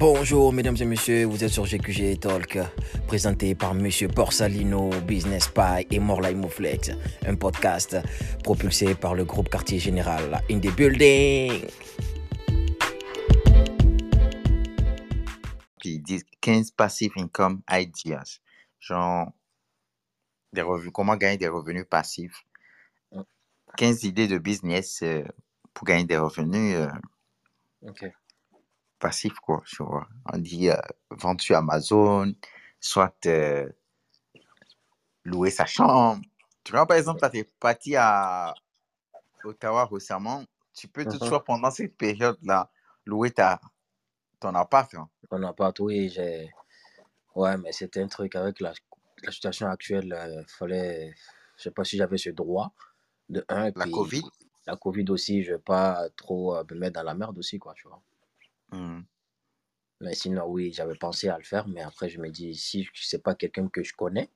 Bonjour mesdames et messieurs, vous êtes sur GQG Talk, présenté par Monsieur Borsalino, Business Pie et Morlai Mouflex, un podcast propulsé par le groupe Quartier Général in the building. Ils disent 15 passive income ideas. Genre, des revenus, comment gagner des revenus passifs? 15 idées de business euh, pour gagner des revenus euh, Ok. passifs, quoi. tu vois. On dit euh, vendre sur Amazon, soit euh, louer sa chambre. Tu vois, par exemple, tu es parti à Ottawa récemment, tu peux Mhm. toutefois, pendant cette période-là, louer ta, ton appart. hein. On n'a pas tout et j'ai. Ouais, mais c'était un truc avec la, la situation actuelle. Il fallait. Je sais pas si j'avais ce droit de un. La puis Covid. la Covid aussi, je vais pas trop euh, me mettre dans la merde aussi, quoi, tu vois. Hmm. Mais sinon, oui, j'avais pensé à le faire, mais après, je me dis, si c'est pas quelqu'un que je connais,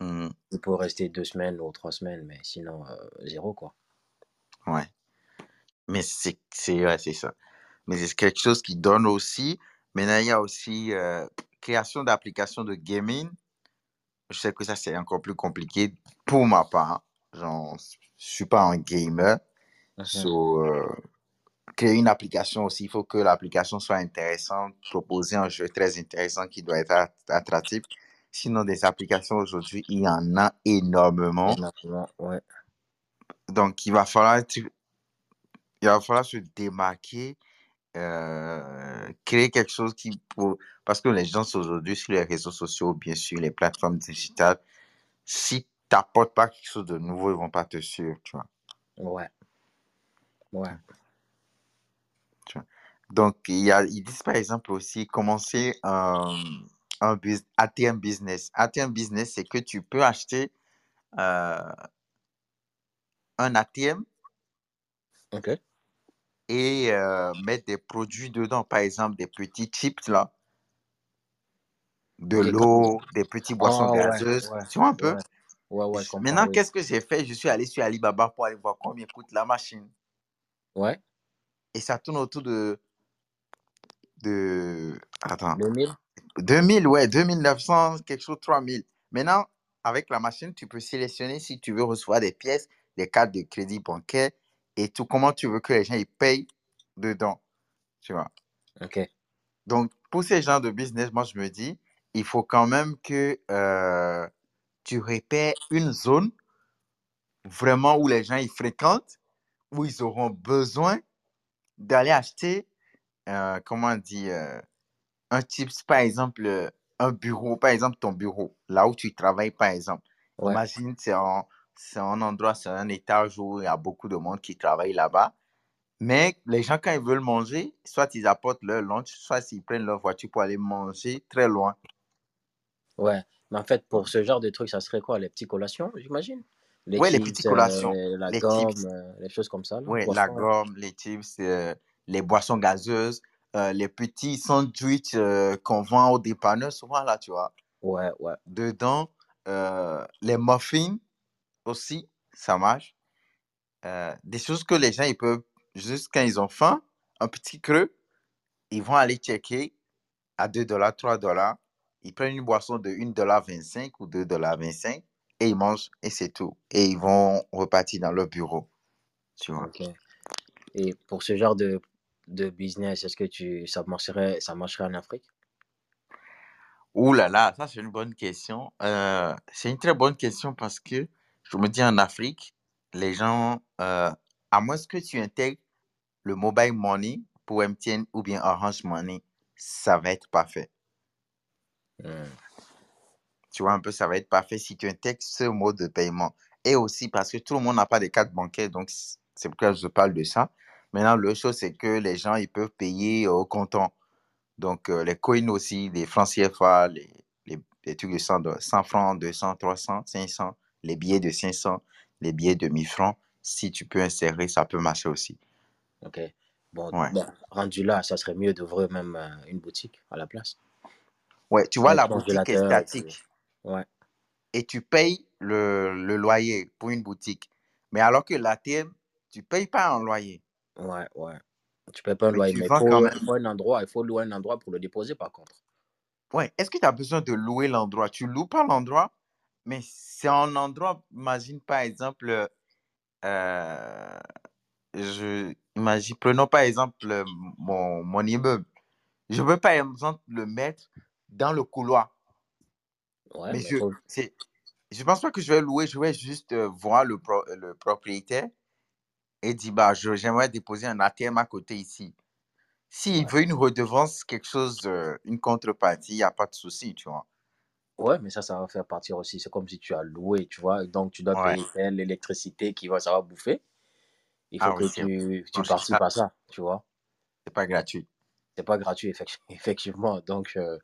Hmm. il peut rester deux semaines ou trois semaines, mais sinon, euh, zéro, quoi. Ouais. Mais c'est ouais, ça. Mais c'est quelque chose qui donne aussi. Maintenant, il y a aussi euh, création d'applications de gaming. Je sais que ça, c'est encore plus compliqué pour ma part. Genre, je suis pas un gamer. Mhm. So, euh, créer une application aussi, il faut que l'application soit intéressante, proposer un jeu très intéressant qui doit être at- attractif. Sinon, des applications aujourd'hui, il y en a énormément. Énormément, ouais. Donc, il va falloir, il va falloir se démarquer, euh, créer quelque chose qui pour parce que les gens aujourd'hui sur les réseaux sociaux, bien sûr, les plateformes digitales, si tu n'apportes pas quelque chose de nouveau, ils vont pas te suivre, tu vois. Ouais. Ouais. Donc, il y a, ils disent par exemple aussi commencer un, un bus- ATM business. ATM business, c'est que tu peux acheter euh, un ATM Ok. et euh, mettre des produits dedans, par exemple des petits chips là, de l'eau, des petits boissons Ah, ouais, gazeuses. ouais, Tu vois un peu? ouais. Maintenant, oui. qu'est-ce que j'ai fait? Je suis allé sur Alibaba pour aller voir combien coûte la machine. Ouais. Et ça tourne autour de. De... Attends. 2000 2000, ouais, 2900, quelque chose, 3000. Maintenant, avec la machine, tu peux sélectionner si tu veux recevoir des pièces, des cartes de crédit bancaire et tout, comment tu veux que les gens ils payent dedans. Tu vois? Ok. Donc, pour ces genres de business, moi, je me dis, il faut quand même que euh, tu repères une zone vraiment où les gens ils fréquentent, où ils auront besoin d'aller acheter, euh, comment on dit, euh, un chips, par exemple, euh, un bureau, par exemple, ton bureau, là où tu travailles, par exemple. Ouais. Imagine, c'est un, c'est un endroit, c'est un étage où il y a beaucoup de monde qui travaille là-bas. Mais les gens, quand ils veulent manger, soit ils apportent leur lunch, soit ils prennent leur voiture pour aller manger très loin. Ouais. Mais en fait, pour ce genre de trucs, ça serait quoi? Les petites collations, j'imagine? Ouais, les petites collations, euh, la les gomme, euh, les choses comme ça, ouais, la gomme, les chips, euh, les boissons gazeuses, euh, les petits sandwichs euh, qu'on vend au dépanneur, souvent là, tu vois. Ouais, ouais. Dedans, euh, les muffins aussi, ça marche. Des choses que les gens, ils peuvent, juste quand ils ont faim, un petit creux, ils vont aller checker à 2 dollars, 3 dollars. Ils prennent une boisson de 1,25$ ou 2,25$ et ils mangent et c'est tout. Et ils vont repartir dans leur bureau. Tu vois. Et pour ce genre de, de business, est-ce que tu, ça marcherait, ça marcherait en Afrique? Ouh là là, ça c'est une bonne question. Euh, c'est une très bonne question parce que je me dis en Afrique, les gens, euh, à moins que tu intègres le mobile money pour MTN ou bien Orange Money, ça va être parfait. Hmm. Tu vois un peu, ça va être parfait si tu intègres ce mode de paiement. Et aussi parce que tout le monde n'a pas de carte bancaire, donc c'est pourquoi je parle de ça. Maintenant, le chose, c'est que les gens, ils peuvent payer au comptant. Donc, euh, les coins aussi, les francs CFA, les, les, les trucs de 100, de 100 francs, 200, 300, 500, les billets de 500, les billets de 1000 francs, si tu peux insérer, ça peut marcher aussi. Ok. Bon, Ouais. rendu là, ça serait mieux d'ouvrir même euh, une boutique à la place. Ouais, tu vois, la boutique est congélateur et statique Ouais. et tu payes le, le loyer pour une boutique. Mais alors que l'ATM, tu payes pas un loyer. Ouais, ouais. Tu payes pas Mais loyer, tu mais faut, quand il même. faut un endroit, il faut louer un endroit pour le déposer par contre. Ouais. Est-ce que tu as besoin de louer l'endroit? Tu loues pas l'endroit, mais c'est un endroit, imagine par exemple, euh, je imagine, prenons par exemple euh, mon, mon immeuble. Je veux par exemple le mettre dans le couloir. Ouais, Mais mais je, faut... je pense pas que je vais louer, je vais juste euh, voir le, pro- le propriétaire et dire, bah, je- j'aimerais déposer un ATM à côté ici. S'il ouais. veut une redevance, quelque chose, euh, une contrepartie, il n'y a pas de souci, tu vois. Ouais, mais ça, ça va faire partir aussi. C'est comme si tu as loué, tu vois. Donc, tu dois Ouais. payer l'électricité qui va, ça va bouffer. Il faut Ah que oui, c'est tu, tu participes ça, à ça, tu vois. c'est pas gratuit. C'est pas gratuit, effect- effectivement. Donc, euh,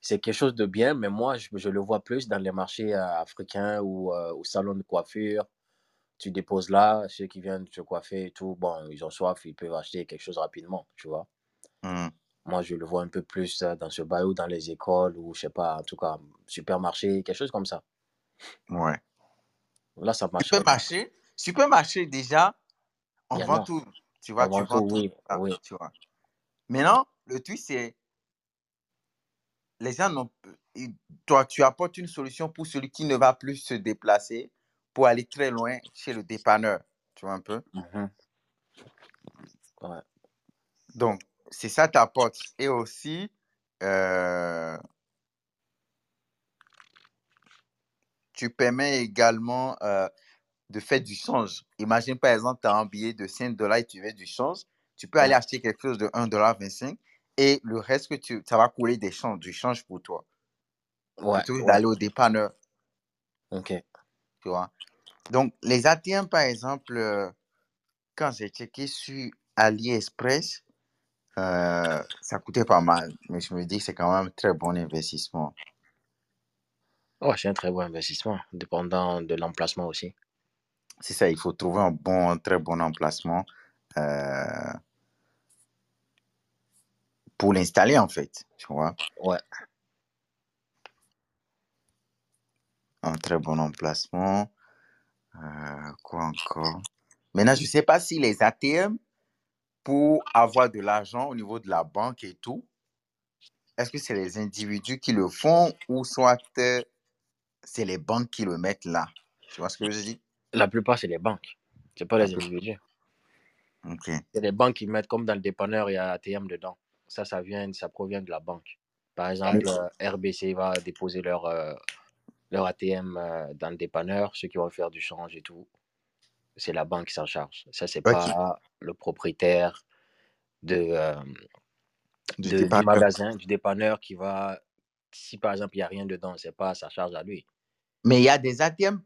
c'est quelque chose de bien, mais moi, je, je le vois plus dans les marchés euh, africains ou euh, au salon de coiffure. Tu déposes là, ceux qui viennent se coiffer et tout, bon, ils ont soif, ils peuvent acheter quelque chose rapidement, tu vois. Hmm. Moi, je le vois un peu plus euh, dans ce bail ou dans les écoles ou, je sais pas, en tout cas, supermarché, quelque chose comme ça. Ouais. Là, ça bien. Supermarché, supermarché, déjà, on vend tout. Tu vois, tu vends tout, tout. oui, tu vois. Maintenant, le truc, c'est, les gens n'ont, toi, tu apportes une solution pour celui qui ne va plus se déplacer pour aller très loin chez le dépanneur. Tu vois un peu? Mhm. Ouais. Donc, c'est ça ta porte. Et aussi, euh, tu permets également euh, de faire du change. Imagine par exemple, tu as un billet de 5 dollars et tu veux du change. Tu peux Ouais. aller acheter quelque chose de 1,25$ et le reste que tu, ça va couler des changes, du change pour toi. Ouais, Plutôt ouais. d'aller au dépanneur, Ok. Tu vois. Donc, les ATM, par exemple, euh, quand j'ai checké sur AliExpress, euh, ça coûtait pas mal. Mais je me dis que c'est quand même un très bon investissement. Ouais, c'est un très bon investissement, dépendant de l'emplacement aussi. C'est ça, il faut trouver un bon, un très bon emplacement euh, pour l'installer, en fait. Tu vois, Ouais. Un très bon emplacement. Euh, quoi encore? Maintenant, je ne sais pas si les ATM, pour avoir de l'argent au niveau de la banque et tout, est-ce que c'est les individus qui le font ou soit euh, c'est les banques qui le mettent là? Tu vois ce que je dis? La plupart, c'est les banques. C'est pas La les individus. C'est les banques qui mettent, comme dans le dépanneur, il y a ATM dedans. Ça, ça vient, ça provient de la banque. Par exemple, euh, RBC va déposer leur, leur ATM euh, dans le dépanneur, ceux qui vont faire du change et tout. C'est la banque qui s'en charge. Ça, c'est Ok. pas le propriétaire de, euh, Du de- du dépanneur. magasin, du dépanneur qui va, si par exemple il n'y a rien dedans, c'est pas sa charge à lui. Mais il y a des ATM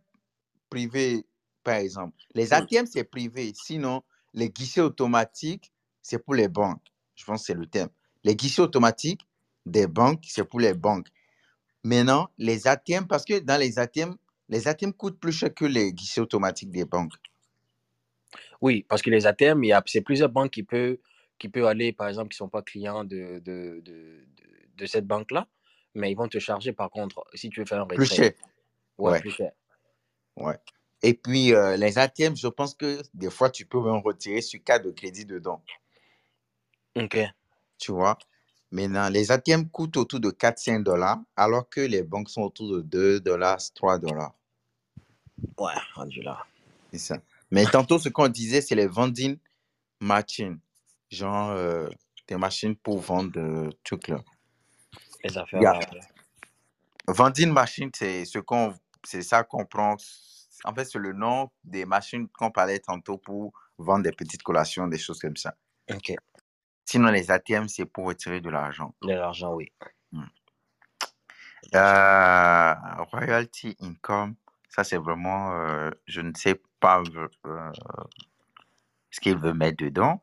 privés, par exemple. Les. ATM, c'est privé. Sinon, les guichets automatiques, c'est pour les banques. Je pense que c'est le thème. Les guichets automatiques des banques, c'est pour les banques. Maintenant, les ATM, parce que dans les ATM, les ATM coûtent plus cher que les guichets automatiques des banques. Oui, parce que les ATM, il y a, c'est plusieurs banques qui peuvent, qui aller, par exemple, qui ne sont pas clients de, de, de, de, cette banque-là, mais ils vont te charger, par contre, si tu veux faire un Plus retrait. cher. Ouais, Ouais. plus cher. Ouais. Et puis, euh, les ATM, je pense que des fois, tu peux même retirer sur carte de crédit dedans. Ok. Tu vois? Maintenant, les ATM coûtent autour de 4-5 dollars, alors que les banques sont autour de 2 dollars, 3 dollars. Ouais, rendu là. C'est ça. Mais tantôt, ce qu'on disait, c'est les vending machines. Genre, euh, des machines pour vendre euh, trucs là. Les affaires. Yeah. Vending machine, c'est ce qu'on, c'est ça qu'on prend. En fait, c'est le nom des machines qu'on parlait tantôt pour vendre des petites collations, des choses comme ça. ok. Sinon, les ATM, c'est pour retirer de l'argent. De l'argent, oui. Hmm. Euh, royalty income, ça c'est vraiment, euh, je ne sais pas euh, ce qu'il veut mettre dedans.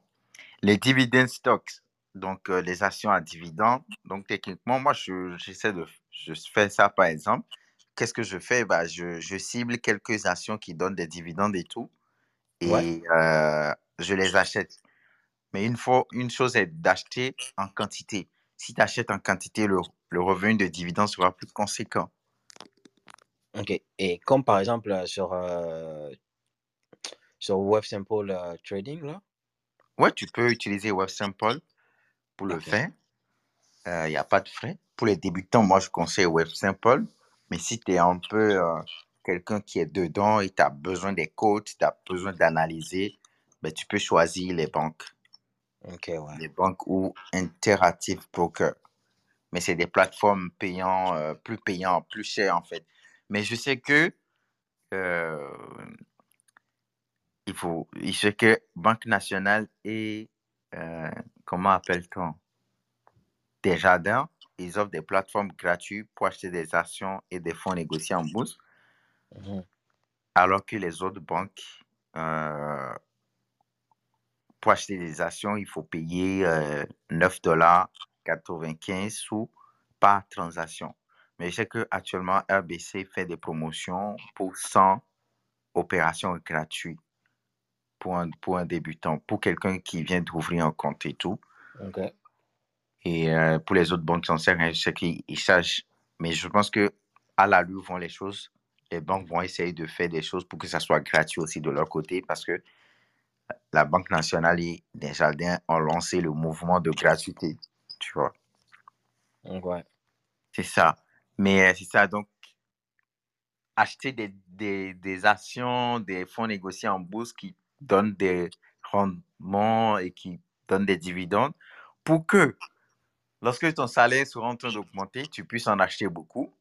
Les dividend stocks, donc les actions à dividendes. Donc techniquement, moi, je- j'essaie de, je fais ça par exemple. Qu'est-ce que je fais? Bah, je, je cible quelques actions qui donnent des dividendes et tout, et Ouais. je les achète. Mais une fois, une chose est d'acheter en quantité. Si tu achètes en quantité, le, le revenu de dividende sera plus conséquent. Ok. Et comme par exemple euh, sur, euh, sur Web Simple euh, Trading, là, Ouais, tu peux utiliser WebSimple pour le faire. Il n'y a pas de frais. Pour les débutants, moi, je conseille WebSimple. Mais si tu es un peu euh, quelqu'un qui est dedans et tu as besoin des codes, tu as besoin d'analyser, ben, tu peux choisir les banques. Ok, ouais. Les banques ou Interactive Broker. Mais c'est des plateformes payants, euh, plus payants, plus chères en fait. Mais je sais que euh, il faut, je sais que Banque nationale et euh, comment appelle-t-on? Desjardins, ils offrent des plateformes gratuites pour acheter des actions et des fonds négociés en bourse, Mhm. alors que les autres banques, pour acheter des actions, il faut payer euh, 9,95 sous par transaction. Mais je sais qu'actuellement, RBC fait des promotions pour 100 opérations gratuites pour un, pour un débutant, pour quelqu'un qui vient d'ouvrir un compte et tout. Ok. Et euh, pour les autres banques, sais rien, je sais qu'ils ils chargent. Mais je pense que à la vont les choses. Les banques vont essayer de faire des choses pour que ça soit gratuit aussi de leur côté parce que la Banque nationale et Desjardins ont lancé le mouvement de gratuité. Tu vois, ouais. c'est ça. Mais euh, c'est ça. Donc, acheter des, des, des actions, des fonds négociés en bourse qui donnent des rendements et qui donnent des dividendes pour que lorsque ton salaire sera en train d'augmenter, tu puisses en acheter beaucoup.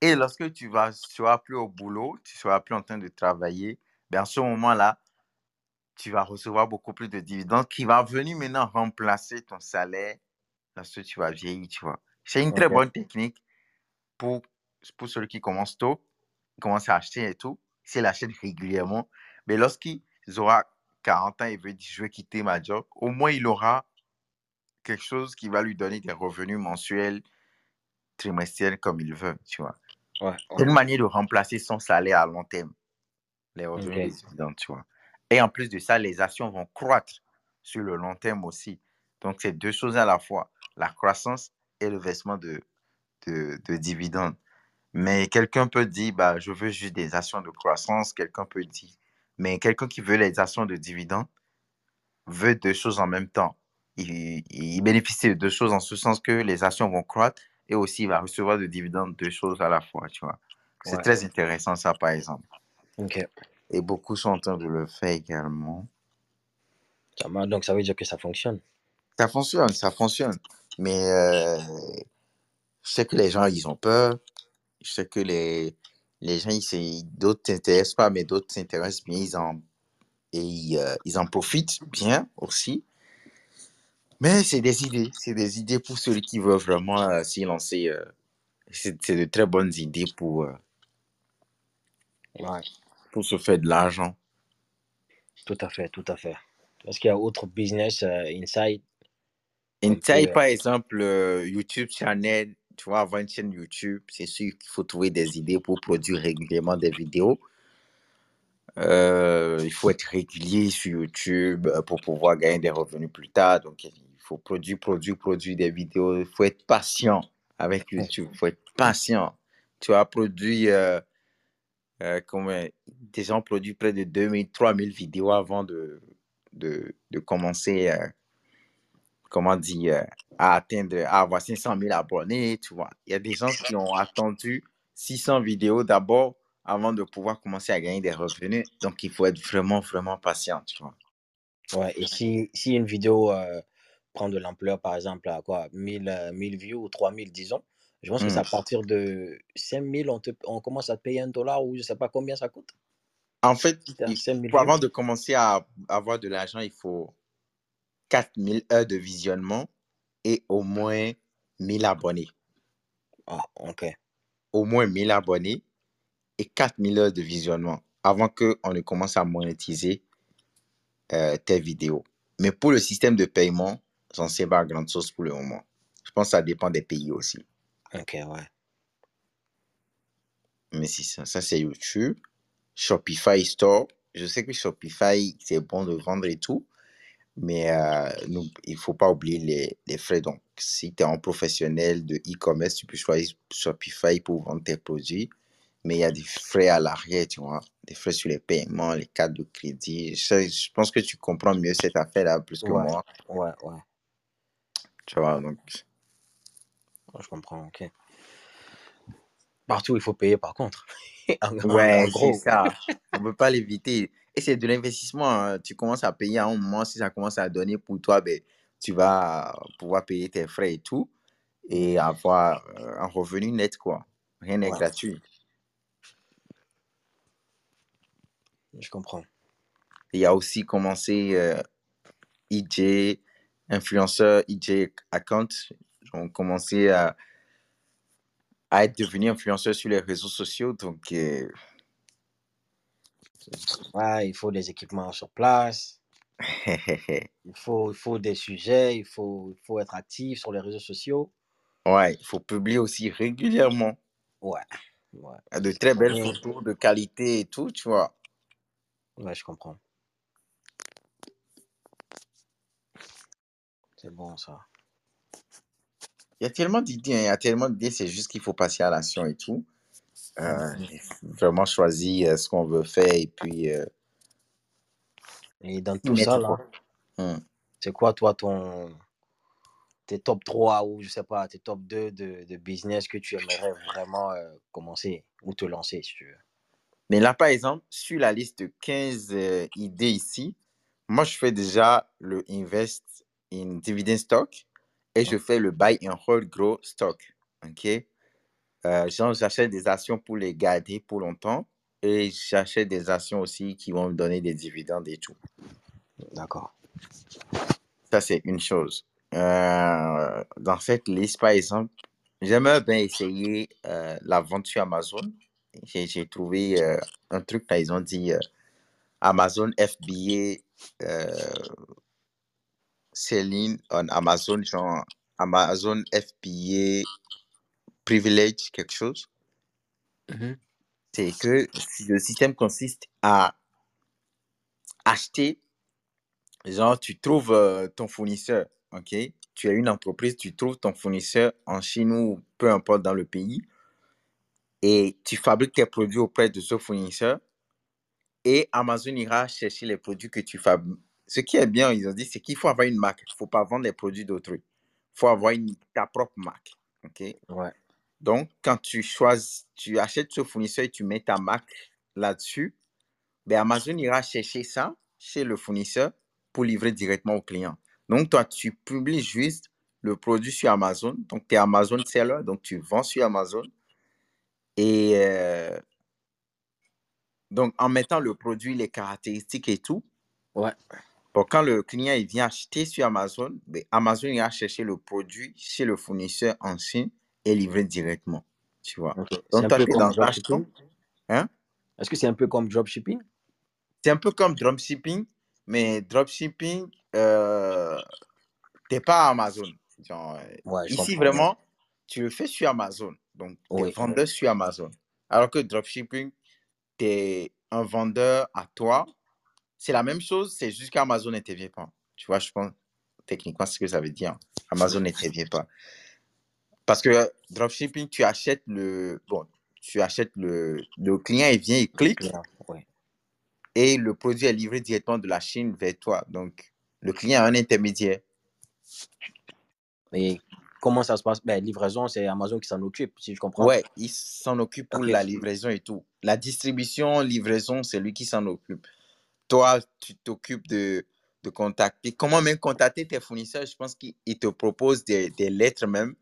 Et lorsque tu vas, seras plus au boulot, tu seras plus en train de travailler, bien, à ce moment-là, tu vas recevoir beaucoup plus de dividendes qui va venir maintenant remplacer ton salaire lorsque tu vas vieillir, tu vois. C'est une très bonne technique pour, pour celui qui commence tôt, qui commence à acheter et tout, s'il achète régulièrement. Mais lorsqu'il aura 40 ans et veut dire je veux quitter ma job, au moins il aura quelque chose qui va lui donner des revenus mensuels, trimestriels comme il veut, tu vois. Ouais. C'est une manière de remplacer son salaire à long terme, les revenus des dividendes, tu vois. Et en plus de ça, les actions vont croître sur le long terme aussi. Donc, c'est deux choses à la fois, la croissance et le versement de, de, de dividendes. Mais quelqu'un peut dire, bah, je veux juste des actions de croissance. Quelqu'un peut dire, mais quelqu'un qui veut les actions de dividendes veut deux choses en même temps. Il, il bénéficie de deux choses en ce sens que les actions vont croître et aussi il va recevoir de dividendes deux choses à la fois, tu vois. C'est Ouais. très intéressant ça, par exemple. Ok. Et beaucoup sont en train de le faire également. Ça marche. Donc, ça veut dire que ça fonctionne. Ça fonctionne, ça fonctionne. Mais euh, je sais que les gens, ils ont peur. Je sais que les, les gens, ils d'autres s'intéressent pas, mais d'autres s'intéressent bien. Ils en, et ils, euh, ils en profitent bien aussi. Mais c'est des idées. C'est des idées pour ceux qui veulent vraiment euh, s'y lancer. c'est c'est de très bonnes idées pour, Ouais. Pour se faire de l'argent. Tout à fait, tout à fait. Est-ce qu'il y a autre business euh, inside Inside, euh, par exemple, euh, YouTube channel, tu vois, avoir une chaîne YouTube, c'est sûr qu'il faut trouver des idées pour produire régulièrement des vidéos. Euh, il faut être régulier sur YouTube pour pouvoir gagner des revenus plus tard. Donc, il faut produire, produire, produire des vidéos. Il faut être patient avec YouTube. Il faut être patient. Tu as produit, euh, euh, des gens produisent près de 2000, 3000 vidéos avant de, de, de commencer, euh, comment dire, euh, à atteindre, à avoir 500 000 abonnés. Tu vois, il y a des gens qui ont attendu 600 vidéos d'abord avant de pouvoir commencer à gagner des revenus. Donc, il faut être vraiment, vraiment patient, tu vois. Ouais, et si, si une vidéo euh, prend de l'ampleur, par exemple, à quoi 1000, euh, 1000 views ou 3000, disons, je pense que c'est à Hmm. partir de 5000, on, te, on commence à te payer un dollar ou je sais pas combien ça coûte. En fait, Si t'as il- 5000 pour avant de commencer à avoir de l'argent, il faut 4000 heures de visionnement et au moins 1000 abonnés. Ah, ok. Au moins 1000 abonnés et 4000 heures de visionnement avant qu'on ne commence à monétiser euh, tes vidéos. Mais pour le système de paiement, j'en sais pas grand chose pour le moment. Je pense que ça dépend des pays aussi. Ok, ouais. Mais si ça, ça c'est YouTube. Shopify Store. Je sais que Shopify, c'est bon de vendre et tout. Mais euh, nous- il ne faut pas oublier les, les frais. Donc, si tu es un professionnel de e-commerce, tu peux choisir Shopify pour vendre tes produits. mais il y a des frais à l'arrière, tu vois, des frais sur les paiements, les cartes de crédit. Je, je pense que tu comprends mieux cette affaire-là plus que Ouais, moi, ouais, ouais. tu vois. Donc, Je comprends, ok. Partout, il faut payer par contre. En, en- en ouais, c'est ça. On ne peut pas l'éviter. Et c'est de l'investissement. hein. Tu commences à payer à un moment, si ça commence à donner pour toi, ben, tu vas pouvoir payer tes frais et tout et avoir euh, un revenu net, quoi. Rien n'est Ouais, gratuit. je comprends. Il y a aussi commencé euh, EJ, influenceurs, EJ account, ont commencé à, à être devenus influenceurs sur les réseaux sociaux. Donc, euh, Ouais, il faut des équipements sur place. Il faut, il faut des sujets. Il faut, il faut être actif sur les réseaux sociaux. ouais, il faut publier aussi régulièrement Ouais, ouais. de très belles photos de qualité et tout, tu vois. Ouais, je comprends. C'est bon ça. Il y a tellement d'idées, hein, il y a tellement d'idées, c'est juste qu'il faut passer à l'action et tout. Euh, il faut vraiment choisir euh, ce qu'on veut faire et puis euh, Et dans tout ça, là, quoi. Hmm. c'est quoi, toi, ton, tes top 3 ou je sais pas, tes top 2 de, de business que tu aimerais vraiment euh, commencer ou te lancer, si tu veux? Mais là, par exemple, sur la liste de 15 euh, idées ici, moi, je fais déjà le invest in dividend stock et je fais le buy and hold grow stock. OK? Euh, j'achète des actions pour les garder pour longtemps et j'achète des actions aussi qui vont me donner des dividendes et tout. D'accord. Ça, c'est une chose. Euh, dans cette liste, par exemple, j'aimerais bien essayer euh, la vente sur Amazon. J'ai trouvé euh, un truc, là, ils ont dit Amazon FBA selling on Amazon, genre Amazon FBA privilege, quelque chose. Mhm. C'est que si le système consiste à acheter, genre tu trouves euh, ton fournisseur, ok? Tu as une entreprise, tu trouves ton fournisseur en Chine ou peu importe dans le pays et tu fabriques tes produits auprès de ce fournisseur et Amazon ira chercher les produits que tu fabriques. Ce qui est bien, ils ont dit, c'est qu'il faut avoir une marque. Il ne faut pas vendre les produits d'autrui. Il faut avoir une, ta propre marque. ok? Ouais. Donc, quand tu choisis, tu achètes ce fournisseur et tu mets ta marque là-dessus, ben Amazon ira chercher ça chez le fournisseur pour livrer directement au client. Donc, toi, tu publies juste le produit sur Amazon. Donc, tu es Amazon seller, donc tu vends sur Amazon. Et euh, donc, en mettant le produit, les caractéristiques et tout, Ouais. Bon, quand le client il vient acheter sur Amazon, ben, Amazon ira chercher le produit chez le fournisseur en Chine et livrer directement. Tu vois. Donc, toi, tu es dans dropshipping? Hein? Est-ce que c'est un peu comme dropshipping? C'est un peu comme dropshipping, mais dropshipping, euh, t'es pas à Amazon. Genre, Ouais, je ici, vraiment, tu le fais sur Amazon. Donc, tu es Oui. vendeur sur Amazon. Alors que dropshipping, tu es un vendeur à toi. C'est la même chose, c'est juste qu'Amazon n'intervient pas. Tu vois, je pense, techniquement, c'est ce que ça veut dire. Amazon n'intervient pas. Parce que dropshipping, tu achètes le. Bon, tu achètes le. Le client, il vient, il clique Client, ouais. et le produit est livré directement de la Chine vers toi. Donc, le client a un intermédiaire. Et comment ça se passe? Ben, livraison, c'est Amazon qui s'en occupe, si je comprends. Ouais, il s'en occupe pour la livraison et tout. La distribution, livraison, c'est lui qui s'en occupe. Toi, tu t'occupes de, de contacter. Comment même contacter tes fournisseurs? Je pense qu'il il te propose des, des lettres même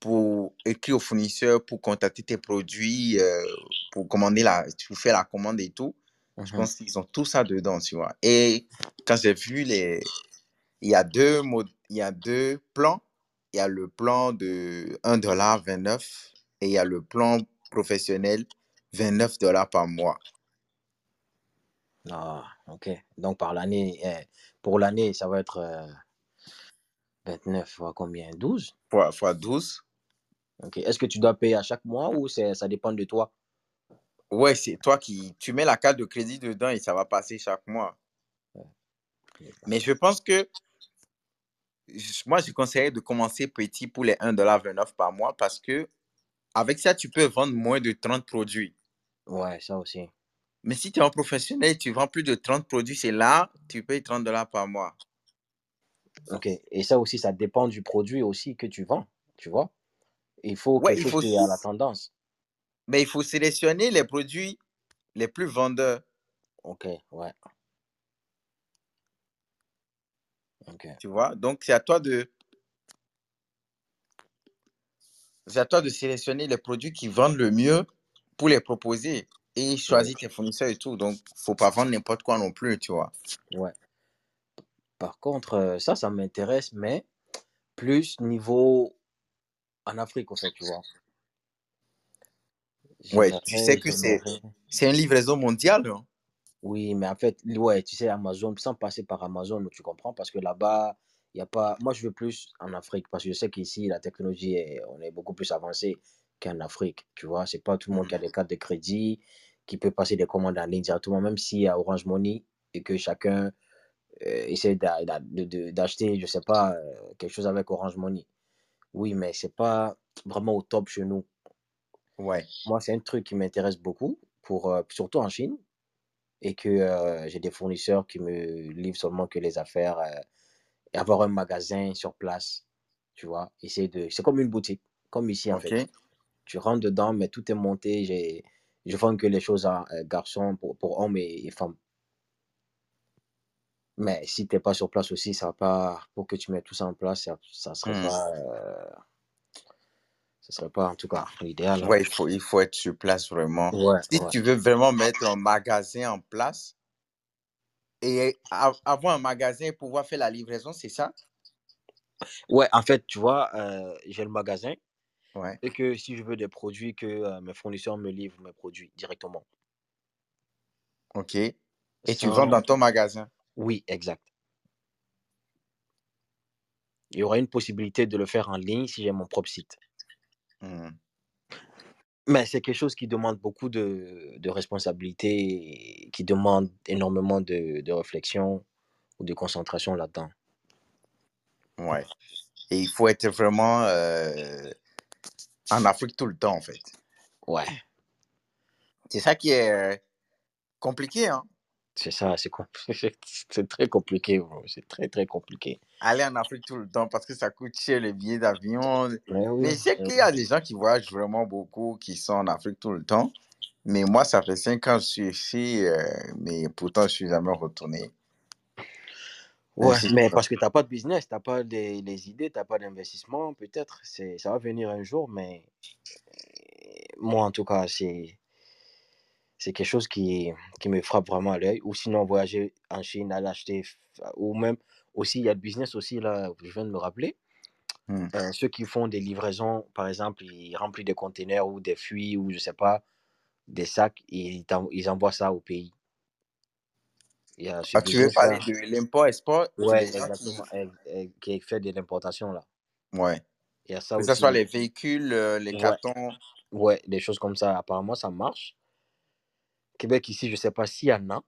pour écrire aux fournisseurs, pour contacter tes produits, euh, pour commander la, tu fais la commande et tout. Je Mhm. pense qu'ils ont tout ça dedans, tu vois. Et quand j'ai vu les, il y a deux modes, il y a deux plans. Il y a le plan de 1,29$ et il y a le plan professionnel 29 dollars par mois. Ah, ok. Donc, par l'année, eh, pour l'année, ça va être euh, 29 fois combien? 12? Fois, fois 12. Ok. Est-ce que tu dois payer à chaque mois ou c'est, ça dépend de toi? Ouais, c'est toi qui, tu mets la carte de crédit dedans et ça va passer chaque mois. Mais je pense que, je- moi, je conseillerais de commencer petit pour les 1,29$ par mois parce que avec ça, tu peux vendre moins de 30 produits. Ouais, ça aussi. Mais si tu es un professionnel, tu vends plus de 30 produits, c'est là, tu payes 30 dollars par mois. Ok. Et ça aussi, ça dépend du produit aussi que tu vends, tu vois. Il faut Ouais, quelque il chose qui est à la tendance. mais il faut sélectionner les produits les plus vendeurs. Ok, ouais. Ok. Tu vois? Donc, c'est à toi de, c'est à toi de sélectionner les produits qui vendent le mieux pour les proposer et Ouais. choisir tes fournisseurs et tout. Donc, faut pas vendre n'importe quoi non plus, tu vois. Ouais. Par contre, euh, ça, ça m'intéresse, mais plus niveau en Afrique, en fait, tu vois. Ouais, tu sais que c'est, c'est une livraison mondiale. hein. Oui, mais en fait, ouais, tu sais, Amazon, sans passer par Amazon, tu comprends, parce que là-bas, il n'y a pas. Moi, je veux plus en Afrique, parce que je sais qu'ici, la technologie, est... on est beaucoup plus avancé qu'en Afrique, tu vois. C'est pas tout le monde qui a Mhm. des cartes de crédit, qui peut passer des commandes en ligne directement, même s'il y a Orange Money et que chacun euh, essaie d'acheter, je sais pas, euh, quelque chose avec Orange Money. Oui, mais c'est pas vraiment au top chez nous. Ouais. Moi, c'est un truc qui m'intéresse beaucoup, pour, euh, surtout en Chine, et que euh, j'ai des fournisseurs qui me livrent seulement que les affaires, et avoir un magasin sur place, tu vois. Essayer de... C'est comme une boutique, comme ici en fait. Tu rentres dedans, mais tout est monté. J'ai... Je vends que les choses à euh, garçons, pour, pour hommes et, et femmes. Mais si tu n'es pas sur place aussi, ça va pas. Pour que tu mettes tout ça en place, ça, ça serait Mhm. pas. euh, serait pas en tout cas l'idéal. Ouais, il faut, il faut être sur place vraiment. Ouais, Si ouais. tu veux vraiment mettre un magasin en place et a- avoir un magasin et pouvoir faire la livraison, c'est ça? Ouais, en fait, tu vois, euh, j'ai le magasin Ouais. et que si je veux des produits, que euh, mes fournisseurs me livrent mes produits directement. OK. Et tu Sans... vends dans ton magasin? Oui, exact. Il y aura une possibilité de le faire en ligne si j'ai mon propre site. Mhm. Mais c'est quelque chose qui demande beaucoup de, de responsabilité, et qui demande énormément de, de réflexion ou de concentration là-dedans. Ouais. Et il faut être vraiment euh, en Afrique tout le temps, en fait. Ouais, C'est ça qui est euh, compliqué, hein? c'est ça, c'est très compliqué, bro. C'est très, très compliqué. Aller en Afrique tout le temps parce que ça coûte cher les billets d'avion. Mais oui, Mais je sais qu'il y a des gens qui voyagent vraiment beaucoup, qui sont en Afrique tout le temps. Mais moi, ça fait cinq ans que je suis ici, euh, mais pourtant, je suis jamais retourné. Ouais, mais parce que tu n'as pas de business, tu n'as pas des, les idées, tu n'as pas d'investissement, peut-être. c'est- Ça va venir un jour, mais moi, en tout cas, c'est c'est quelque chose qui, qui me frappe vraiment à l'œil. Ou sinon, voyager en Chine, aller acheter, ou même aussi, il y a le business aussi, là, je viens de me rappeler. Hmm. Euh, ceux qui font des livraisons, par exemple, ils remplissent des containers ou des fuits ou je sais pas, des sacs, et ils, ils envoient ça au pays. Il y a ce Ah, tu veux parler de l'import-export, qui... exactement, qui fait de l'importation là. Ouais. Il y a ça Que ce soit les véhicules, euh, les Ouais, cartons. ouais, des choses comme ça. Apparemment, ça marche. Québec, ici, je sais pas s'il y en a.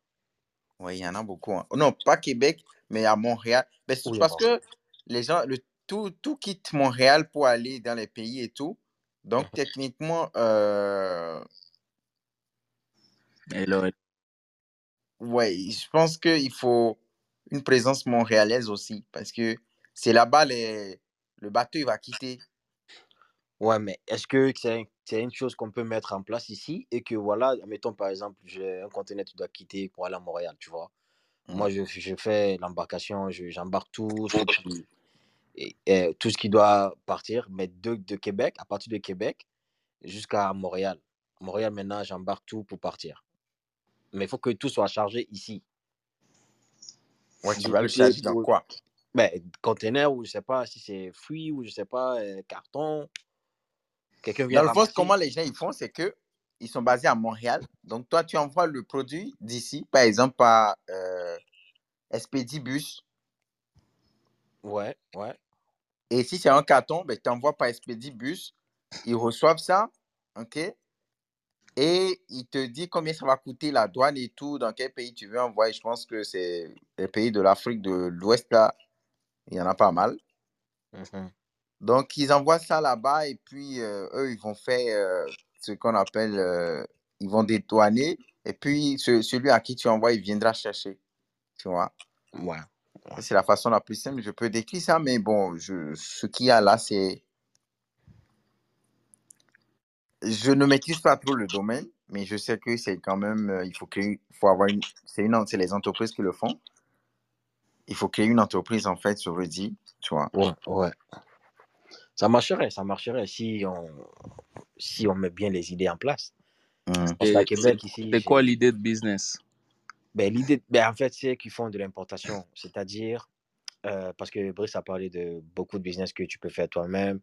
Oui, il y en a beaucoup. hein. Non, pas Québec, mais à Montréal. Mais c'est Oui, parce bon. que les gens, le, tout, tout quitte Montréal pour aller dans les pays et tout. Donc, techniquement, euh, ouais, je pense qu'il faut une présence montréalaise aussi. Parce que c'est là-bas, les, le bateau, il va quitter. Ouais, mais est-ce que c'est c'est une chose qu'on peut mettre en place ici et que voilà, mettons par exemple, j'ai un conteneur que tu dois quitter pour aller à Montréal, tu vois. Moi, Mm. je, je fais l'embarcation, je- j'embarque tout et, et tout ce qui doit partir, mais de, de Québec, à partir de Québec jusqu'à Montréal. Montréal, maintenant, j'embarque tout pour partir. Mais il faut que tout soit chargé ici. Ouais, tu vas le charger dans quoi? Ben, conteneur ou je sais pas si c'est fruits ou je sais pas, euh, carton. Quelqu'un vient Dans le fond, comment les gens ils font, c'est que ils sont basés à Montréal. Donc, toi, tu envoies le produit d'ici, par exemple, par euh. Ouais, ouais. Et si c'est un carton, ben, tu envoies par Expedibus. Ils reçoivent ça, OK? Et ils te disent combien ça va coûter la douane et tout, dans quel pays tu veux envoyer. Je pense que c'est les pays de l'Afrique de l'Ouest, là. Il y en a pas mal. Mhm. Donc, ils envoient ça là-bas et puis euh, eux, ils vont faire euh, ce qu'on appelle euh, ils vont dédouaner, et puis ce- celui à qui tu envoies, il viendra chercher. Tu vois? Ouais. C'est la façon la plus simple. Je peux décrire ça, mais bon, je, ce qu'il y a là, c'est. Je ne maîtrise pas trop le domaine, mais je sais que c'est quand même. euh, il faut créer. Il faut avoir une. C'est une, c'est les entreprises qui le font. Il faut créer une entreprise, en fait, sur Reddit, tu vois. Ouais, ouais. Ça marcherait, ça marcherait si on, si on met bien les idées en place. Et qu'à Québec, c'est ici, c'est quoi l'idée de business? ben, l'idée, ben, en fait, c'est qu'ils font de l'importation. C'est-à-dire, euh, parce que Brice a parlé de beaucoup de business que tu peux faire toi-même,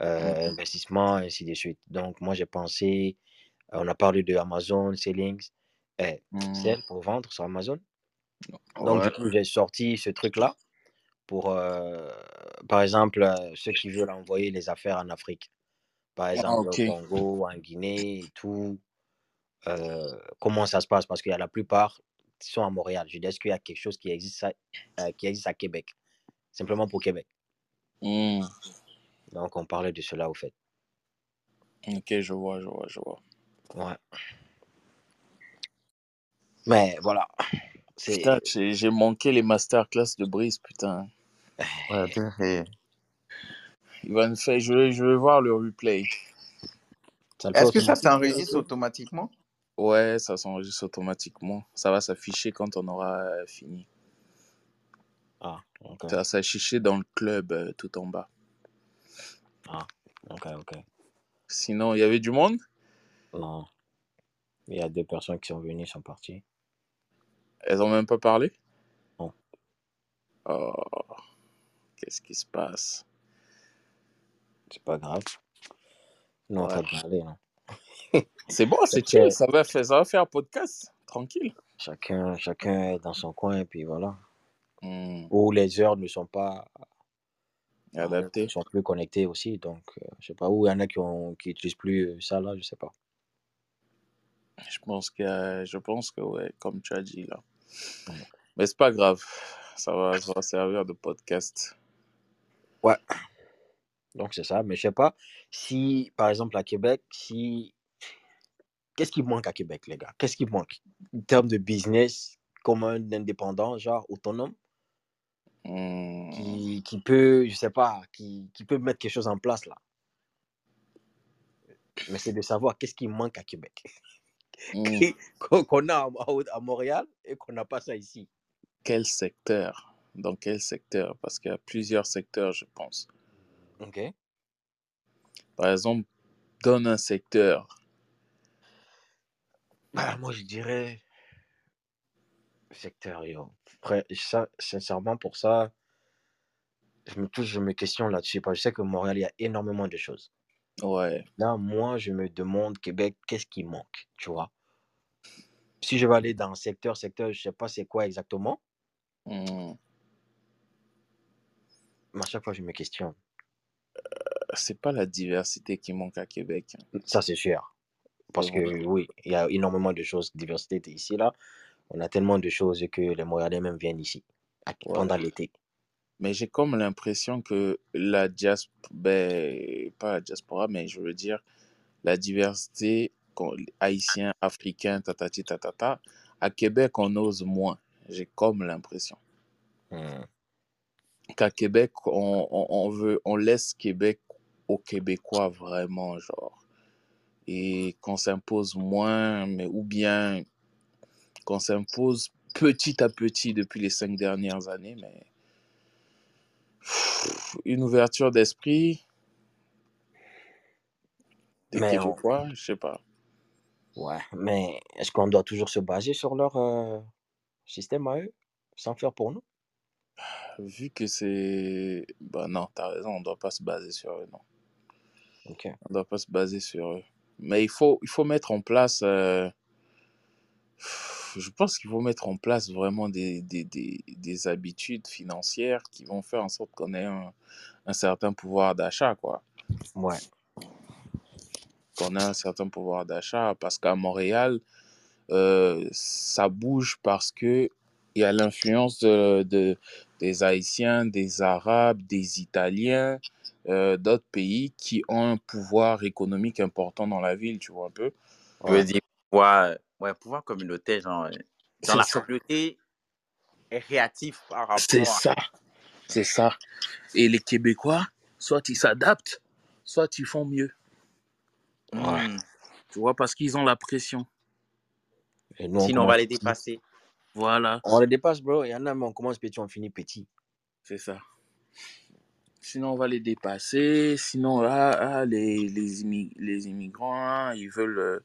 euh, investissement, ainsi de suite. Donc, moi, j'ai pensé, on a parlé de Amazon, Sellings, eh, Hmm, Sell pour vendre sur Amazon. Donc, Ouais. du coup, j'ai sorti ce truc-là pour, euh, par exemple, euh, ceux qui veulent envoyer les affaires en Afrique. Par Ah, exemple, au Congo, en Guinée et tout. Euh, comment ça se passe? Parce qu'il y a la plupart qui sont à Montréal. Je dis, est-ce qu'il y a quelque chose qui existe à, qui existe à Québec? Simplement pour Québec. Hmm, Donc, on parlait de cela au fait. Ok, je vois, je vois, je vois. Ouais. Mais voilà. C'est. Putain, j'ai manqué les masterclass de Brice, putain. Ouais, Il va nous faire, je vais, je vais voir le replay. Est-ce que ça s'enregistre automatiquement? Ouais, ça s'enregistre automatiquement. Ça va s'afficher quand on aura euh, fini. Ah, ok. Ça va s'afficher dans le club euh, tout en bas. Ah, ok, ok. Sinon, il y avait du monde? Non. Il y a deux personnes qui sont venues, sont parties. Elles ont même pas parlé? Non. Oh, qu'est-ce qui se passe? C'est pas grave. Nous, on Ouais. train de parler, non? C'est bon, c'est chill. Ça va faire, ça va faire un podcast. Tranquille. chacun, chacun est dans son coin, et puis voilà. Hmm, Où les heures ne sont pas. Euh, adapté. ne sont plus connectées aussi. Donc, euh, je sais pas où. Il y en a qui, ont, qui utilisent plus euh, ça, là, je sais pas. Je pense que, je pense que ouais, comme tu as dit là. Ouais. Mais c'est pas grave. Ça va, ça va servir de podcast. Ouais. Donc, c'est ça. Mais je sais pas si, par exemple, à Québec, si. Qu'est-ce qui manque à Québec, les gars? Qu'est-ce qui manque? En termes de business comme un indépendant, genre autonome, Hmm, qui, qui peut, je sais pas, qui, qui peut mettre quelque chose en place là. Mais c'est de savoir qu'est-ce qui manque à Québec. hmm. Qu'on a à, à Montréal et qu'on n'a pas ça ici. Quel secteur? Dans quel secteur? Parce qu'il y a plusieurs secteurs, je pense. Ok. Par exemple, donne un secteur. Bah, moi, je dirais secteur, yo. Après, ça, sincèrement, pour ça, je me touche, je me questionne là-dessus. Parce que je sais que Montréal, il y a énormément de choses. Ouais. Là, moi, je me demande, Québec, qu'est-ce qui manque, tu vois? Si je vais aller dans secteur, secteur, je sais pas c'est quoi exactement, Hmm. mais à chaque fois, je me questionne. C'est pas la diversité qui manque à Québec. Ça, c'est sûr. Parce que oui, il y a énormément de choses. Diversité ici, là. On a tellement de choses que les Montréalais même viennent ici Ouais. pendant l'été. Mais j'ai comme l'impression que la diaspora, ben, pas la diaspora, mais je veux dire, la diversité haïtien, africain, tatati tatata, à Québec, on ose moins. J'ai comme l'impression Hmm. qu'à Québec, on, on, on veut, on laisse Québec aux Québécois vraiment, genre. Et qu'on s'impose moins, mais ou bien qu'on s'impose petit à petit depuis les cinq dernières années, mais une ouverture d'esprit des Mais on- Québécois, je sais pas. Ouais, mais est-ce qu'on doit toujours se baser sur leur euh, système à eux, sans faire pour nous? Vu que c'est... Bah non, t'as raison, on doit pas se baser sur eux, non. Ok. On doit pas se baser sur eux. Mais il faut, il faut mettre en place... euh, Je pense qu'il faut mettre en place vraiment des, des, des, des habitudes financières qui vont faire en sorte qu'on ait un, un certain pouvoir d'achat, quoi. Ouais. Qu'on ait un certain pouvoir d'achat. Parce qu'à Montréal, euh, ça bouge parce que il y a l'influence de, de- des Haïtiens, des Arabes, des Italiens, euh, d'autres pays qui ont un pouvoir économique important dans la ville, tu vois un peu. Veux Ouais. dire, Ouais, ouais, pouvoir communautaire, genre, euh, dans C'est la ça. communauté est réactif par C'est rapport à... ça. C'est ça. Et les Québécois, soit ils s'adaptent, soit ils font mieux. Ouais. Hmm. Tu vois, parce qu'ils ont la pression. Et nous, on Sinon, on va les dépasser. Voilà, On les dépasse, bro. Il y en a, mais on commence petit, on finit petit. c'est ça. Sinon, on va les dépasser. Sinon, là, ah, les, les, les immigrants, hein, ils veulent euh,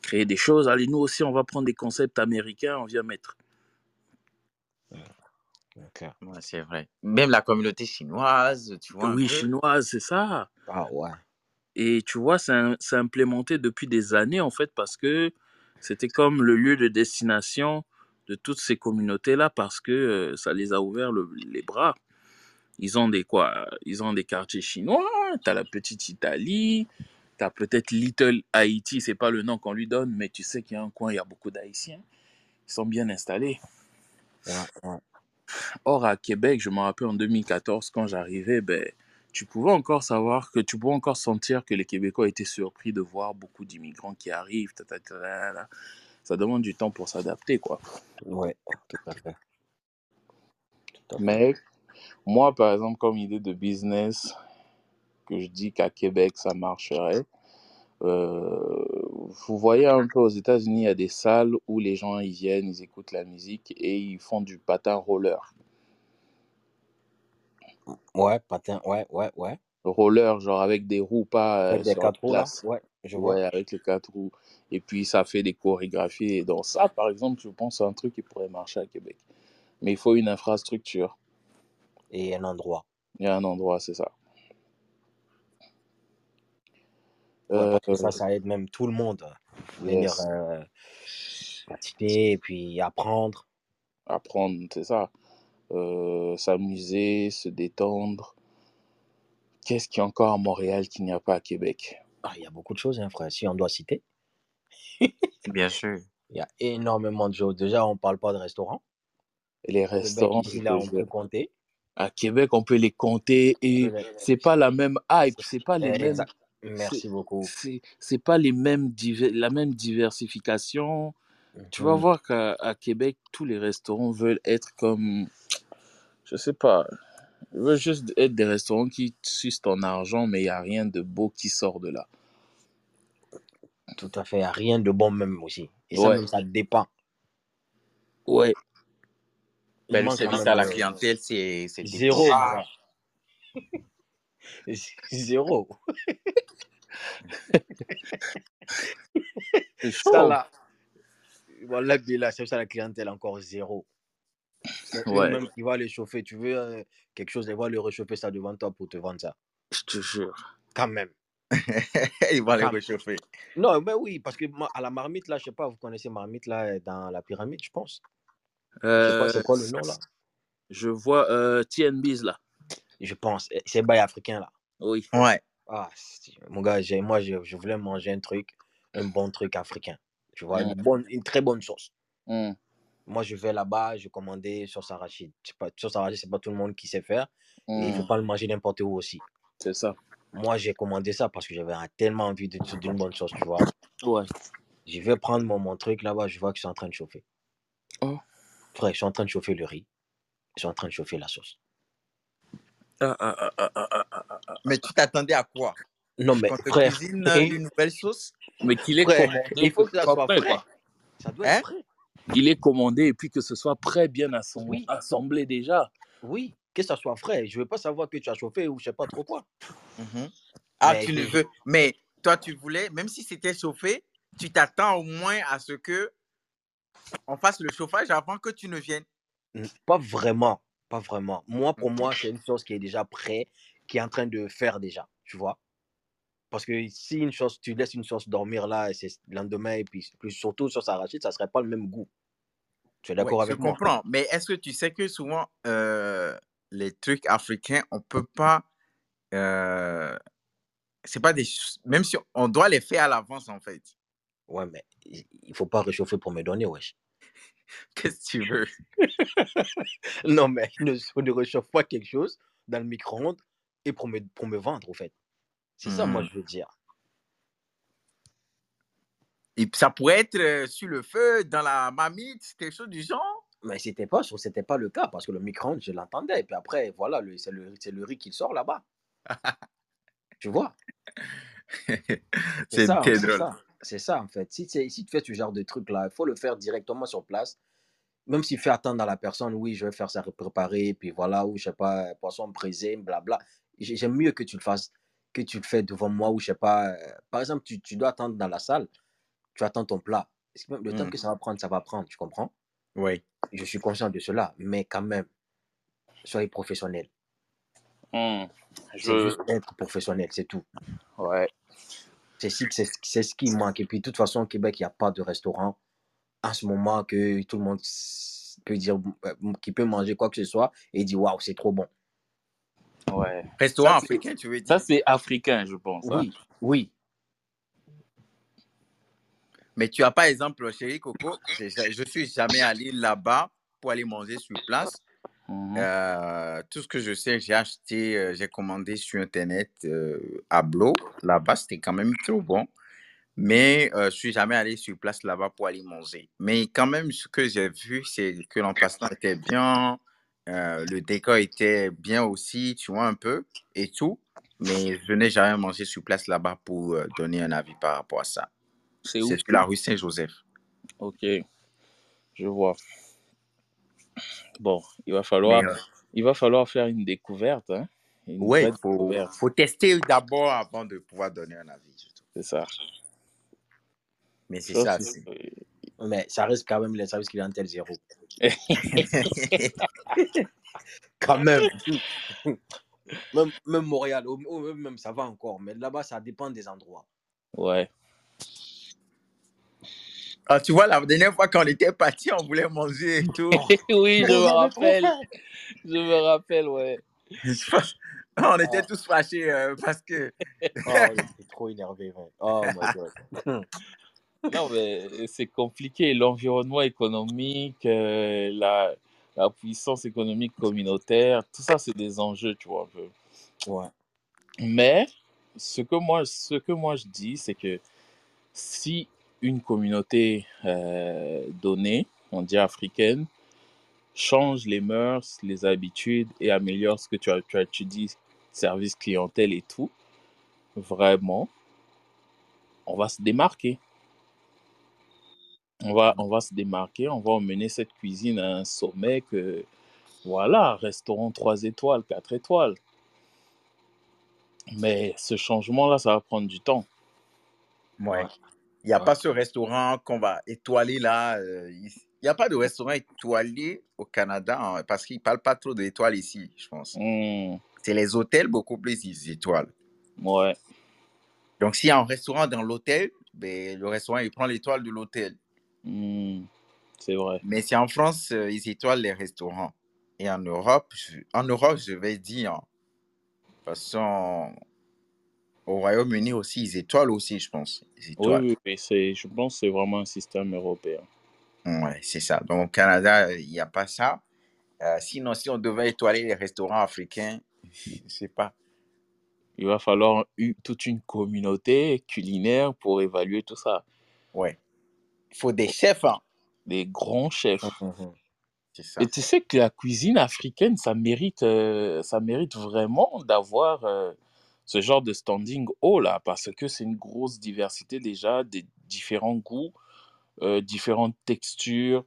créer des choses. Allez, nous aussi, on va prendre des concepts américains, on vient mettre. Ok. Ouais, c'est vrai. Même la communauté chinoise, tu vois Oui, chinoise, c'est ça. Ah ouais. Et tu vois, c'est implémenté depuis des années, en fait, parce que c'était comme le lieu de destination de toutes ces communautés-là, parce que euh, ça les a ouvert le- les bras. Ils ont des quoi Ils ont des quartiers chinois, t'as la petite Italie, t'as peut-être Little Haïti, c'est pas le nom qu'on lui donne, mais tu sais qu'il y a un coin, il y a beaucoup d'Haïtiens. Ils sont bien installés. Ouais, ouais. Or, à Québec, je me rappelle en 2014, quand j'arrivais, ben, tu pouvais encore savoir que tu pouvais encore sentir que les Québécois étaient surpris de voir beaucoup d'immigrants qui arrivent. ta, ta, ta, ta, ta. Ça demande du temps pour s'adapter, quoi. Ouais, tout à fait. Tout à fait. Mais moi, par exemple, comme idée de business, que je dis qu'à Québec, ça marcherait, euh, vous voyez un peu aux États-Unis, il y a des salles où les gens ils viennent, ils écoutent la musique et ils font du patin roller. Ouais, patin, ouais, ouais, ouais. Roller, genre avec des roues, pas Avec euh, des sur la quatre roues là. Ouais, je vois. Ouais, avec les quatre roues. Et puis ça fait des chorégraphies. Et dans ça, par exemple, je pense c'est un truc qui pourrait marcher à Québec. Mais il faut une infrastructure. Et un endroit. Il y a un endroit, c'est ça. Ouais, Euh, parce que ça, ça aide même tout le monde à venir yes. euh, patiner et puis apprendre. Apprendre, c'est ça. Euh, s'amuser, se détendre. Qu'est-ce qu'il y a encore à Montréal qu'il n'y a pas à Québec? Ah, il y a beaucoup de choses, hein, frère. Si on doit citer, Bien sûr. il y a énormément de choses. Déjà, on parle pas de restaurants. Et les Québec, restaurants, je ici, là, on peut compter. À Québec, on peut les compter et c'est pas la même hype, c'est pas les mêmes, Merci beaucoup. c'est pas les mêmes la même diversification. Tu vas Mhm. voir qu'à Québec, tous les restaurants veulent être comme, je sais pas, ils veulent juste être des restaurants qui sucent ton argent, mais il y a rien de beau qui sort de là. Tout à fait. Il n'y a rien de bon même aussi. Et ça, Ouais, même, ça dépend. ouais, Ben, le service à la clientèle, c'est zéro. Zéro. c'est Ça, là, voilà, là, c'est ça la clientèle, encore zéro. Ouais, même qui vont les chauffer. Tu veux euh, quelque chose, ils vont le réchauffer ça devant toi pour te vendre ça. je te jure. Quand même. Ils vont les Quand réchauffer. Non, mais oui, parce que moi, à la marmite, là, je sais pas, vous connaissez marmite, là, dans la pyramide, je pense? Euh, c'est quoi le nom, là? je vois euh, TNB's là. Je pense. eh, C'est bail africain, là. Oui. Ouais. Ah, mon gars, j'ai- moi, je, je voulais manger un truc, un bon truc africain. Tu vois, Mm, une, bonne, une très bonne sauce. mm, Moi, je vais là-bas, je commandais sauce arachide. C'est pas, sauce arachide, c'est pas tout le monde qui sait faire. Et il faut mm. pas le manger n'importe où aussi. C'est ça. Moi, j'ai commandé ça parce que j'avais tellement envie de- d'une bonne sauce, tu vois. Ouais. Je vais prendre mon, mon truc là-bas, je vois que c'est en train de chauffer. Oh. Frère, ils sont en train de chauffer le riz. Ils sont en train de chauffer la sauce. Ah, ah, ah. Mais tu t'attendais à quoi? Non, mais Qu'on te frère, cuisine une nouvelle sauce? Mais qu'il est frère, commandé, il faut que ça soit prêt, quoi. Ça doit Hein? être frais. Il est commandé et puis que ce soit prêt, bien Oui, assemblé déjà. oui, que ça soit frais. Je veux pas savoir que tu as chauffé ou je sais pas trop quoi. Mhm. Ah, Mais tu ne que- veux. Mais toi, tu voulais, même si c'était chauffé, tu t'attends au moins à ce que on fasse le chauffage avant que tu ne viennes. Pas vraiment, pas vraiment. Moi, pour moi, c'est une sauce qui est déjà prête, qui est en train de faire déjà, tu vois. Parce que si une sauce, tu laisses une sauce dormir là, et c'est le lendemain, et puis, surtout sauce arachide, ça serait pas le même goût. Tu es Ouais, d'accord je avec moi? comprends. Mais est-ce que tu sais que souvent, euh, les trucs africains, on peut pas. euh, c'est pas des. Même si on doit les faire à l'avance, en fait. Ouais, mais il faut pas réchauffer pour me donner, wesh. Qu'est-ce que tu veux? Non, mais ne, ne réchauffe pas quelque chose dans le micro-ondes et pour me, pour me vendre, au fait. C'est ça, moi, Mhm. je veux dire. Et ça pourrait être euh, sur le feu, dans la mamite, quelque chose du genre? Mais c'était pas, c'était pas le cas parce que le micro-ondes, je l'entendais. Et puis après, voilà, c'est le, le riz qui sort là-bas. Tu vois? Très c'est drôle. ça. C'est ça, en fait. Si, si tu fais ce genre de truc-là, il faut le faire directement sur place. Même s'il fait attendre à la personne, oui, je vais faire ça préparer, puis voilà, ou je sais pas, poisson braisé, blabla. J'ai- J'aime mieux que tu le fasses, que tu le fais devant moi, ou je sais pas. euh, Par exemple, tu, tu dois attendre dans la salle, tu attends ton plat. Le temps Mm. que ça va prendre, ça va prendre, tu comprends? Oui. Je suis conscient de cela, mais quand même, soyez professionnel. Hmm. C'est juste être professionnel, c'est tout. Ouais. C'est ce, c'est ce- c'est ce qui manque. Et puis, de toute façon, au Québec, il n'y a pas de restaurant en ce moment que tout le monde peut dire, euh, qui peut manger quoi que ce soit et dire, waouh, c'est trop bon. Ouais. Restaurant Ça, africain, tu veux dire? Ça, c'est africain, je pense. hein. Oui, oui. Mais tu as par exemple, chérie Coco, je je suis jamais allé là-bas pour aller manger sur place. Mhm. Euh, tout ce que je sais, j'ai acheté, euh, j'ai commandé sur Internet euh, à Blo. Là-bas, c'était quand même trop bon. Mais je suis jamais allé sur place là-bas pour aller manger. Mais quand même, ce que j'ai vu, c'est que l'emplacement était bien, le décor était bien aussi, tu vois, un peu, et tout. Mais je n'ai jamais mangé sur place là-bas pour donner un avis par rapport à ça. C'est où C'est sur la rue Saint-Joseph. Ok. Je vois. Bon, il va falloir, Mais, euh, il va falloir faire une découverte. Hein? Vraie il faut, tester d'abord avant de pouvoir donner un avis. C'est ça. Mais c'est Ça, c'est- Mais ça reste quand même les services clientèle zéro. Quand même. même, même Montréal, même ça va encore. Mais là-bas, ça dépend des endroits. Ouais. Ah, tu vois, la dernière fois qu'on était parti, on voulait manger et tout. oui, je me rappelle. Je me rappelle, ouais. On était tous fâchés euh, parce que. Oh, j'étais trop énervé. ouais. Oh my god. Non, mais c'est compliqué. L'environnement économique, euh, la, la puissance économique communautaire, tout ça, c'est des enjeux, tu vois, un peu. Ouais. Mais ce que moi, ce que moi je dis, c'est que si une communauté euh, donnée, on dit africaine, change les mœurs, les habitudes et améliore ce que tu as, tu as tu dis, service clientèle et tout, vraiment, on va se démarquer. On va, on va se démarquer, on va emmener cette cuisine à un sommet que, voilà, restaurant 3 étoiles, 4 étoiles. Mais ce changement-là, ça va prendre du temps. Ouais. Il n'y a Ouais. pas ce restaurant qu'on va étoiler là. euh, Il n'y a pas de restaurant étoilé au Canada hein, parce qu'ils ne parlent pas trop d'étoiles ici, je pense. Hmm, C'est les hôtels beaucoup plus ils étoilent. ouais, Donc, s'il y a un restaurant dans l'hôtel, ben, le restaurant, il prend l'étoile de l'hôtel. hmm, c'est vrai. Mais si en France, euh, ils étoilent les restaurants. Et en Europe, je, en Europe, je vais dire, de toute façon, au Royaume-Uni aussi, ils étoilent aussi, je pense. Ils Oui, étoilent. oui, oui, c'est, je pense que c'est vraiment un système européen. Ouais, c'est ça. Donc, au Canada, il n'y a pas ça. Euh, sinon, si on devait étoiler les restaurants africains, je ne sais pas. Il va falloir u- toute une communauté culinaire pour évaluer tout ça. Ouais. Il faut des chefs, hein. Des grands chefs. Mhm. C'est ça. Et tu sais que la cuisine africaine, ça mérite, euh, ça mérite vraiment d'avoir euh, ce genre de standing haut là, parce que c'est une grosse diversité déjà, des différents goûts, euh, différentes textures.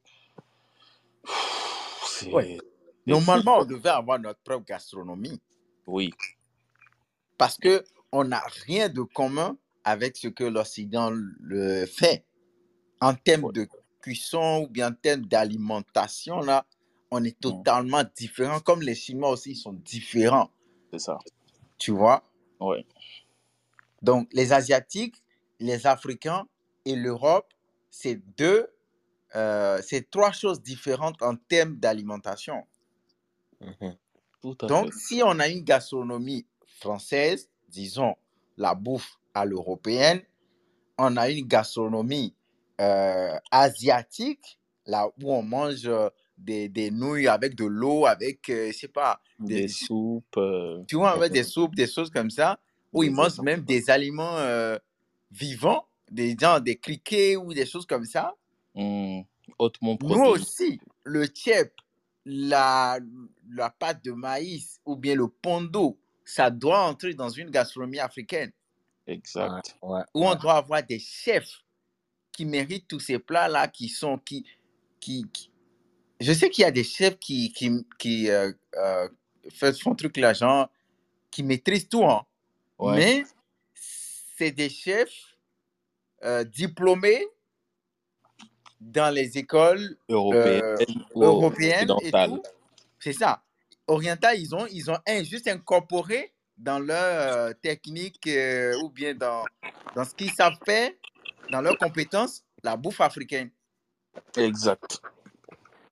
Ouais. Normalement, on devait avoir notre propre gastronomie Oui, parce qu'on n'a rien de commun avec ce que l'Occident le fait. En termes de cuisson ou bien en termes d'alimentation, là, on est Mm, totalement différents. Comme les Chinois aussi ils sont différents, c'est ça. tu vois? Ouais. Donc, les Asiatiques, les Africains et l'Europe, c'est deux, euh, c'est trois choses différentes en termes d'alimentation. Mhm. Donc, fait. si on a une gastronomie française, disons la bouffe à l'européenne, on a une gastronomie euh, asiatique, là où on mange euh, des, des nouilles avec de l'eau, avec, euh, je sais pas, Des des, soupes, euh, tu vois, avec des soupes, des choses comme ça, où ils mangent même des aliments euh, vivants des gens, des criquets ou des choses comme ça. Hmm, Hautement Nous aussi, le tchèp, la, la pâte de maïs ou bien le pondo, ça doit entrer dans une gastronomie africaine Exact. Ouais, où ouais. on doit avoir des chefs qui méritent tous ces plats-là, qui sont, qui, qui, qui- Je sais qu'il y a des chefs qui, qui, qui euh, euh, font truc là, genre, qui maîtrisent tout, hein. Ouais. Mais c'est des chefs euh, diplômés dans les écoles Européenne euh, européennes et occidentale. tout. C'est ça. Oriental, ils ont, ils ont un, juste incorporé dans leur euh, technique ou bien dans, dans ce qu'ils savent faire, dans leurs compétences, la bouffe africaine. Exact.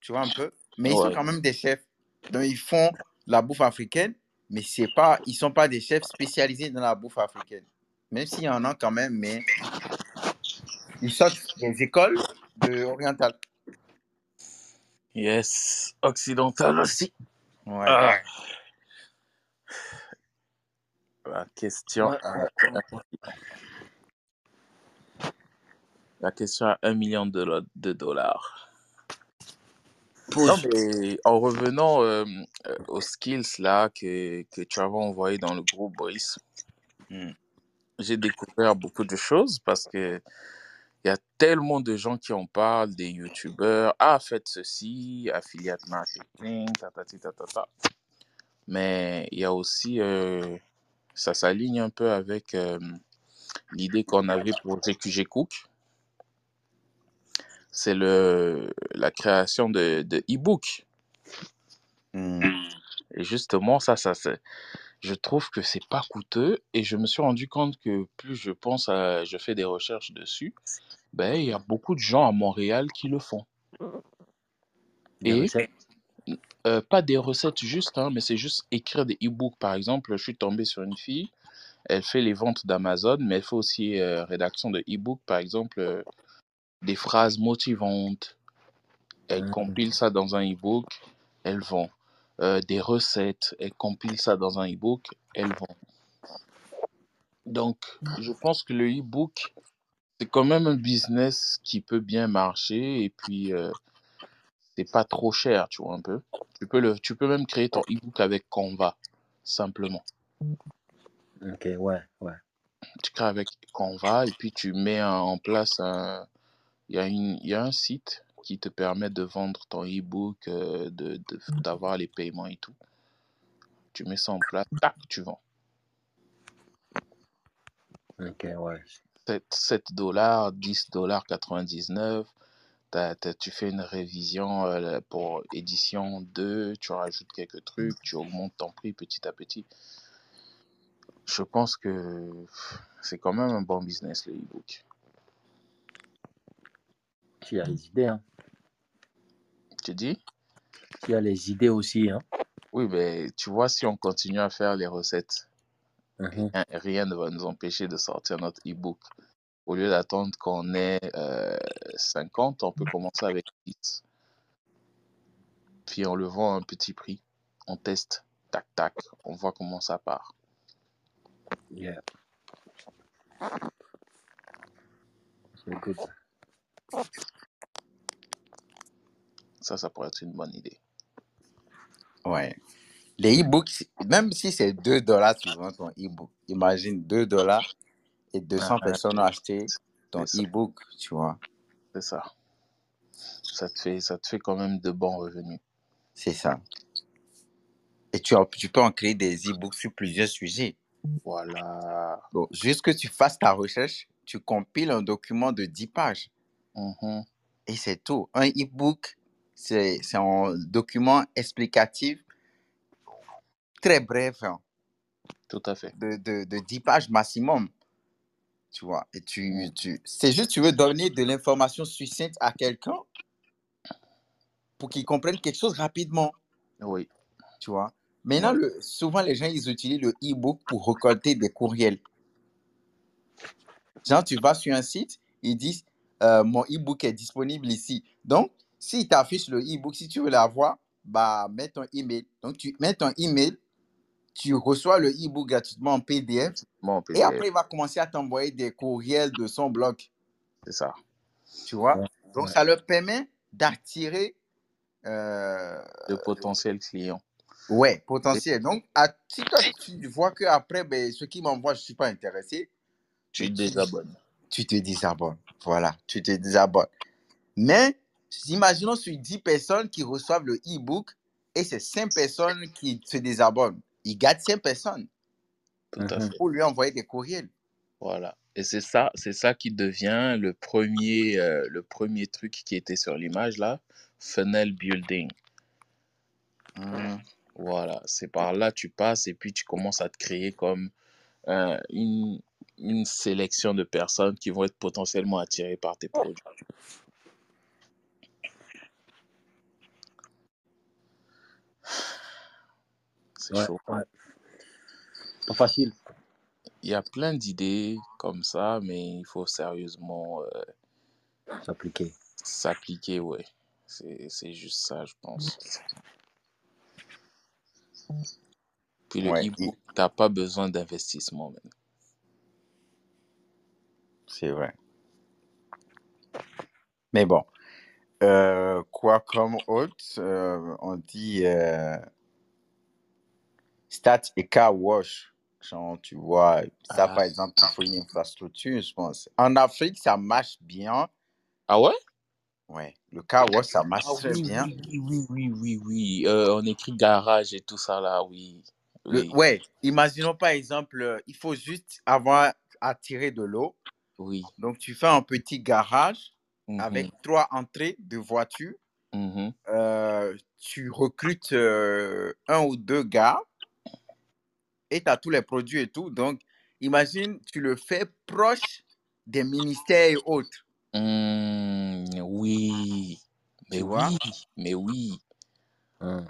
Tu vois un peu? Mais ils sont quand même des chefs. Donc, ils font la bouffe africaine, mais c'est pas, ils ne sont pas des chefs spécialisés dans la bouffe africaine. Même s'il y en a quand même, mais ils sortent des écoles de orientales. Yes. Occidental aussi. Ouais. Ah. La question. Ouais. La question à 1 million de dollars. Non, mais en revenant euh, euh, aux skills là que, que tu avais envoyé dans le groupe, Brice, Hmm. j'ai découvert beaucoup de choses parce que il y a tellement de gens qui en parlent, des youtubeurs, ah, faites ceci, affiliate marketing, tatati tatata. Mais il y a aussi, euh, ça s'aligne un peu avec l'idée qu'on avait pour GQG Cook. C'est le, la création de, de e-book. Hmm. Et justement, ça, ça, c'est, je trouve que c'est pas coûteux et je me suis rendu compte que plus je pense à, je fais des recherches dessus, ben, il y a beaucoup de gens à Montréal qui le font. Des Et euh, pas des recettes juste, hein, mais c'est juste écrire des e-books. Par exemple, je suis tombé sur une fille, elle fait les ventes d'Amazon, mais elle fait aussi euh, rédaction de e-books, par exemple, euh, des phrases motivantes. Elle Mhm. compile ça dans un e-book, elle vend. Euh, des recettes, elle compile ça dans un e-book, elle vend. Donc, je pense que le e-book, c'est quand même un business qui peut bien marcher et puis euh, c'est pas trop cher, tu vois un peu. Tu peux, le, tu peux même créer ton e-book avec Canva, simplement. Ok, ouais, ouais. Tu crées avec Canva et puis tu mets en place un... Il y, a une, il y a un site qui te permet de vendre ton e-book, euh, de, de- d'avoir les paiements et tout. Tu mets ça en place, tac, tu vends. Ok, ouais. 7, 7 dollars, 10 dollars 99. T'as- t'as- tu fais une révision euh, pour édition 2, tu rajoutes quelques trucs, tu augmentes ton prix petit à petit. Je pense que c'est quand même un bon business le e-book. Tu as les idées, hein. Tu dis? Tu as les idées aussi, hein. Oui, mais tu vois, si on continue à faire les recettes, Mhm. rien, rien ne va nous empêcher de sortir notre e-book. Au lieu d'attendre qu'on ait euh, 50, on peut commencer avec 10. Puis on le vend à un petit prix. On teste, tac, tac, on voit comment ça part. Yeah. C'est good. Ça, ça pourrait être une bonne idée. Ouais. Les e-books, même si c'est 2 dollars, tu vends ton e-book. Imagine 2 dollars et 200 Ah, personnes ont acheté ton e-book, tu vois. C'est ça. Ça te fait, ça te fait quand même de bons revenus. C'est ça. Et tu, as- tu peux en créer des e-books sur plusieurs sujets. Voilà. Donc, juste que tu fasses ta recherche, tu compiles un document de 10 pages Mhm. et c'est tout. Un e-book, c'est un document explicatif très bref, hein, Tout à fait. de, de, de 10 pages maximum. Tu vois, et tu, tu, c'est juste tu veux donner de l'information succincte à quelqu'un pour qu'il comprenne quelque chose rapidement, Oui. tu vois. Maintenant, le, souvent, les gens, ils utilisent le e-book pour récolter des courriels. Genre, tu vas sur un site, ils disent, euh, mon e-book est disponible ici. Donc, s'ils t'affichent le e-book, si tu veux l'avoir, bah, mets ton email. Donc, tu mets ton email, tu reçois le e-book gratuitement en PDF. Bon, Et après, il va commencer à t'envoyer des courriels de son blog. c'est ça. Tu vois? Ouais, Donc, ouais. ça leur permet d'attirer, euh, De potentiels clients. ouais, potentiel. Donc, à, si toi, tu vois qu'après, ben, ce qui m'envoie, je ne suis pas intéressé, Tu mais te tu, désabonnes. tu te désabonnes. Voilà, tu te désabonnes. Mais, imaginons sur 10 personnes qui reçoivent le e-book et c'est 5 personnes qui se désabonnent. Il garde 5 personnes Tout à Mhm. fait. pour lui envoyer des courriels. Voilà. Et c'est ça, c'est ça qui devient le premier, euh, le premier truc qui était sur l'image là, funnel building. Mhm. Voilà, c'est par là tu passes et puis tu commences à te créer comme euh, une, une sélection de personnes qui vont être potentiellement attirées par tes produits. C'est Ouais, chaud. ouais. Pas facile. Il y a plein d'idées comme ça, mais il faut sérieusement euh, S'appliquer. s'appliquer, ouais. C'est, c'est juste ça, je pense. Puis le Ouais, e-book, t'as pas besoin d'investissement, c'est vrai. Mais bon, euh, quoi comme autre, euh, on dit euh, stats et car wash. Genre, tu vois, ça Ah, par exemple, il faut une infrastructure, je pense. En Afrique, ça marche bien. ah ouais? Ouais, le car wash, ça marche Ah très bien. oui, oui, oui, oui, oui. Euh, on écrit garage et tout ça là, oui. Le, Oui, ouais, imaginons par exemple, euh, il faut juste avoir à tirer de l'eau. oui. Donc, tu fais un petit garage Mhm, avec trois entrées de voitures. mhm. Euh, tu recrutes euh, un ou deux gars et tu as tous les produits et tout. Donc, imagine, tu le fais proche des ministères et autres. Hmm, oui, mais Tu vois? oui, mais oui. Hum.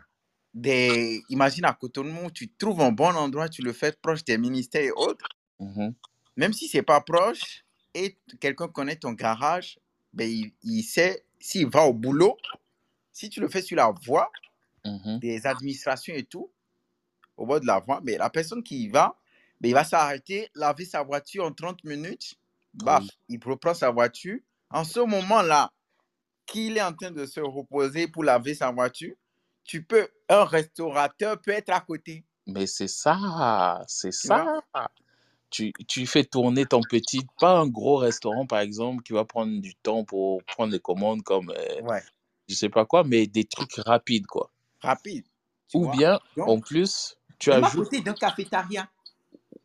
Des, imagine à Cotonou, tu trouves un bon endroit, tu le fais proche des ministères et autres. Mhm, Même si c'est pas proche et quelqu'un connaît ton garage, ben, il, il sait s'il va au boulot. Si tu le fais sur la voie, des administrations et tout, au bord de la voie, mais la personne qui y va, mais il va s'arrêter, laver sa voiture en 30 minutes. Baf, Oui, il reprend sa voiture. En ce moment-là, qu'il est en train de se reposer pour laver sa voiture, tu peux, un restaurateur peut être à côté. mais c'est ça, c'est ça. Tu, tu fais tourner ton petit, pas un gros restaurant par exemple qui va prendre du temps pour prendre les commandes comme euh, Ouais, je sais pas quoi, mais des trucs rapides quoi. rapide. Ou vois? bien, Donc, en plus, tu ajoutes, côté d'un cafétéria.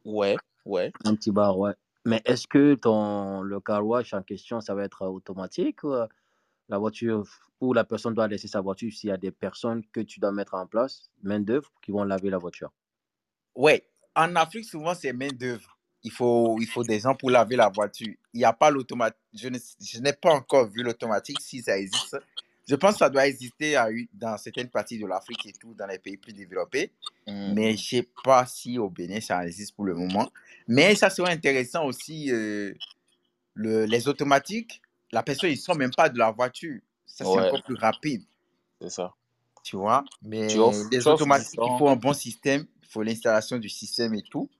ouais, ouais. Un petit bar, ouais. Mais est-ce que ton, le car wash en question, ça va être automatique ou euh, la voiture, ou la personne doit laisser sa voiture s'il y a des personnes que tu dois mettre en place, main-d'œuvre, qui vont laver la voiture? Ouais, en Afrique, souvent, c'est main-d'œuvre. Il faut, il faut des gens pour laver la voiture. Il n'y a pas l'automatique. Je n'ai pas encore vu l'automatique si ça existe. Je pense que ça doit exister à dans certaines parties de l'Afrique et tout, dans les pays plus développés. Hmm, Mais je ne sais pas si au Bénin, ça existe pour le moment. Mais ça serait intéressant aussi, euh, le- les automatiques. La personne, il ne sort même pas de la voiture. Ça, c'est Ouais, encore plus rapide, c'est ça. tu vois? Tu Mais offres, les tu automatiques, il faut un bon système. Il faut l'installation du système et tout.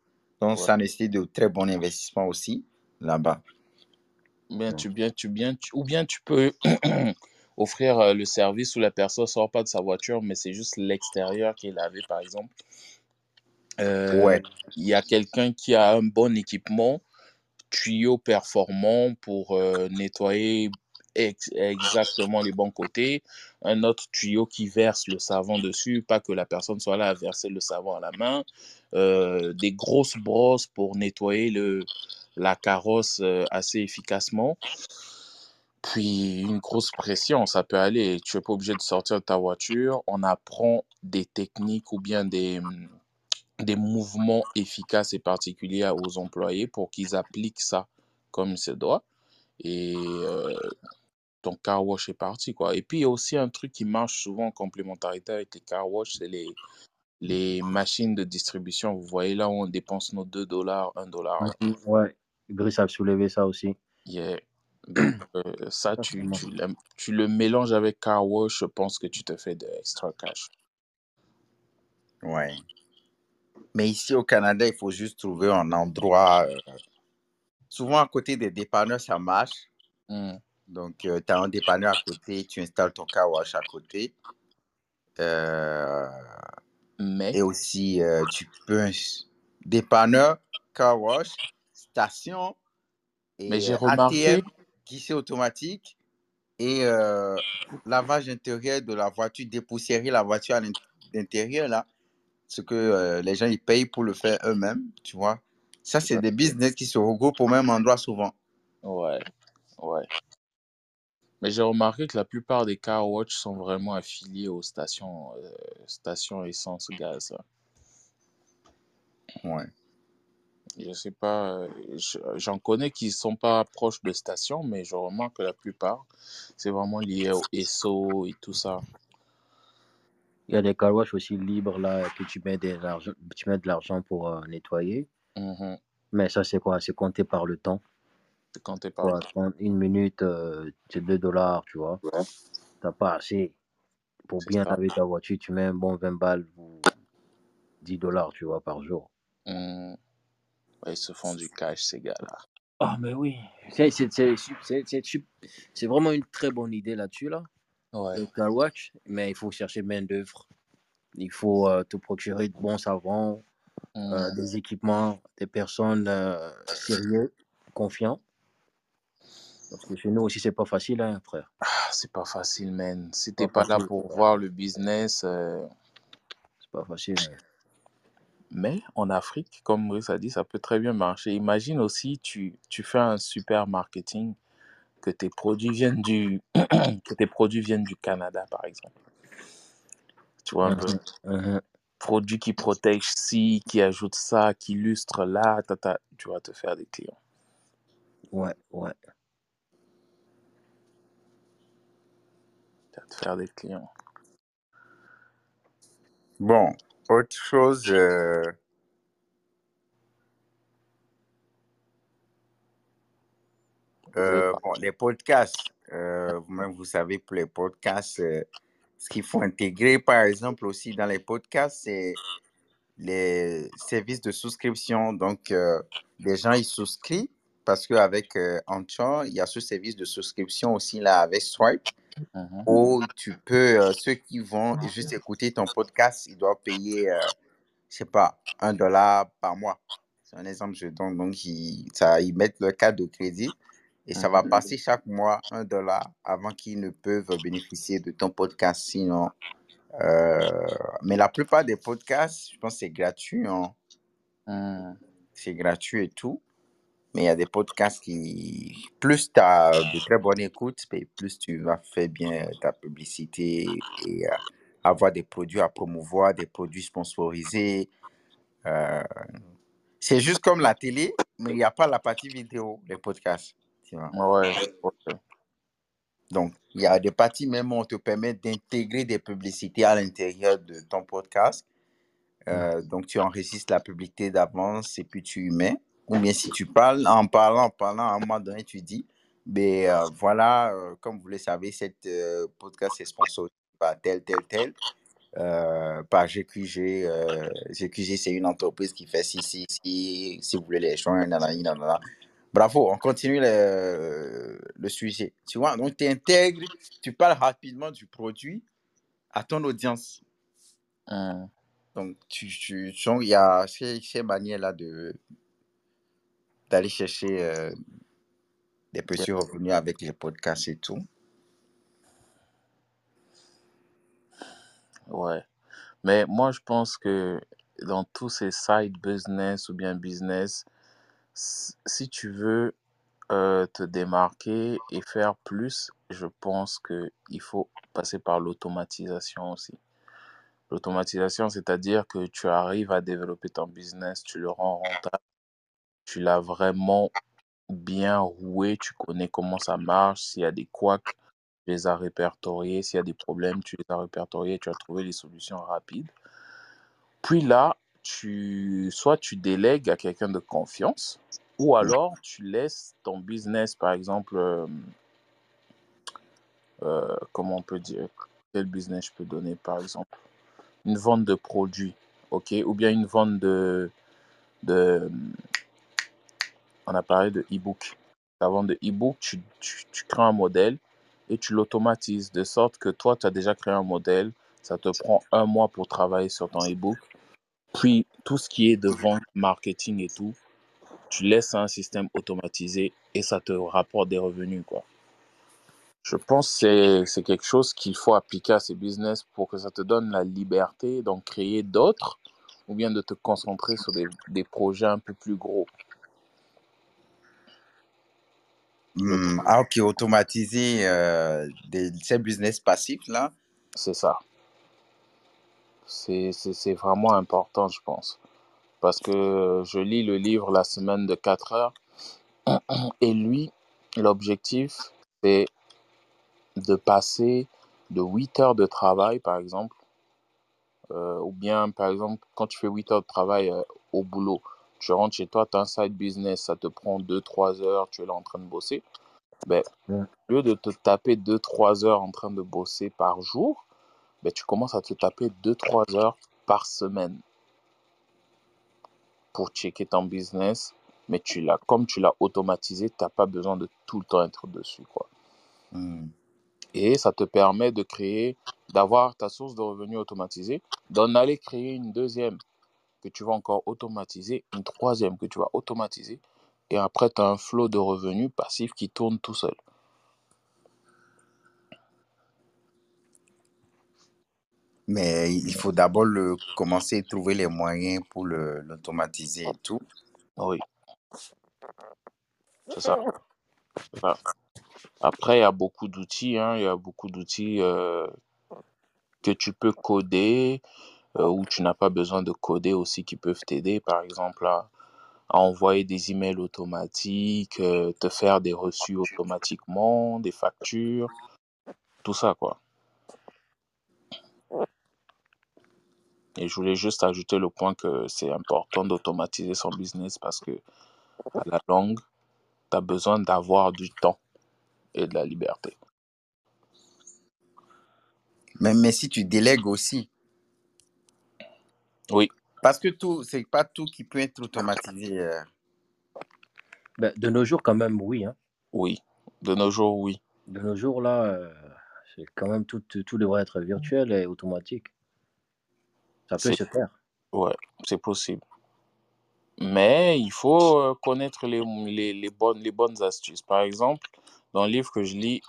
Donc, Ouais. ça nécessite de très bons investissements aussi là-bas. Bien, tu, bien, tu, bien, tu- ou bien tu peux offrir euh, le service où la personne sort pas de sa voiture, mais c'est juste l'extérieur qui est lavé, par exemple. Euh, Ouais, Il y a quelqu'un qui a un bon équipement, tuyau performant pour euh, nettoyer ex- exactement les bons côtés, un autre tuyau qui verse le savon dessus, pas que la personne soit là à verser le savon à la main, euh, des grosses brosses pour nettoyer le, la carrosse assez efficacement. Puis une grosse pression, ça peut aller. Tu n'es pas obligé de sortir de ta voiture. On apprend des techniques ou bien des, hum, des mouvements efficaces et particuliers aux employés pour qu'ils appliquent ça comme il se doit. Et euh, ton car wash est parti, quoi. Et puis, il y a aussi un truc qui marche souvent en complémentarité avec les car wash, c'est les, les machines de distribution. Vous voyez là où on dépense nos 2 dollars, 1 dollar. Ouais, Brice a soulevé ça aussi. Yeah. Donc, euh, ça, tu, tu, le mélanges avec car wash, je pense que tu te fais de extra cash. ouais. Mais ici au Canada, il faut juste trouver un endroit. euh, souvent à côté des dépanneurs, ça marche. Hmm. Donc, tu as un dépanneur à côté, tu installes ton car wash à côté. Euh, Mais, et aussi, euh, tu peux. ins- Dépanneur, car wash, station mais et j'ai euh, remarqué, ATM, guichet automatique et euh, lavage intérieur de la voiture, dépoussiérer la voiture à l'in- l'intérieur, là. Ce que euh, les gens, ils payent pour le faire eux-mêmes, tu vois. Ça, c'est des business qui se regroupent au même endroit souvent. ouais, ouais. Mais j'ai remarqué que la plupart des car watch sont vraiment affiliés aux stations, euh, stations essence gaz. hein. Ouais. Je sais pas, euh, je- j'en connais qui sont pas proches de stations, mais je remarque que la plupart, c'est vraiment lié au SO et tout ça. Il y a des car wash aussi libres là que tu mets de l'argent, tu mets de l'argent pour euh, nettoyer. Mhm. Mais ça, c'est quoi? C'est compté par le temps. C'est t'es pas Quoi, 30 une minute, euh, c'est 2 dollars, tu vois. T'as pas assez. Pour bien ça. laver ta voiture, tu mets un bon 20 balles ou 10 dollars, tu vois, par jour. Mhm. Ouais, ils se font du cash, ces gars-là. Ah, mais oui. C'est vraiment une très bonne idée là-dessus, là. Ouais. Le car wash, mais il faut chercher main d'œuvre. Il faut euh, te procurer de bons savons, euh, Mhm. des équipements, des personnes euh, sérieuses, confiants. Parce que chez nous aussi, c'est pas facile, hein, frère. Ah, c'est pas facile, man. Si t'es Pas pas là pour voir le business, C'est pas facile. hein. Mais en Afrique, comme Maurice a dit, ça peut très bien marcher. Imagine aussi, tu, tu fais un super marketing, que tes produits viennent du, que tes produits viennent du Canada, par exemple. Tu vois un peu? Mhm, mhm. Produit qui protège ci, qui ajoute ça, qui illustre là, tata, tu vas te faire des clients. Ouais, ouais. Tu vas te faire des clients. Bon, autre chose. euh, euh, bon, les podcasts. euh, Vous-même, vous savez, pour les podcasts, euh, ce qu'il faut intégrer, par exemple, aussi dans les podcasts, c'est les services de souscription. Donc, les gens, ils souscrivent parce qu'avec euh, Anchor, il y a ce service de souscription aussi là avec Swipe Mhm. où tu peux, euh, ceux qui vont juste écouter ton podcast, ils doivent payer, euh, je sais pas, un dollar par mois. C'est un exemple que je donne. Donc, ils, ça, ils mettent leur carte de crédit et ça va Mhm. passer chaque mois un dollar avant qu'ils ne peuvent bénéficier de ton podcast. Sinon, euh, mais la plupart des podcasts, je pense que c'est gratuit. hein. Mhm. C'est gratuit et tout. Mais il y a des podcasts qui, plus tu as de très bonnes écoutes, plus tu vas faire bien ta publicité et euh, avoir des produits à promouvoir, des produits sponsorisés. Euh, c'est juste comme la télé, mais il n'y a pas la partie vidéo, les podcasts. tu vois. Ouais, ouais. Donc, il y a des parties même où on te permet d'intégrer des publicités à l'intérieur de ton podcast. Euh, donc, tu enregistres la publicité d'avance et puis tu y mets. Ou bien si tu parles, en parlant, en parlant, à un moment donné, tu dis, ben euh, voilà, euh, comme vous le savez, cette euh, podcast est sponsorisé par tel, tel, tel, par GQG. GQG, c'est une entreprise qui fait ci, ci, ci, si vous voulez les joindre, nanana. Bravo, on continue le, le sujet. Tu vois, donc tu intègres, tu parles rapidement du produit à ton audience. Mhm. Donc, tu, tu, il y a ces, ces manières-là de, d'aller chercher euh, des petits revenus avec les podcasts et tout. Ouais. Mais moi, je pense que dans tous ces side business ou bien business, si tu veux euh, te démarquer et faire plus, je pense que il faut passer par l'automatisation aussi. L'automatisation, c'est-à-dire que tu arrives à développer ton business, tu le rends rentable, tu l'as vraiment bien roué, tu connais comment ça marche, s'il y a des couacs, tu les as répertoriés, s'il y a des problèmes, tu les as répertoriés, tu as trouvé les solutions rapides. Puis là, tu, soit tu délègues à quelqu'un de confiance, ou alors tu laisses ton business, par exemple, euh, euh, comment on peut dire, quel business je peux donner, par exemple, une vente de produits, ok, ou bien une vente de, de on a parlé de e-book. La vente de e-book, tu, crées un modèle et tu l'automatises de sorte que toi, tu as déjà créé un modèle, ça te prend un mois pour travailler sur ton e-book. Puis, tout ce qui est de vente, marketing et tout, tu laisses un système automatisé et ça te rapporte des revenus. Je pense que c'est quelque chose qu'il faut appliquer à ces business pour que ça te donne la liberté d'en créer d'autres ou bien de te concentrer sur des projets un peu plus gros. Hmm, ah, ok, automatiser euh, des, ces business passifs là. C'est ça. C'est vraiment important, je pense. Parce que je lis le livre La semaine de 4 heures et lui, l'objectif, c'est de passer de 8 heures de travail, par exemple, euh, ou bien, par exemple, quand tu fais 8 heures de travail euh, au boulot, tu rentres chez toi, tu as un side business, ça te prend 2-3 heures, tu es là en train de bosser. Ben, au lieu de te taper 2-3 heures en train de bosser par jour, ben, tu commences à te taper 2-3 heures par semaine pour checker ton business. Mais tu l'as, comme tu l'as automatisé, tu n'as pas besoin de tout le temps être dessus, quoi. Hmm. Et ça te permet de créer, d'avoir ta source de revenus automatisée, d'en aller créer une deuxième que tu vas encore automatiser, une troisième que tu vas automatiser, et après, tu as un flot de revenus passifs qui tourne tout seul. Mais il faut d'abord le commencer à trouver les moyens pour le- l'automatiser et tout. Oui, c'est ça. c'est ça. Après, il y a beaucoup d'outils, hein, il y a beaucoup d'outils euh, que tu peux coder euh, ou tu n'as pas besoin de coder aussi qui peuvent t'aider, par exemple, à, à envoyer des emails automatiques, euh, te faire des reçus automatiquement, des factures, tout ça, quoi. Et je voulais juste ajouter le point que c'est important d'automatiser son business parce que à la longue, tu as besoin d'avoir du temps et de la liberté. Mais, mais si tu délègues aussi, Oui, parce que tout, c'est pas tout qui peut être automatisé. euh. Ben, de nos jours, quand même, oui. hein. oui. De nos jours, oui. De nos jours, là, euh, c'est quand même tout, tout devrait être virtuel et automatique. Ça peut se faire. ouais, c'est possible. Mais il faut euh, connaître les, les, les bonnes, les bonnes astuces. Par exemple, dans le livre que je lis,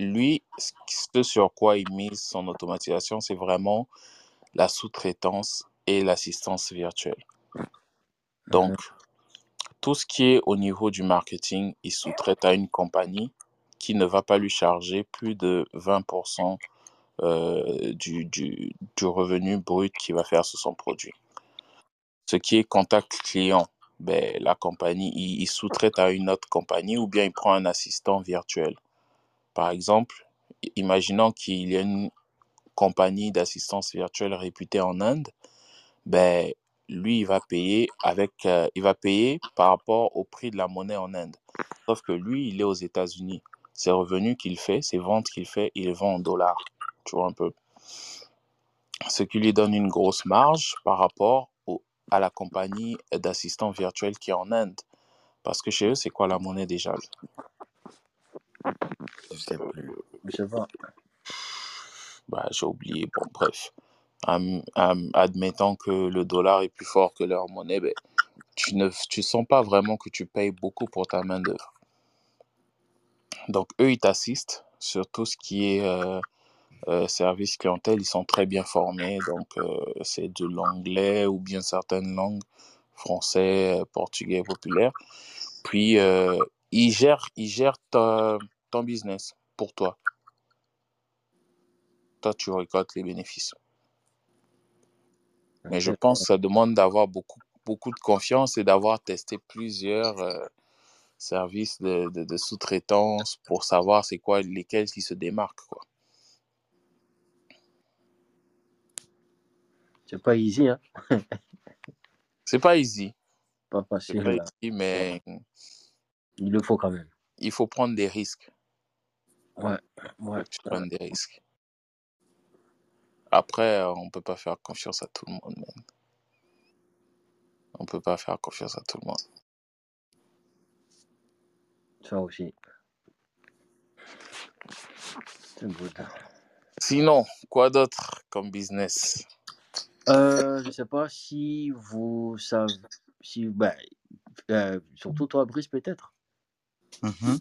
lui, ce sur quoi il mise son automatisation, c'est vraiment la sous-traitance et l'assistance virtuelle. Donc, tout ce qui est au niveau du marketing, il sous-traite à une compagnie qui ne va pas lui charger plus de 20% euh, du, du, revenu brut qu'il va faire sur son produit. Ce qui est contact client, ben, la compagnie, il, il sous-traite à une autre compagnie ou bien il prend un assistant virtuel. Par exemple, imaginons qu'il y a une compagnie d'assistance virtuelle réputée en Inde, ben, lui, il va payer avec, euh, il va payer par rapport au prix de la monnaie en Inde. Sauf que lui, il est aux États-Unis. Ses revenus qu'il fait, ses ventes qu'il fait, il vend en dollars. Tu vois un peu. Ce qui lui donne une grosse marge par rapport au- à la compagnie d'assistants virtuels qui est en Inde. Parce que chez eux, c'est quoi la monnaie déjà? Je sais plus. Je pas. Bah, j'ai oublié. Bon, bref. Am- am- admettant que le dollar est plus fort que leur monnaie, ben, tu ne tu sens pas vraiment que tu payes beaucoup pour ta main-d'œuvre. Donc, eux, ils t'assistent sur tout ce qui est euh, euh, service clientèle. Ils sont très bien formés. Donc, euh, c'est de l'anglais ou bien certaines langues, français, portugais populaire. Puis, ils gèrent, ils gèrent ton business pour toi. Toi, tu récoltes les bénéfices. Mais je pense que ça demande d'avoir beaucoup, beaucoup de confiance et d'avoir testé plusieurs euh, services de, de, de sous-traitance pour savoir c'est quoi lesquels qui se démarquent. Quoi. C'est pas easy, hein. C'est pas easy. Pas facile. pas là. easy, mais Il le faut quand même. il faut prendre des risques. Ouais. Il Ouais. faut que tu prennes des risques. Après, euh, on peut pas faire confiance à tout le monde. man. peut pas faire confiance à tout le monde. Ça aussi. C'est good. Sinon, quoi d'autre comme business? Euh, je sais pas si vous savez, si, ben, euh, surtout toi, Brice, peut-être. Mhm.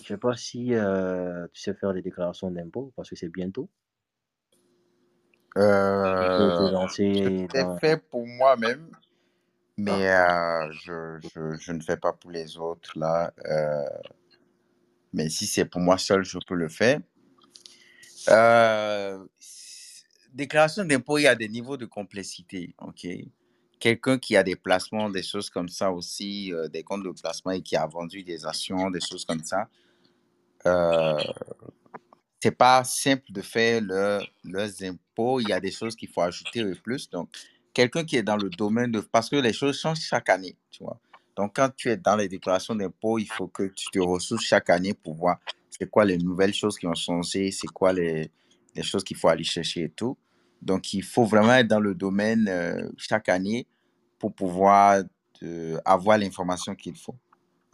Je sais pas si euh, tu sais faire des déclarations d'impôts parce que c'est bientôt. Euh, je dans. fait pour moi-même, Ah, mais euh, je, je, je ne fais pas pour les autres là. Euh, mais si c'est pour moi seul, je peux le faire. Euh, déclaration d'impôt, il y a des niveaux de complexité, ok? Quelqu'un qui a des placements, des choses comme ça aussi, des comptes de placement et qui a vendu des actions, des choses comme ça, euh, c'est pas simple de faire leur- leurs impôts. Il y a des choses qu'il faut ajouter et plus. Donc, quelqu'un qui est dans le domaine de... Parce que les choses changent chaque année, tu vois. Donc, quand tu es dans les déclarations d'impôts, il faut que tu te ressources chaque année pour voir c'est quoi les nouvelles choses qui ont changé, c'est quoi les, les choses qu'il faut aller chercher et tout. Donc, il faut vraiment être dans le domaine euh, chaque année pour pouvoir euh, avoir l'information qu'il faut.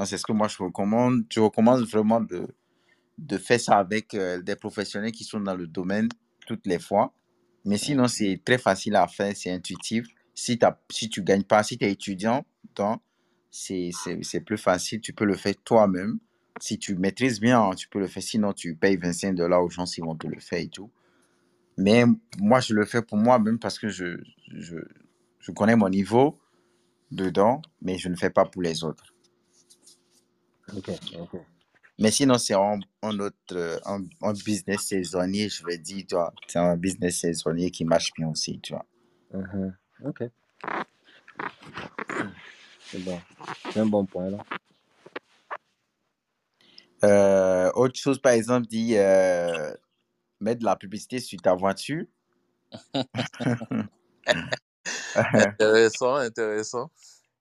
C'est ce que moi je recommande. Je recommande vraiment de, de faire ça avec euh, des professionnels qui sont dans le domaine toutes les fois. Mais sinon, c'est très facile à faire, c'est intuitif. Si, t'as- si tu ne gagnes pas, si tu es étudiant, c'est plus facile, tu peux le faire toi-même. Si tu maîtrises bien, tu peux le faire. Sinon, tu payes 25 dollars aux gens s'ils vont te le faire et tout. Mais moi, je le fais pour moi-même parce que je, je, je connais mon niveau dedans, mais je ne fais pas pour les autres. Ok, ok. Mais sinon, c'est un, un autre euh, un, un business saisonnier, je vais dire, tu vois. C'est un business saisonnier qui marche bien aussi, tu vois. Mhm. Ok. C'est bon. C'est un bon point là. Euh, autre chose, par exemple, dit euh, mettre de la publicité sur ta voiture. Intéressant, intéressant.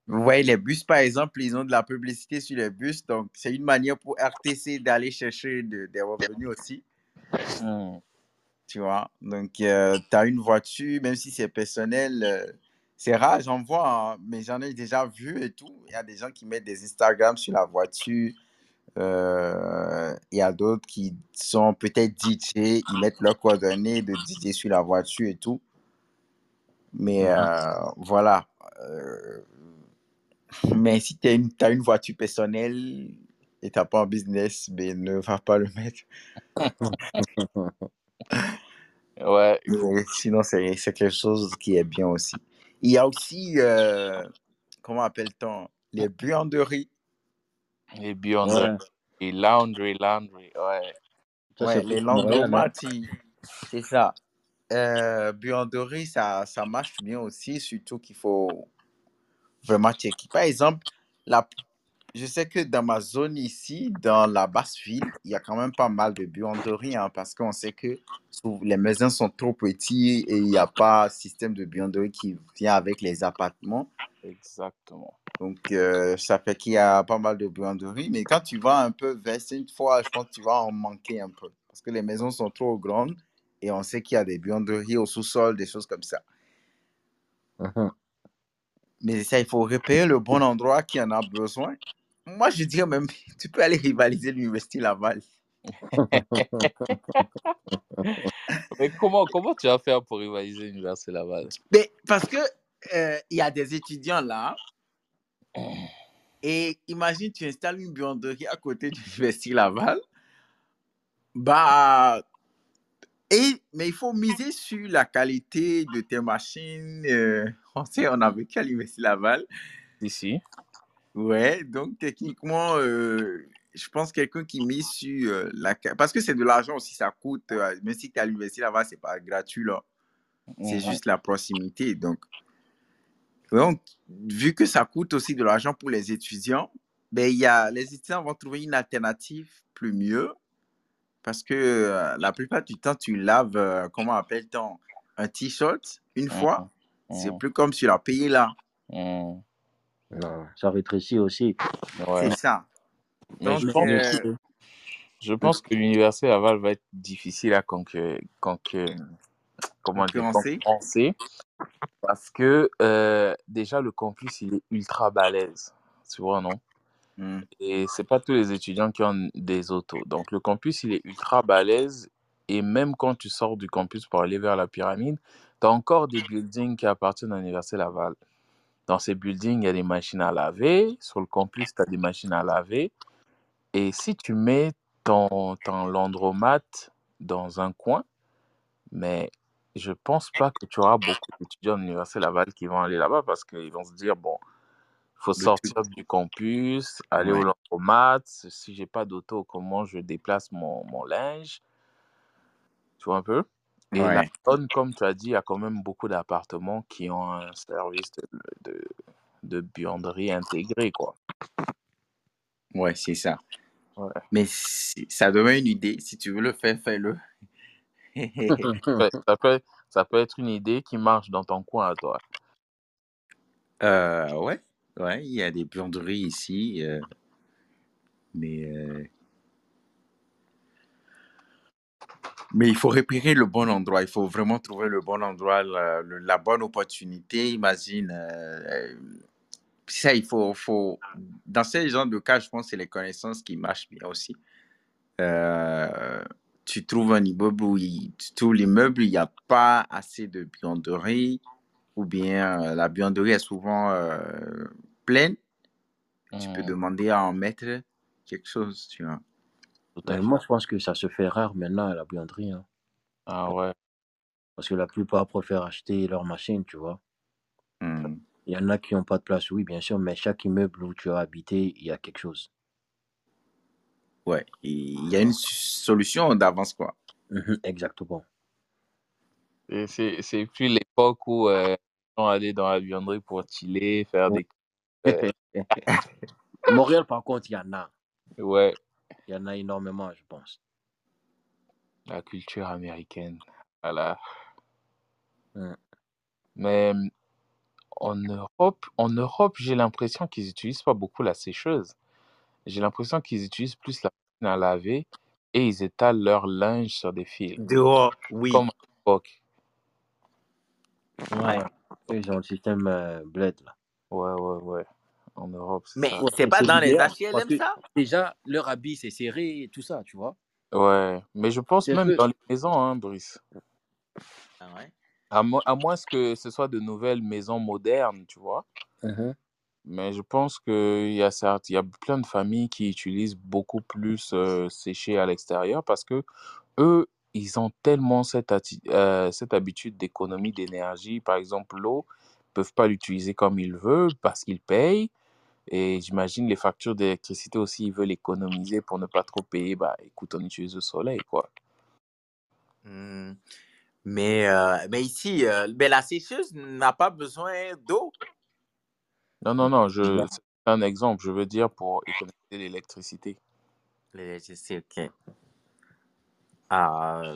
Vous voyez, les bus, par exemple, ils ont de la publicité sur les bus. Donc, c'est une manière pour RTC d'aller chercher de- des revenus aussi. Hmm. Tu vois? Donc, tu as une voiture, même si c'est personnel. euh, c'est rare, j'en vois, hein, mais j'en ai déjà vu et tout. Il y a des gens qui mettent des Instagram sur la voiture. euh, Il y a d'autres qui sont peut-être DJ, ils mettent leurs coordonnées de DJ sur la voiture et tout. Mais Mhm. euh, voilà. Mais si tu as une, t'as une voiture personnelle et tu n'as pas un business, ben, ne va pas le mettre. Ouais, Mais sinon, c'est quelque chose qui est bien aussi. Il y a aussi, euh, comment appelle-t-on, les buanderies. les buanderies. Ouais. Et laundry, laundry, ouais. Ça, Ouais, les Montréal, hein. c'est ça. Euh, buanderie, ça, ça marche bien aussi, surtout qu'il faut vraiment checker. Par exemple, la, je sais que dans ma zone ici, dans la basse ville, il y a quand même pas mal de buanderies, hein, parce qu'on sait que les maisons sont trop petites et il n'y a pas système de buanderie qui vient avec les appartements. Exactement. Donc, euh, ça fait qu'il y a pas mal de buanderies. Mais quand tu vas un peu vers une fois, je pense que tu vas en manquer un peu. Parce que les maisons sont trop grandes et on sait qu'il y a des buanderies au sous-sol, des choses comme ça. Mais ça, il faut repérer le bon endroit qui en a besoin. Moi, je dirais même, tu peux aller rivaliser l'Université Laval. Mais comment, comment tu vas faire pour rivaliser l'Université Laval? Mais parce que euh, il y a des étudiants là. Et imagine, tu installes une buanderie à côté de l'Université Laval. Bah, et, mais il faut miser sur la qualité de tes machines. euh, on a vécu à l'Université Laval. Ici Ouais, donc techniquement, euh, je pense quelqu'un qui mise sur euh, la... Parce que c'est de l'argent aussi, ça coûte. euh, même si tu es à l'Université Laval, c'est pas gratuit là. C'est Mhm. juste la proximité. Donc, donc, vu que ça coûte aussi de l'argent pour les étudiants, ben, il y a, les étudiants vont trouver une alternative plus mieux parce que euh, la plupart du temps, tu laves, euh, comment appelle-t-on, un t-shirt une fois. C'est Mhm. plus comme si tu l'as payé là. Non, ça rétrécit aussi. Ouais. C'est ça. Donc, je pense, euh, que, je pense que l'Université Laval va être difficile à conquérir. conquérir. comment dire, Concurrencer. concurrencer parce que euh, déjà le campus il est ultra balèze, tu vois, non? Hmm. Et c'est pas tous les étudiants qui ont des autos. Donc le campus il est ultra balèze et même quand tu sors du campus pour aller vers la pyramide, tu as encore des buildings qui appartiennent à l'Université Laval. Dans ces buildings, il y a des machines à laver. Sur le campus, tu as des machines à laver. Et si tu mets ton, ton landromat dans un coin, mais je pense pas que tu auras beaucoup d'étudiants de l'Université Laval qui vont aller là-bas parce qu'ils vont se dire, bon, il faut sortir du campus, aller au landromat. Si j'ai pas d'auto, comment je déplace mon, mon linge? Tu vois un peu? Et la Ouais. zone, comme tu as dit, il y a quand même beaucoup d'appartements qui ont un service de, de, de buanderie intégré, quoi. Ouais, c'est ça. Ouais. Mais si- ça devient une idée. Si tu veux le faire, fais-le. Ouais, ça peut, ça peut être une idée qui marche dans ton coin à toi. Euh, ouais, ouais, il y a des buanderies ici, euh, mais euh, mais il faut repérer le bon endroit. Il faut vraiment trouver le bon endroit, la, bonne opportunité. Imagine, euh, ça, il faut, faut, dans ces genres de cas, je pense que c'est les connaissances qui marchent bien aussi. Euh, tu trouves un immeuble où il, tu trouves l'immeuble, il n'y a pas assez de buanderie, ou bien euh, la buanderie est souvent euh, pleine. Tu peux Hmm, demander à en mettre quelque chose, tu vois. Tout à Mais fait. moi, je pense que ça se fait rare maintenant à la buanderie. hein. Ah ouais. Parce que la plupart préfèrent acheter leur machine, tu vois. Hmm. Il y en a qui n'ont pas de place, oui, bien sûr, mais chaque immeuble où tu as habité, il y a quelque chose. Ouais, Et il y a une solution d'avance, quoi. Mhm, Exactement. Et c'est, c'est plus l'époque où euh, gens allaient dans la buanderie pour chiller, faire des... euh, Montréal, par contre, il y en a. ouais, Il y en a énormément, je pense. la culture américaine. Voilà. Hmm. Mais en Europe, en Europe, j'ai l'impression qu'ils n'utilisent pas beaucoup la sécheuse. J'ai l'impression qu'ils utilisent plus la machine à laver et ils étalent leur linge sur des fils, Dehors, oui. comme à l'époque. Ouais. Ils ont le système euh, bled, là. Ouais, ouais, ouais. En Europe, Mais c'est pas dans les HLM, ça? déjà, leur habit, c'est serré et tout ça, tu vois. Ouais, mais je pense même dans les maisons, hein, Brice. Ah ouais? À, mo- à moins que ce soit de nouvelles maisons modernes, tu vois. Mhm. Mais je pense qu'il y a certes, il y a plein de familles qui utilisent beaucoup plus euh, sécher à l'extérieur parce que eux, ils ont tellement cette, euh, cette habitude d'économie d'énergie. Par exemple, l'eau, ils peuvent pas l'utiliser comme ils veulent parce qu'ils payent. Et j'imagine les factures d'électricité aussi, ils veulent économiser pour ne pas trop payer. Bah, écoute, on utilise le soleil, quoi. Hmm. Mais, euh, mais ici, euh, mais la sécheuse n'a pas besoin d'eau. Non, non, non, je, c'est un exemple. Je veux dire pour économiser l'électricité. L'électricité, ok. Ah,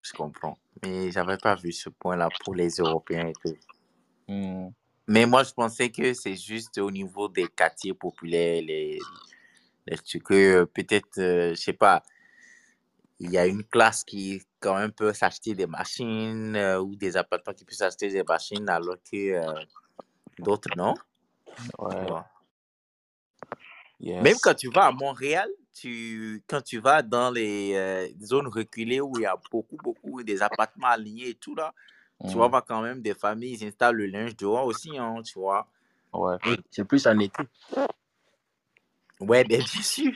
je comprends. Mais j'avais pas vu ce point-là pour les Européens et tout. Hmm. Mais moi, je pensais que c'est juste au niveau des quartiers populaires, les, les trucs que euh, peut-être, euh, je sais pas, il y a une classe qui quand même peut s'acheter des machines euh, ou des appartements qui peuvent s'acheter des machines alors que euh, d'autres non? Ouais, vois? Même yes. quand tu vas à Montréal, tu, quand tu vas dans les zones reculées où il y a beaucoup, beaucoup des appartements alignés et tout là, tu voir quand même des familles, ils installent le linge dehors aussi, hein, tu vois. Ouais. Oui, c'est plus en été. Ouais, ben, bien sûr.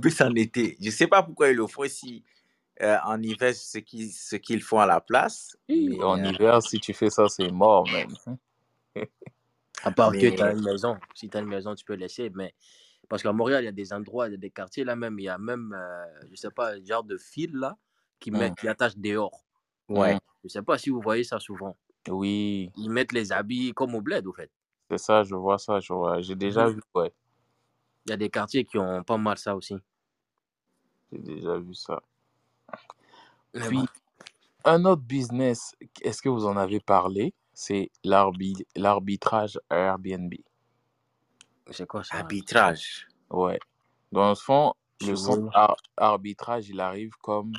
Plus en été. Je sais pas pourquoi ils le font si euh, en hiver, ce qu'ils ce qu'ils font à la place. Mais, En euh, hiver, si tu fais ça, c'est mort, même. À part que tu as une maison. Si tu as une maison, tu peux laisser. Mais parce qu'à Montréal, il y a des endroits, il y a des quartiers là même, il y a même, euh, je sais pas, un genre de fil là qui, met, Hmm. qui attache dehors. ouais. Hmm. Je sais pas si vous voyez ça souvent. Oui, Ils mettent les habits comme au bled, au fait. c'est ça, je vois ça. je vois. J'ai déjà vu, ouais. Il y a des quartiers qui ont pas mal ça aussi. J'ai déjà vu ça. Mais Puis, un autre business, est-ce que vous en avez parlé? C'est l'arbi- l'arbitrage Airbnb. C'est quoi ça? Arbitrage. Ouais. Dans le fond, Je le arbitrage, il arrive comme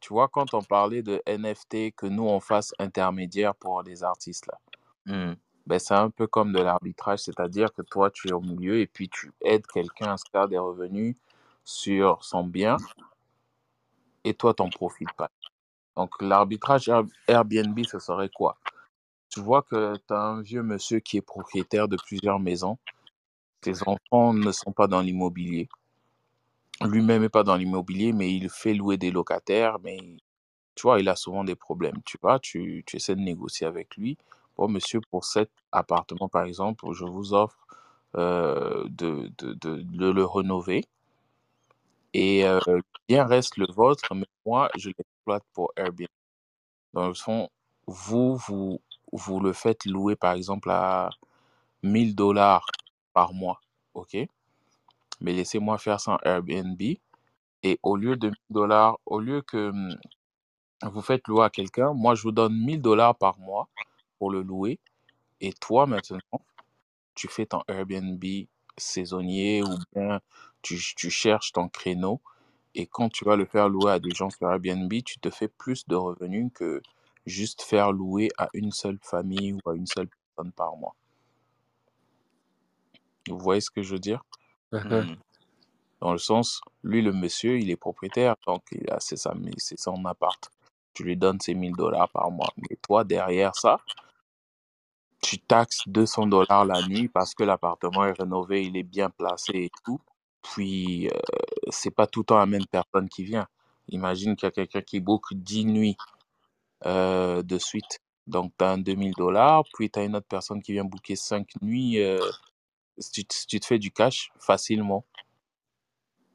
tu vois, quand on parlait de NFT, que nous, on fasse intermédiaire pour les artistes, là, Hmm. ben, c'est un peu comme de l'arbitrage, c'est-à-dire que toi, tu es au milieu et puis tu aides quelqu'un à se faire des revenus sur son bien et toi, t'en profites pas. Donc, l'arbitrage Air- Airbnb, ce serait quoi? Tu vois que tu as un vieux monsieur qui est propriétaire de plusieurs maisons. Ses enfants ne sont pas dans l'immobilier. Lui-même n'est pas dans l'immobilier, mais il fait louer des locataires. Mais tu vois, il a souvent des problèmes. Tu vois, tu, tu essaies de négocier avec lui. Bon, monsieur, pour cet appartement, par exemple, je vous offre euh, de, de, de, de le rénover. Et euh, bien reste le vôtre, mais moi, je l'exploite pour Airbnb. Dans le fond, vous, vous, vous le faites louer, par exemple, à 1000 dollars par mois. OK? Mais laissez-moi faire ça en Airbnb. Et au lieu de 1000 dollars, au lieu que hum, vous faites louer à quelqu'un, moi, je vous donne 1000 dollars par mois pour le louer. Et toi, maintenant, tu fais ton Airbnb saisonnier ou bien tu, tu cherches ton créneau. Et quand tu vas le faire louer à des gens sur Airbnb, tu te fais plus de revenus que juste faire louer à une seule famille ou à une seule personne par mois. Vous voyez ce que je veux dire? Hmm. Dans le sens, lui, le monsieur, il est propriétaire, donc il a, c'est son appart. Tu lui donnes ses 1000 dollars par mois. Mais toi, derrière ça, tu taxes 200 dollars la nuit parce que l'appartement est rénové, il est bien placé et tout. Puis, euh, c'est pas tout le temps la même personne qui vient. Imagine qu'il y a quelqu'un qui book 10 nuits euh, de suite. Donc, tu as un 2000 dollars, puis tu as une autre personne qui vient booker 5 nuits. euh, tu, te- tu te fais du cash facilement.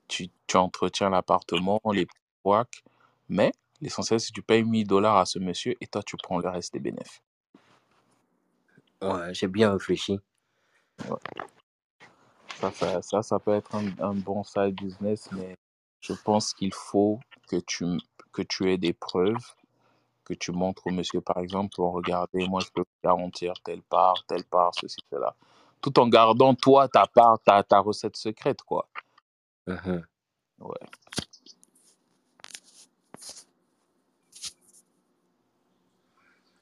Tu, tu entretiens l'appartement, les couacs, mais l'essentiel, c'est que tu payes 1000 dollars à ce monsieur et toi, tu prends le reste des bénéfices. Ouais, j'ai bien réfléchi. Ça, ça, ça, ça peut être un, un bon side business, mais je pense qu'il faut que tu, que tu aies des preuves, que tu montres au monsieur, par exemple, pour regarder, moi, je peux vous garantir telle part, telle part, ceci, cela. Tout en gardant, toi, ta part, ta, ta recette secrète, quoi. Mhm. Ouais.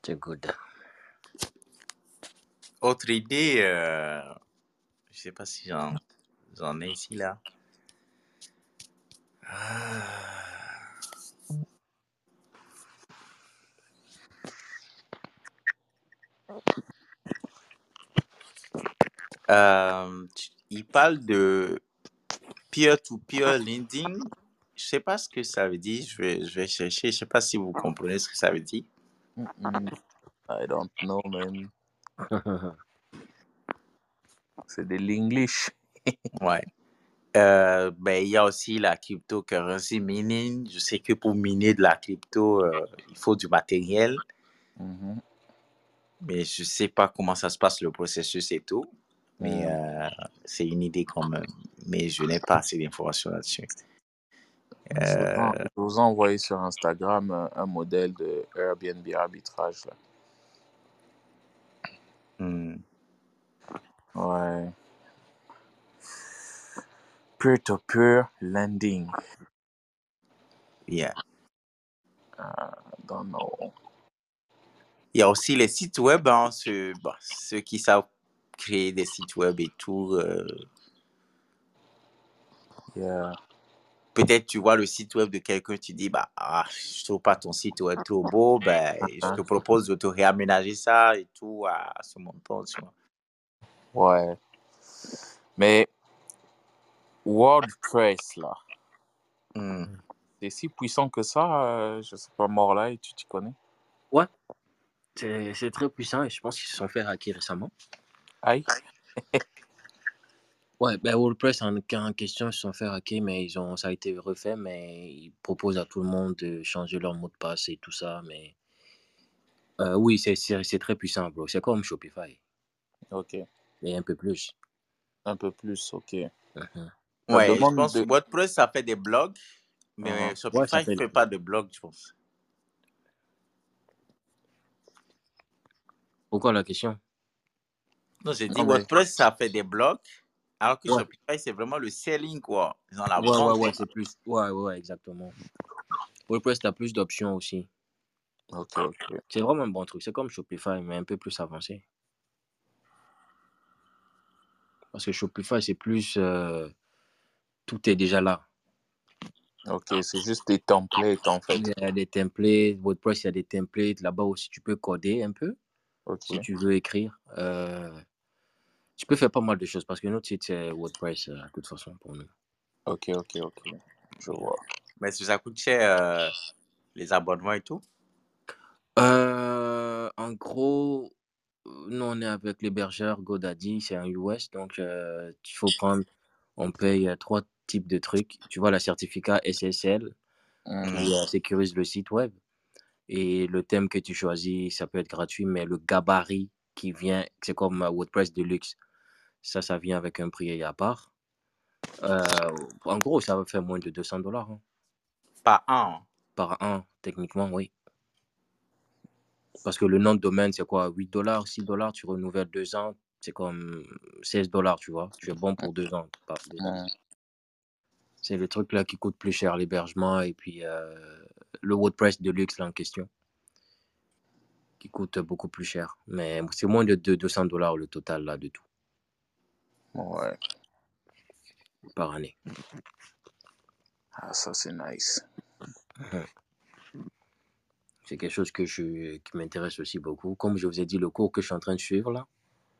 C'est good. Autre idée, euh, je sais pas si j'en, j'en ai ici, là. Ah. Euh, il parle de peer-to-peer lending. Je sais pas ce que ça veut dire. Je vais, je vais chercher. Je sais pas si vous comprenez ce que ça veut dire. Mm-mm. I don't know, man. C'est de l'English. Ouais. Euh, ben, il y a aussi la cryptocurrency mining. Je sais que pour miner de la crypto, euh, il faut du matériel, Mhm. mais je sais pas comment ça se passe le processus et tout. Mais euh, c'est une idée quand même. Mais je n'ai pas assez d'informations là-dessus. Je vous Euh, je vous ai envoyé sur Instagram un, un modèle de Airbnb arbitrage. Là. hmm, Ouais. Peer-to-peer lending. yeah. I don't know. Il y a aussi les sites web, hein, ceux, bon, ceux qui savent créer des sites web et tout. euh, Yeah. Peut-être tu vois le site web de quelqu'un, tu dis, bah, ah, je trouve pas ton site web trop beau, ben, je te propose de te réaménager ça et tout à, ce montant, tu vois. Ouais. Mais WordPress, là, Hmm. c'est si puissant que ça. euh, je sais pas, Morlaï, tu t'y connais? Ouais, c'est c'est très puissant et je pense qu'ils se sont fait hacker récemment. Aïe. Ouais, ben WordPress en, en question, ils se sont fait hacker, mais ils ont, ça a été refait, mais ils proposent à tout le monde de changer leur mot de passe et tout ça. Mais euh, oui, c'est c'est- c'est très puissant, bro. C'est comme Shopify, Ok. mais un peu plus. Un peu plus, ok. Mhm. Ça Ouais, je demande pense de... que WordPress, ça fait des blogs, mais Uh-huh. Ouais, ça Shopify ne fait. fait pas de blogs, je pense. Pourquoi la question? Non, j'ai dit Non, mais... WordPress, ça fait des blogs, alors que Ouais, Shopify, c'est vraiment le selling, quoi. Ils ont la ouais, ouais, vente. ouais, c'est plus. Ouais, ouais, exactement. WordPress, tu as plus d'options aussi. Ok, ok. C'est vraiment un bon truc. C'est comme Shopify, mais un peu plus avancé. Parce que Shopify, c'est plus. euh, tout est déjà là. Ok, c'est juste des templates en fait. Il y a des templates. WordPress, il y a des templates. Là-bas aussi, tu peux coder un peu Ok. si tu veux écrire. Euh, tu peux faire pas mal de choses parce que notre site, c'est WordPress, euh, de toute façon, pour nous. Ok, ok, ok. Je vois. Mais que ça coûte cher, euh, les abonnements et tout? Euh, en gros, nous, on est avec l'hébergeur GoDaddy, c'est un US, donc euh, il faut prendre, on paye euh, trois types de trucs. Tu vois, la certificat SSL Mhm. qui euh, sécurise le site web. Et le thème que tu choisis, ça peut être gratuit, mais le gabarit qui vient, c'est comme euh, WordPress Deluxe. Ça, ça vient avec un prix à part. Euh, en gros, ça va faire moins de 200 dollars hein, Pas un. par an, techniquement, oui. Parce que le nom de domaine, c'est quoi? 8 dollars, 6 dollars, tu renouvelles deux ans, c'est comme 16 dollars, tu vois. Tu es bon pour deux ans. par deux ans. C'est le truc là qui coûte plus cher, l'hébergement et puis euh, le WordPress de luxe là en question, qui coûte beaucoup plus cher. Mais c'est moins de de 200 dollars le total là de tout Ouais. par année. Ah, ça c'est nice. C'est quelque chose que je, qui m'intéresse aussi beaucoup. Comme je vous ai dit, le cours que je suis en train de suivre là,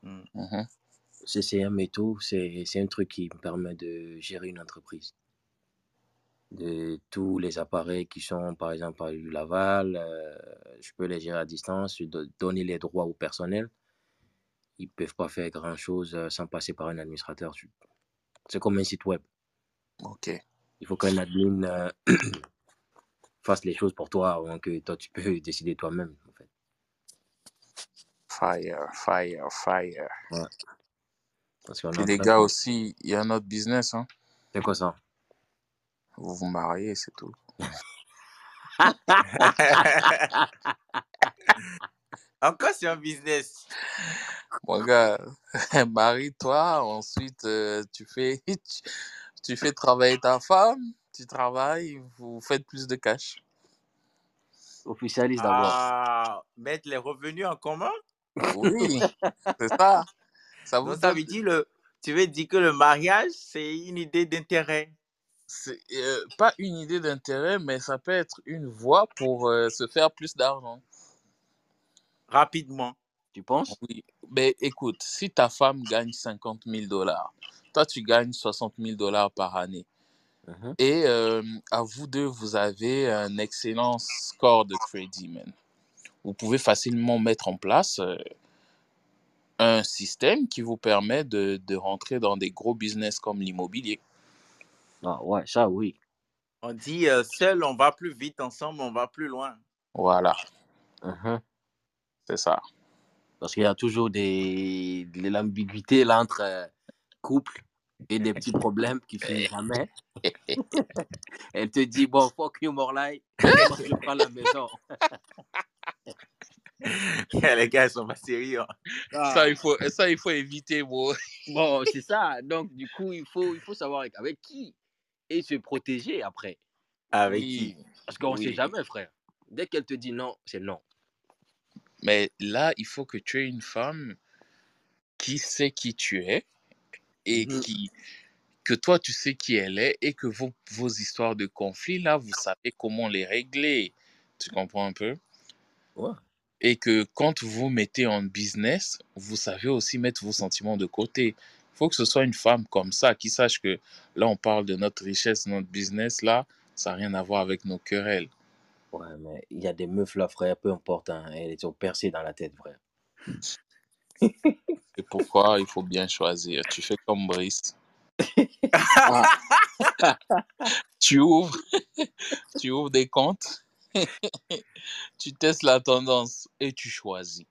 Mm. Mhm. CCM et tout, c'est c'est un truc qui me permet de gérer une entreprise. De tous les appareils qui sont, par exemple, à Laval, euh, je peux les gérer à distance, donner les droits au personnel. Ils peuvent pas faire grand-chose euh, sans passer par un administrateur. C'est comme un site web. Ok. Il faut qu'un admin euh, fasse les choses pour toi avant que toi, tu peux décider toi-même. En fait. Fire, fire, fire. Parce Puis en les gars aussi, il y a un autre business. Hein. C'est quoi ça? Vous vous mariez, c'est tout. Encore, c'est un business. Mon gars, marie-toi, ensuite euh, tu fais tu, tu fais travailler ta femme, tu travailles, vous faites plus de cash. Officialise d'abord. Ah, mettre les revenus en commun? Oui, c'est ça. Ça vous Donc, ça donne, veut dire, le, tu veux dire que le mariage, c'est une idée d'intérêt. C'est euh, pas une idée d'intérêt, mais ça peut être une voie pour euh, se faire plus d'argent. Rapidement. Tu penses? Oui, mais écoute, si ta femme gagne 50 000 dollars, toi tu gagnes 60 000 dollars par année, Mhm. et euh, à vous deux, vous avez un excellent score de crédit, man. Vous pouvez facilement mettre en place euh, un système qui vous permet de, de rentrer dans des gros business comme l'immobilier. Ah ouais, ça oui. On dit, euh, seul, on va plus vite, ensemble, on va plus loin. Voilà, Mhm. c'est ça. Parce qu'il y a toujours des, de l'ambiguïté là entre euh, couple et des petits problèmes qui finissent jamais. Elle te dit, bon, fuck you, Morlaï. Je prends la maison. Les gars, ils sont pas sérieux. hein. Ah, Ça, il faut, ça, il faut éviter, bro. bon, c'est ça. Donc, du coup, il faut, il faut savoir avec, avec qui et se protéger après. Avec Oui, qui? Parce qu'on ne sait jamais, frère. Dès qu'elle te dit non, c'est non. Mais là, il faut que tu aies une femme qui sait qui tu es et Mhm. qui que toi tu sais qui elle est et que vos, vos histoires de conflit là vous savez comment les régler tu comprends un peu? Ouais. et que quand vous mettez en business vous savez aussi mettre vos sentiments de côté faut que ce soit une femme comme ça qui sache que là on parle de notre richesse notre business là ça n'a rien à voir avec nos querelles Ouais, mais il y a des meufs là, frère, peu importe. Hein, elles sont percées dans la tête, frère. c'est pourquoi il faut bien choisir? Tu fais comme Brice Ah, tu ouvres tu ouvres des comptes tu testes la tendance et tu choisis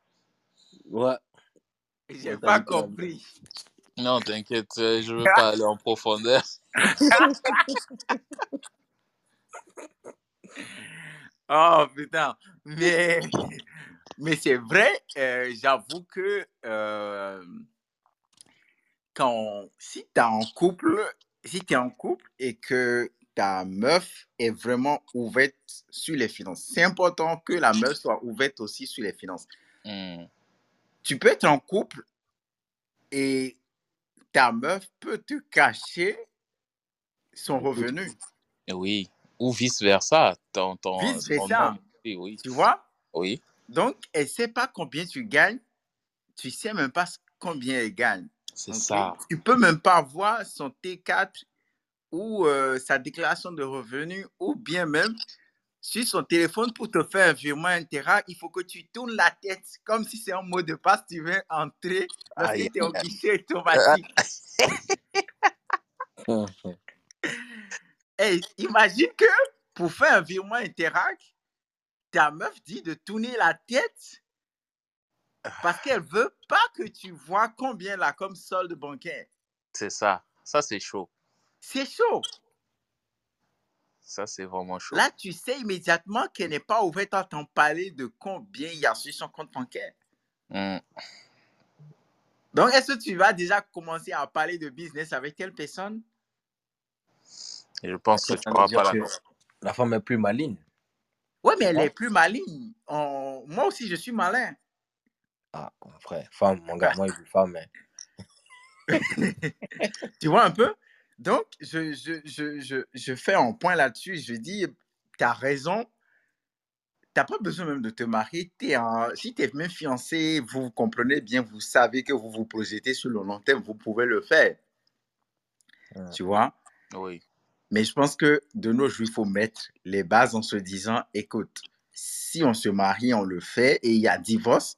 ouais. J'ai pas compris. Non, t'inquiète, je veux pas aller en profondeur. Oh putain, mais, mais c'est vrai, euh, j'avoue que euh, quand, si tu es en couple, si tu es en couple et que ta meuf est vraiment ouverte sur les finances. C'est important que la meuf soit ouverte aussi sur les finances. Hmm. Tu peux être en couple et ta meuf peut te cacher son revenu? Oui. Ou vice-versa. Ton, ton, ton Vice-versa. oui. Tu vois? Oui. Donc, elle ne sait pas combien tu gagnes. Tu ne sais même pas combien elle gagne. C'est ça. Tu peux même pas voir son T4 ou euh, sa déclaration de revenus ou bien même sur son téléphone pour te faire un virement il faut que tu tournes la tête comme si c'est un mot de passe, tu veux entrer parce que tu es au aïe, guichet automatique. Imagine que pour faire un virement Interac, ta meuf dit de tourner la tête parce qu'elle veut pas que tu vois combien elle a comme solde bancaire. C'est ça. Ça, c'est chaud. C'est chaud. Ça, c'est vraiment chaud. Là, tu sais immédiatement qu'elle n'est pas ouverte à t'en parler de combien il y a sur son compte bancaire. Hmm. Donc, est-ce que tu vas déjà commencer à parler de business avec telle personne? Je pense que tu n'auras pas la que la femme est plus maligne. Oui, mais elle est plus maligne. On- Moi aussi, je suis malin. Ah, mon frère, femme, mon gars, moi, je suis femme, mais Tu vois un peu? Donc, je, je, je, je, je fais un point là-dessus. Je dis, tu as raison. Tu n'as pas besoin même de te marier. Si tu es même fiancé, vous vous comprenez bien, vous savez que vous vous projetez sur le long terme, vous pouvez le faire. Tu vois? Oui. Mais je pense que de nos jours, il faut mettre les bases en se disant, écoute, si on se marie, on le fait et il y a divorce,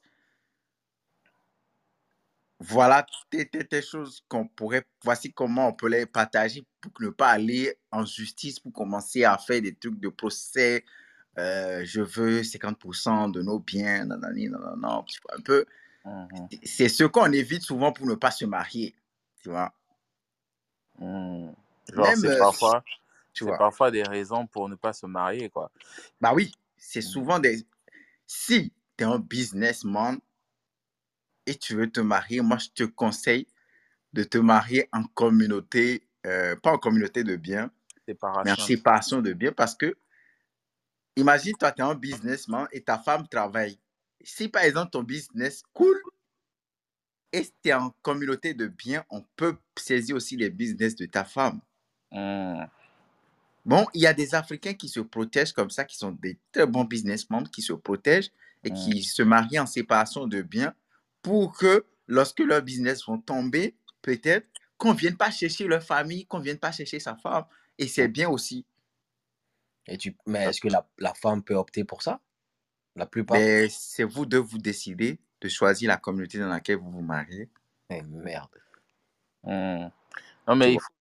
voilà des choses qu'on pourrait, voici comment on peut les partager pour ne pas aller en justice, pour commencer à faire des trucs de procès. euh, je veux 50% de nos biens, nanana, tu vois, un peu. Mhm. C'est ce qu'on évite souvent pour ne pas se marier, tu vois. Genre, Même, c'est euh, parfois, tu c'est vois. parfois des raisons pour ne pas se marier, quoi. Bah oui, c'est Mhm. souvent des... Si tu es un businessman et tu veux te marier, moi, je te conseille de te marier en communauté, euh, pas en communauté de biens, mais en Séparation. de biens parce que, imagine, toi, tu es un businessman et ta femme travaille. Si, par exemple, ton business cool et tu es en communauté de biens, on peut saisir aussi les business de ta femme. Hmm. Bon, il y a des Africains qui se protègent comme ça, qui sont des très bons businessmen, qui se protègent et Hmm. qui se marient en séparation de biens pour que lorsque leurs business vont tomber, peut-être qu'on ne vienne pas chercher leur famille, qu'on ne vienne pas chercher sa femme. Et c'est bien aussi. Et tu... Mais est-ce que la, la femme peut opter pour ça? La plupart? Mais c'est vous de vous décider de choisir la communauté dans laquelle vous vous mariez. Eh, merde. Hmm. Non, mais il faut,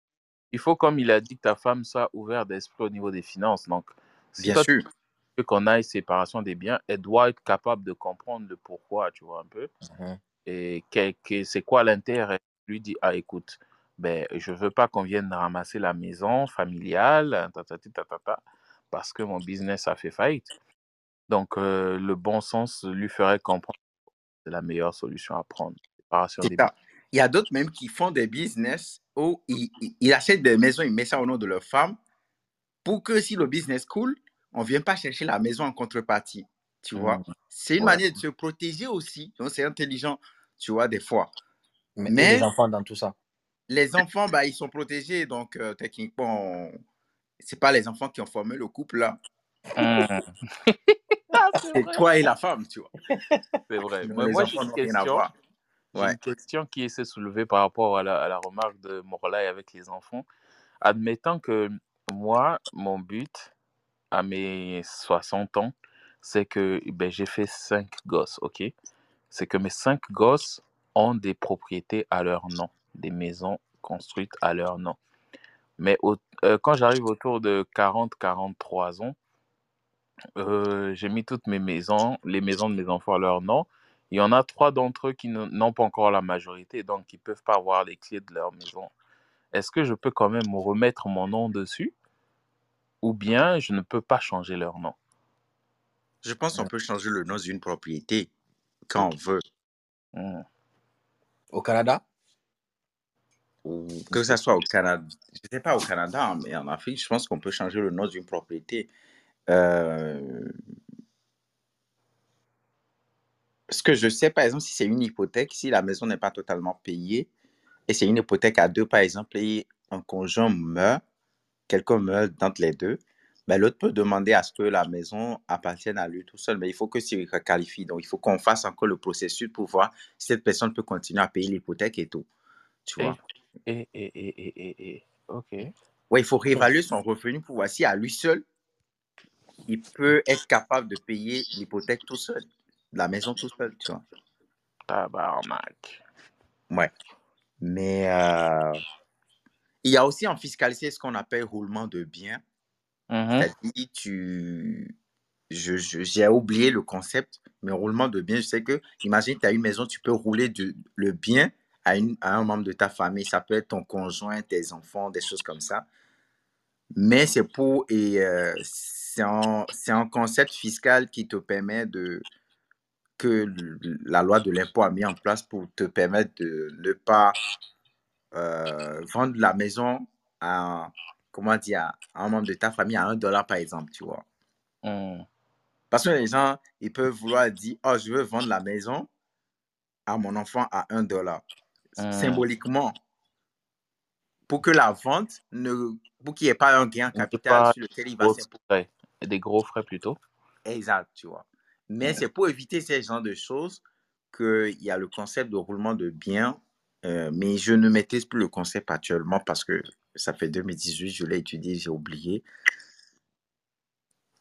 il faut, comme il a dit, que ta femme soit ouverte d'esprit au niveau des finances. Donc, si Bien toi, sûr. Qu'on aille séparation des biens, elle doit être capable de comprendre le pourquoi, tu vois, un peu. Mhm. Et que, que- c'est quoi l'intérêt? Lui dit, ah, écoute, ben, je veux pas qu'on vienne ramasser la maison familiale, tatati, tatata, parce que mon business a fait faillite. Donc, euh, le bon sens lui ferait comprendre que c'est la meilleure solution à prendre. Séparation C'est des biens. ça. Il y a d'autres même qui font des business où ils, ils- achètent des maisons, ils mettent ça au nom de leur femme pour que si le business cool, on ne vienne pas chercher la maison en contrepartie. Tu vois, Hmm. c'est une Ouais. manière de se protéger aussi. Donc, c'est intelligent, tu vois, des fois. Mais, les enfants dans tout ça? les enfants, bah, ils sont protégés. Donc, euh, techniquement, ce pas les enfants qui ont formé le couple, là. Ah, c'est C'est toi et la femme, tu vois. C'est vrai. Mais moi, j'ai une question. Ouais. une question qui s'est soulevée par rapport à la, à la remarque de Morlaï avec les enfants. Admettant que moi, mon but à mes 60 ans, c'est que ben, j'ai fait cinq gosses, ok? C'est que mes cinq gosses ont des propriétés à leur nom, des maisons construites à leur nom. Mais euh, quand j'arrive autour de 40-43 ans, euh, j'ai mis toutes mes maisons, les maisons de mes enfants à leur nom. Il y en a trois d'entre eux qui n'ont pas encore la majorité, donc ne peuvent pas avoir les clés de leur maison. Est-ce que je peux quand même remettre mon nom dessus? Ou bien je ne peux pas changer leur nom? Je pense qu'on peut changer le nom d'une propriété quand on veut. Hmm. Au Canada? ou que ce soit au Canada, je ne sais pas au Canada, mais en Afrique, je pense qu'on peut changer le nom d'une propriété. Euh, ce que je sais, par exemple, si c'est une hypothèque, si la maison n'est pas totalement payée, et c'est une hypothèque à deux, par exemple, et un conjoint meurt, quelqu'un meurt d'entre les deux, ben, l'autre peut demander à ce que la maison appartienne à lui tout seul, mais il faut que s'il requalifie. Donc, il faut qu'on fasse encore le processus pour voir si cette personne peut continuer à payer l'hypothèque et tout. Tu vois? Et, et, et, et, et, ok. Oui, il faut réévaluer son revenu pour voir si à lui seul, il peut être capable de payer l'hypothèque tout seul, la maison tout seul, tu vois. Tabarnak. Ouais. Mais euh, il y a aussi en fiscalité ce qu'on appelle roulement de biens. Mhm. C'est-à-dire, tu... je- je- j'ai oublié le concept, mais roulement de biens, je sais que, imagine, tu as une maison, tu peux rouler le bien à, une, à un membre de ta famille. Ça peut être ton conjoint, tes enfants, des choses comme ça. Mais c'est pour, et euh, c'est un, concept fiscal qui te permet de, que la loi de l'impôt a mis en place pour te permettre de ne pas euh, vendre la maison à, comment dire, à un membre de ta famille à un dollar, par exemple, tu vois. Mhm. Parce que les gens, ils peuvent vouloir dire, oh, je veux vendre la maison à mon enfant à un dollar. Mhm. Symboliquement, pour que la vente, ne, pour qu'il n'y ait pas un gain en capital sur lequel il va s'imposer. Des gros frais plutôt. Exact, tu vois. Mais Ouais. c'est pour éviter ces genres de choses qu'il y a le concept de roulement de biens. Euh, mais je ne maîtrise plus le concept actuellement parce que ça fait 2018, je l'ai étudié, j'ai oublié.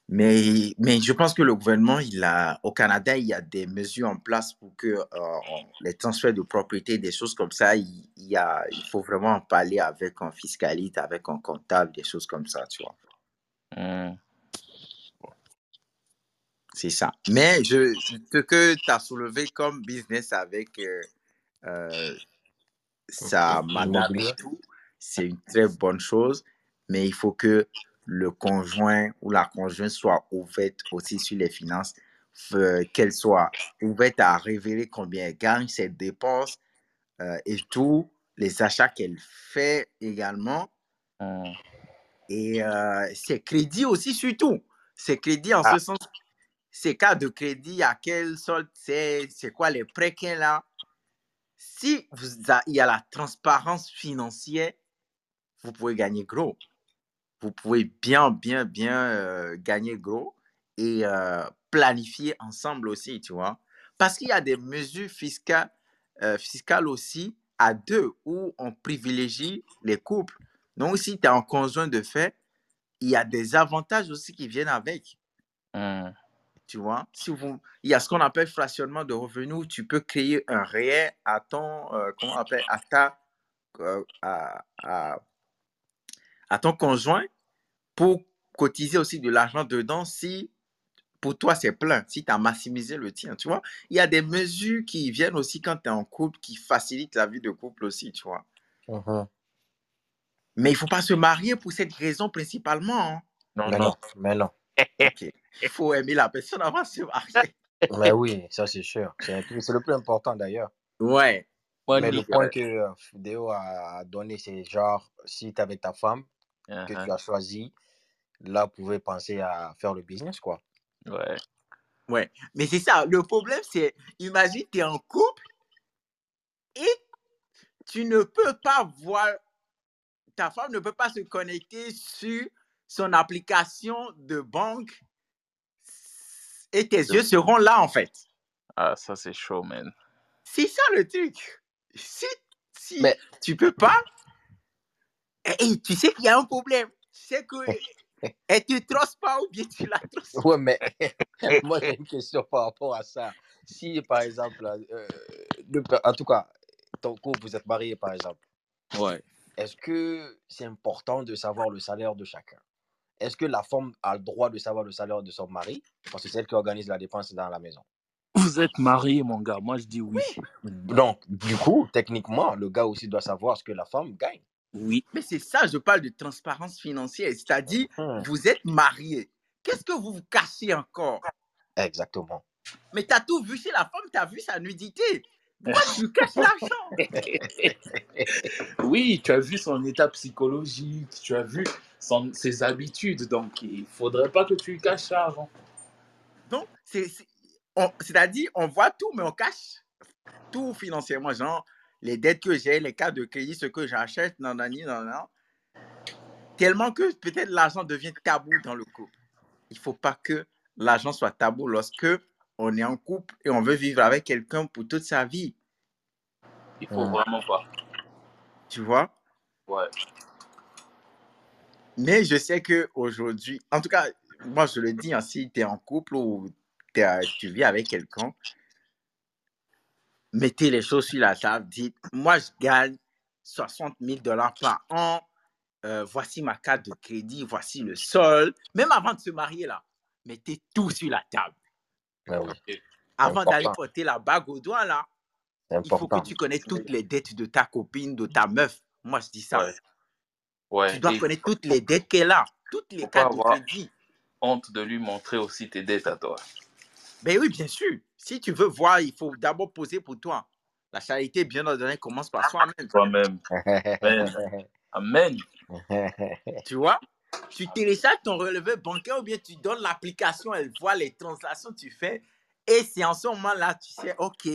Mais, mais je pense que le gouvernement, il a, au Canada, il y a des mesures en place pour que euh, les transferts de propriété, des choses comme ça, il, il y a, il faut vraiment en parler avec un fiscaliste, avec un comptable, des choses comme ça, tu vois. Mhm. C'est ça. Mais je, ce que tu as soulevé comme business avec euh, euh, L'immobilier. et tout, c'est une très bonne chose. Mais il faut que le conjoint ou la conjointe soit ouverte aussi sur les finances, euh, qu'elle soit ouverte à révéler combien elle gagne, ses dépenses euh, et tout, les achats qu'elle fait également. Mhm. Et euh, ses crédits aussi, surtout. Ses crédits en Ah. ce sens, ses cas de crédit, à quelle sorte c'est, c'est quoi les prêts qu'elle a. Si vous il y a la transparence financière, vous pouvez gagner gros. Vous pouvez bien, bien, bien euh, gagner gros et euh, planifier ensemble aussi, tu vois. Parce qu'il y a des mesures fiscales, euh, fiscales aussi à deux où on privilégie les couples. Donc, si tu es en conjoint de fait, il y a des avantages aussi qui viennent avec. Mhm. Tu vois, si vous, il y a ce qu'on appelle fractionnement de revenus. où Tu peux créer un réel à ton, euh, comment on appelle, à ta, euh, à, à- à ton conjoint pour cotiser aussi de l'argent dedans si pour toi c'est plein, si tu as maximisé le tien. Tu vois, il y a des mesures qui viennent aussi quand tu es en couple qui facilitent la vie de couple aussi, tu vois. Mhm. Mais il faut pas se marier pour cette raison principalement. hein. Non, Mais non. non, mais non. Ok. Il faut aimer la personne avant de se marier. Mais oui, ça c'est sûr. C'est le plus important d'ailleurs. Ouais. Mais le point que euh, Déo a donné, c'est genre, si tu avec ta femme que Mhm. tu as choisi, là, vous pouvez penser à faire le business, quoi. Ouais. Ouais, mais c'est ça. Le problème, c'est, imagine, tu es en couple et tu ne peux pas voir, ta femme ne peut pas se connecter sur son application de banque et tes yeux seront là, en fait. Ah, ça, c'est chaud, man. C'est ça le truc. Si, si Mais- tu peux pas, et, et tu sais qu'il y a un problème. C'est que elle te trosse pas ou bien tu la trosses. Ouais, mais moi, j'ai une question par rapport à ça. Si, par exemple, euh, en tout cas, ton couple, vous êtes mariés, par exemple, Ouais. est-ce que c'est important de savoir le salaire de chacun? Est-ce que la femme a le droit de savoir le salaire de son mari? Parce que c'est elle qui organise la dépense dans la maison. Vous êtes marié, mon gars. Moi, je dis oui. Donc, du coup, techniquement, le gars aussi doit savoir ce que la femme gagne. Oui. Mais c'est ça, je parle de transparence financière. C'est-à-dire, Hmm, vous êtes mariés. Qu'est-ce que vous vous cachez encore? Exactement. Mais tu as tout vu chez la femme, tu as vu sa nudité. Pourquoi tu caches l'argent Oui, tu as vu son état psychologique, tu as vu son, ses habitudes, donc il faudrait pas que tu caches l'argent. Donc, c'est- c'est- on- c'est-à-dire, on voit tout, mais on cache tout financièrement. Genre, les dettes que j'ai, les cartes de crédit, ce que j'achète, non, non, non, non. Tellement que peut-être l'argent devient tabou dans le couple. Il ne faut pas que l'argent soit tabou lorsque on est en couple et on veut vivre avec quelqu'un pour toute sa vie. Il faut vraiment pas. Tu vois? Ouais. Mais je sais qu'aujourd'hui, en tout cas, moi je le dis, hein, si tu es en couple ou t'es, tu vis avec quelqu'un, mettez les choses sur la table, dites, moi je gagne 60 000 dollars par an, euh, voici ma carte de crédit, voici le sol. Même avant de se marier là, mettez tout sur la table. Ah oui, Avant d'aller porter la bague au doigt là, il faut que tu connaisses toutes les dettes de ta copine, de ta meuf. Moi je dis ça. Ouais. Ouais. Tu dois et connaître toutes les dettes qu'elle a, toutes les cartes de crédit. honte de lui montrer aussi tes dettes à toi. Ben oui, bien sûr. Si tu veux voir, il faut d'abord poser pour toi. La charité bien ordonnée commence par soi-même. Toi-même. Amen. Tu vois? Tu télécharges ton relevé bancaire ou bien tu donnes l'application, elle voit les transactions que tu fais. Et c'est en ce moment-là, tu sais, OK,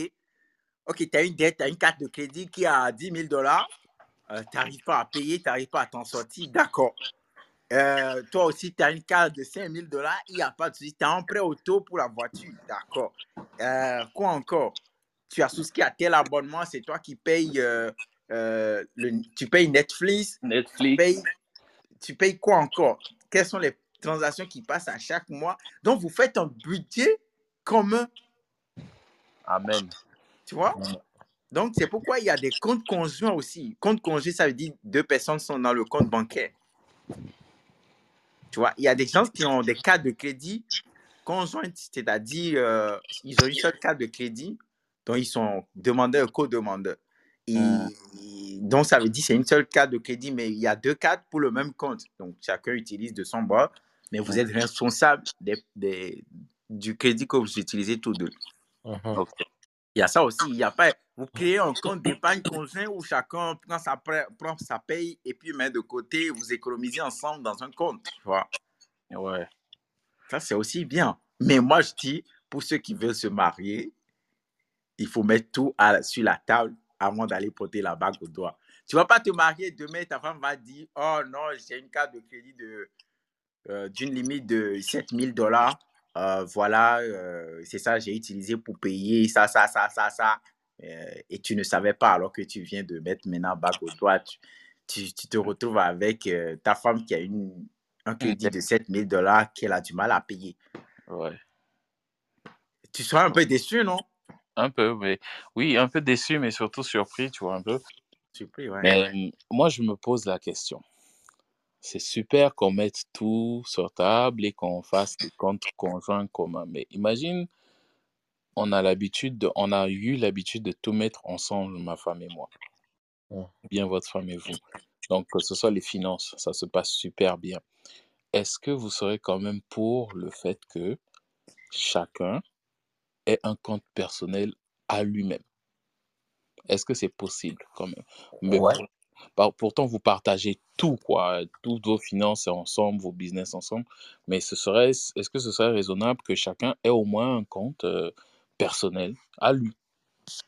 OK, tu as une dette, tu as une carte de crédit qui a 10 000 dollars. tu n'arrives pas à payer, tu n'arrives pas à t'en sortir. D'accord. Euh, toi aussi, tu as une carte de 5 000 dollars, il n'y a pas de souci. Tu as un prêt auto pour la voiture. D'accord. Euh, quoi encore? Tu as souscrit à tel abonnement, c'est toi qui payes, euh, euh, le, tu payes Netflix, tu Netflix. payes, tu payes quoi encore? Quelles sont les transactions qui passent à chaque mois? Donc, vous faites un budget commun, Amen. tu vois? Mm. Donc, c'est pourquoi il y a des comptes conjoints aussi. Compte conjoint, ça veut dire deux personnes sont dans le compte bancaire. Tu vois, il y a des gens qui ont des cartes de crédit conjointes, c'est-à-dire euh, ils ont une seule carte de crédit dont ils sont demandeurs et co-demandeurs. Et- Mm. Donc, ça veut dire c'est une seule carte de crédit, mais il y a deux cartes pour le même compte. Donc, chacun utilise de son bord, mais vous êtes responsable des- des- du crédit que vous utilisez tous deux. Ok. Il y a ça aussi. Il y a pas, vous créez un compte d'épargne conjoint où chacun prend sa, prend sa paye et puis met de côté, vous économisez ensemble dans un compte. Tu vois. Ouais. Ça, c'est aussi bien. Mais moi, je dis, pour ceux qui veulent se marier, il faut mettre tout à- sur la table avant d'aller porter la bague au doigt. Tu ne vas pas te marier demain, ta femme va dire Oh non, j'ai une carte de crédit de, euh, d'une limite de 7000 dollars. Euh, voilà, euh, c'est ça, j'ai utilisé pour payer ça, ça, ça, ça, ça. Et tu ne savais pas alors que tu viens de mettre maintenant bague au doigt. Tu, tu, tu te retrouves avec ta femme qui a une, un crédit de 7000 dollars qu'elle a du mal à payer. Ouais. Tu seras un peu déçu, non? Un peu, mais oui, un peu déçu, mais surtout surpris, tu vois, un peu. Surpris, ouais. Mais euh, moi, je me pose la question. C'est super qu'on mette tout sur table et qu'on fasse des comptes conjoints communs. Mais imagine, on a l'habitude, de- on a eu l'habitude de tout mettre ensemble, ma femme et moi. Bien votre femme et vous. Donc, que ce soit les finances, ça se passe super bien. Est-ce que vous serez quand même pour le fait que chacun ait un compte personnel à lui-même? Est-ce que c'est possible quand même? Mais Ouais. pour- par- pourtant, vous partagez tout, quoi. Toutes vos finances ensemble, vos business ensemble. Mais ce serait, est-ce que ce serait raisonnable que chacun ait au moins un compte euh, personnel à lui?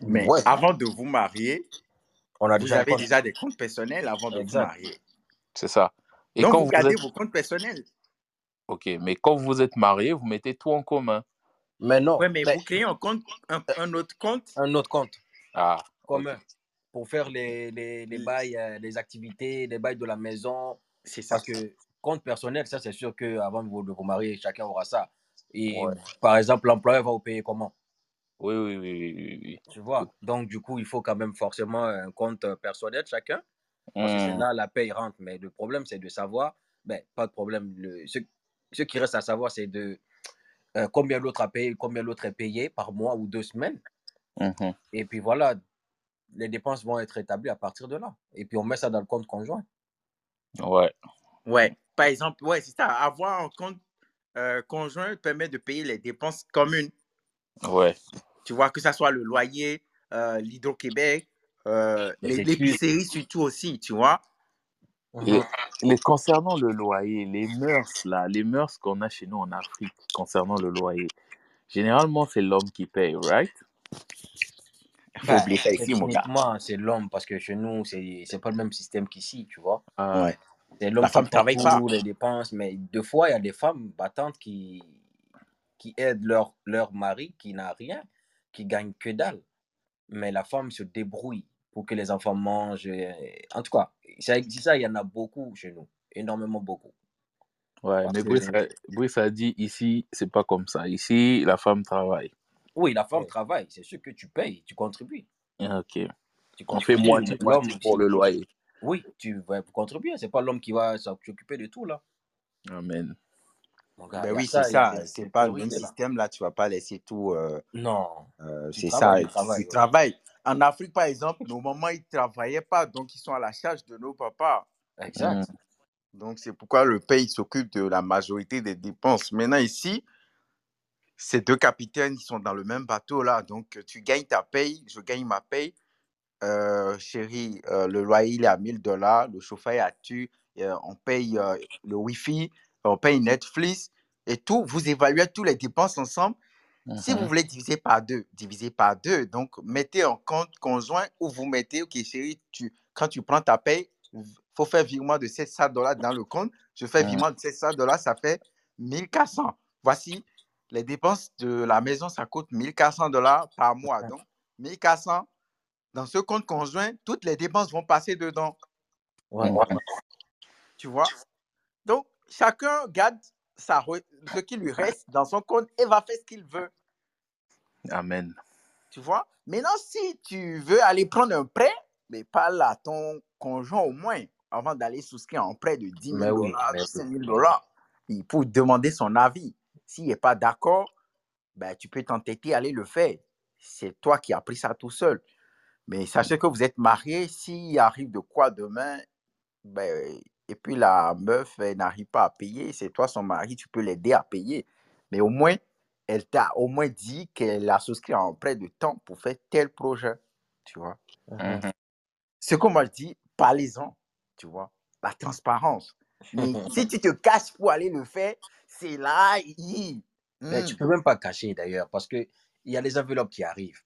Mais Ouais. avant de vous marier, On a vous déjà avez déjà des comptes personnels avant de vous Exact. marier. C'est ça. Et Donc, quand vous vous gardez êtes... vos comptes personnels. Ok, mais quand vous êtes marié, vous mettez tout en commun. Mais non, Oui, mais mais vous créez un, compte, un, un autre compte? un autre compte Ah, commun ok. pour faire les, les, les bails, euh, les activités, les bails de la maison. C'est ça. Parce que compte personnel, ça c'est sûr qu'avant de vous, de vous marier, chacun aura ça. Et Ouais. par exemple, l'employeur va vous payer comment? Oui, oui, oui, oui, oui. Tu vois? Donc, du coup, il faut quand même forcément un compte euh, personnel chacun. Parce que Hmm, là la paye rentre. Mais le problème, c'est de savoir, ben, pas de problème. Le, ce, ce qui reste à savoir, c'est de euh, combien l'autre a payé, combien l'autre est payé par mois ou deux semaines. mhm. Et puis voilà, les dépenses vont être établies à partir de là. Et puis on met ça dans le compte conjoint. Ouais, Ouais. Par exemple, ouais, c'est ça. Avoir un compte euh, conjoint permet de payer les dépenses communes. ouais. Tu vois, que ce soit le loyer, euh, l'Hydro-Québec, euh, les- l'épicerie surtout aussi, tu vois. Et, mais concernant le loyer, les mœurs là, les mœurs qu'on a chez nous en Afrique concernant le loyer, généralement c'est l'homme qui paye, right? Faut Bah, oublier ça ici, mon gars. c'est l'homme parce que chez nous, c'est c'est pas le même système qu'ici, tu vois? Ah, Ouais. C'est l'homme La qui travaille pas. tout, les dépenses, mais deux fois, il y a des femmes battantes qui, qui aident leur, leur mari qui n'a rien, qui gagne que dalle. Mais la femme se débrouille pour que les enfants mangent. En tout cas, ça, ça, il y en a beaucoup chez nous, énormément beaucoup. ouais, Parce mais que, Brice a, Brice a dit ici, c'est pas comme ça. Ici, la femme travaille. oui, la femme Ouais. travaille, c'est sûr que tu payes, tu contribues. Ah, Ok. Tu On fait contribues, mais l'homme moitié pour le loyer. oui, tu vas contribuer. C'est pas l'homme qui va s'occuper de tout, là. Amen. Gars, Ben oui, c'est ça, C'est pas le même système, là. Tu vas pas laisser tout. euh, Non, euh, c'est ça. Tu travailles. En Afrique, par exemple, nos mamans, ils travaillaient pas, donc ils sont à la charge de nos papas. Exact. Mm. Donc, c'est pourquoi le pays s'occupe de la majorité des dépenses. Maintenant, ici, ces deux capitaines, ils sont dans le même bateau là. Donc, tu gagnes ta paye, je gagne ma paye. Euh, chérie, euh, le loyer il est à 1000 dollars, le chauffeur est à tu, euh, on paye euh, le Wi-Fi, on paye Netflix et tout. Vous évaluez toutes les dépenses ensemble. Si vous Mhm. voulez diviser par deux, divisez par deux. Donc, mettez un compte conjoint où vous mettez, OK, chérie, tu, quand tu prends ta paye, il faut faire virement de 700 dollars dans le compte. Je fais Mhm. virement de 700 dollars, ça fait 1400. Voici les dépenses de la maison, ça coûte 1400 dollars par mois. Donc, 1400, dans ce compte conjoint, toutes les dépenses vont passer dedans. Ouais. Tu vois? Donc, chacun garde sa ce qui lui reste dans son compte et va faire ce qu'il veut. Amen. Tu vois? Maintenant, si tu veux aller prendre un prêt, mais parle à ton conjoint au moins avant d'aller souscrire un prêt de 10 Mais 000 oui, dollars, oui, 5 000 mais oui. dollars. Il faut demander son avis. S'il n'est pas d'accord, ben, tu peux t'entêter aller le faire. C'est toi qui as pris ça tout seul. Mais sachez que vous êtes mariés. S'il arrive de quoi demain, ben, et puis la meuf elle n'arrive pas à payer, c'est toi son mari, tu peux l'aider à payer. Mais au moins, elle t'a au moins dit qu'elle a souscrit un prêt de temps pour faire tel projet. Tu vois. Mhm. Mhm. Ce qu'on m'a dit, parlez-en. Tu vois. La transparence. Mais si tu te caches pour aller le faire, c'est là. hi, Mais tu hmm. peux même pas cacher d'ailleurs parce que il y a des enveloppes qui arrivent.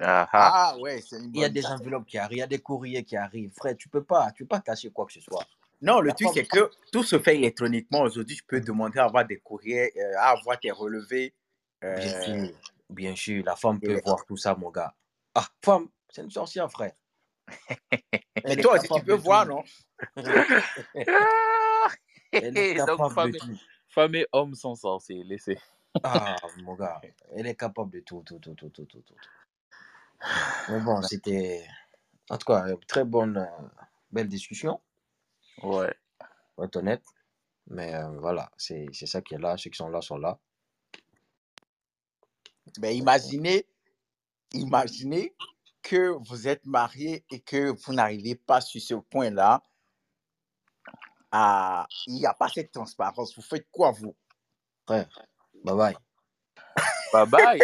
Ah, ah. Ah ouais, Il y a des idée. enveloppes qui arrivent, il y a des courriers qui arrivent. Frère, tu peux pas, tu peux pas cacher quoi que ce soit. Non, le truc, c'est que tout se fait électroniquement. Aujourd'hui, tu peux demander à avoir des courriers, euh, à avoir tes relevés. bien euh, sûr, bien sûr, la femme peut voir tout ça, mon gars. Ah, femme, c'est une sorcière, frère. Mais toi aussi, tu peux voir, tout. non? Ah! Elle est Donc, femme, de tout. femme et homme sont sorciers. Laissez. Ah, mon gars, elle est capable de tout, tout, tout, tout, tout, tout. tout. Mais bon, c'était, en tout cas, une très bonne, euh, belle discussion, Ouais. pour être honnête. Mais euh, voilà, c'est c'est ça qui est là. Ceux qui sont là sont là. Mais imaginez, imaginez que vous êtes marié et que vous n'arrivez pas sur ce point-là. À... Il n'y a pas cette transparence. Vous faites quoi, vous? Frère, bye bye. Bye bye.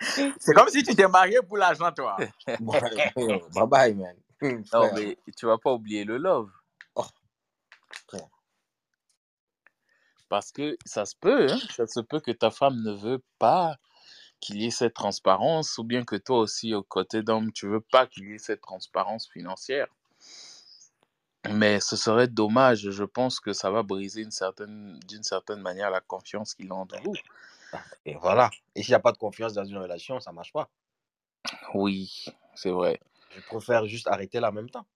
C'est comme si tu t'es marié pour l'argent, toi. Bye bye, man. Non, Frère, mais tu vas pas oublier le love. Frère. Parce que ça se peut, hein, ça se peut que ta femme ne veut pas qu'il y ait cette transparence, ou bien que toi aussi, au côté d'homme, tu veux pas qu'il y ait cette transparence financière. Mais ce serait dommage, je pense que ça va briser une certaine, d'une certaine manière la confiance qu'il a entre vous. Et voilà. Et s'il n'y a pas de confiance dans une relation, ça marche pas. Oui, c'est vrai. Je préfère juste arrêter là en même temps.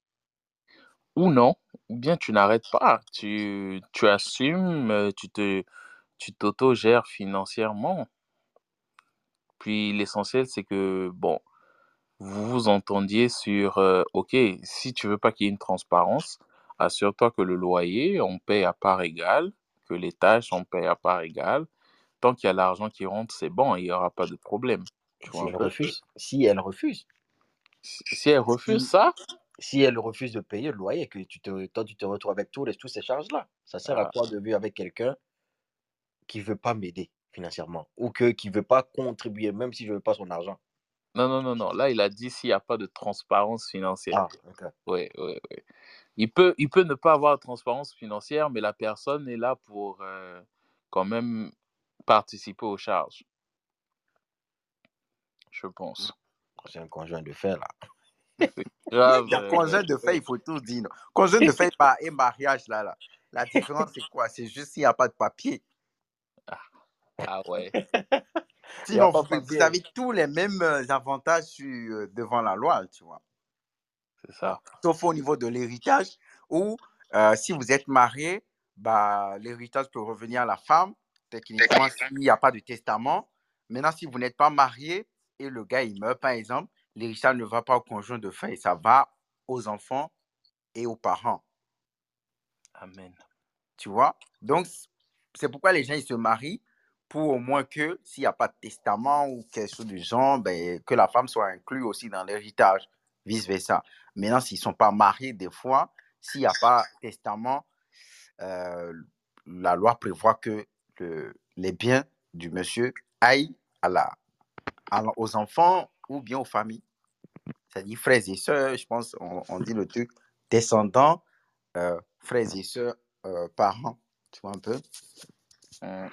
Ou non, ou bien tu n'arrêtes pas, tu, tu assumes, euh, tu te, tu t'auto-gères financièrement. Puis l'essentiel, c'est que, bon, vous vous entendiez sur, euh, OK, si tu veux pas qu'il y ait une transparence, assure-toi que le loyer, on paye à part égale, que les tâches, on paye à part égale. Tant qu'il y a l'argent qui rentre, c'est bon, il n'y aura pas de problème. Tu Et vois si un elle refuse, si elle refuse, Si elle refuse ça, si elle refuse de payer le loyer, que tu te, toi tu te retrouves avec toutes ces charges-là, ça sert à ah, quoi de vivre avec quelqu'un qui veut pas m'aider financièrement ou que qui veut pas contribuer, même si je veux pas son argent? Non, non, non, non. Là, il a dit s'il n'y a pas de transparence financière. Ah, ok. Oui, oui, oui. Il peut, il peut ne pas avoir de transparence financière, mais la personne est là pour euh, quand même participer aux charges. Je pense. C'est un conjoint de fait, là. Grave. Il y a euh, conjoint de fait, il faut tout dire. non. Conjoint de fait et mariage, là, là. La différence, c'est quoi? C'est juste s'il n'y a pas de papier. Ah ouais. Sinon, vous, avez tous les mêmes euh, avantages sur, euh, devant la loi, tu vois. C'est ça. Sauf au niveau de l'héritage, où euh, si vous êtes marié, bah, l'héritage peut revenir à la femme, techniquement, s'il n'y a pas de testament. Maintenant, si vous n'êtes pas marié et le gars, il meurt, par exemple, l'héritage ne va pas au conjoint de fait, ça va aux enfants et aux parents. Amen. Tu vois? Donc, c'est pourquoi les gens, ils se marient pour au moins que s'il n'y a pas de testament ou quelque chose du genre, ben, que la femme soit inclue aussi dans l'héritage, vice-versa. Maintenant, s'ils ne sont pas mariés, des fois, s'il n'y a pas de testament, euh, la loi prévoit que le- les biens du monsieur aillent à la, à la- aux enfants ou bien aux familles. C'est-à-dire frères et sœurs, je pense, on, on dit le truc, descendants, euh, frères et sœurs, euh, parents, tu vois un peu. Hum,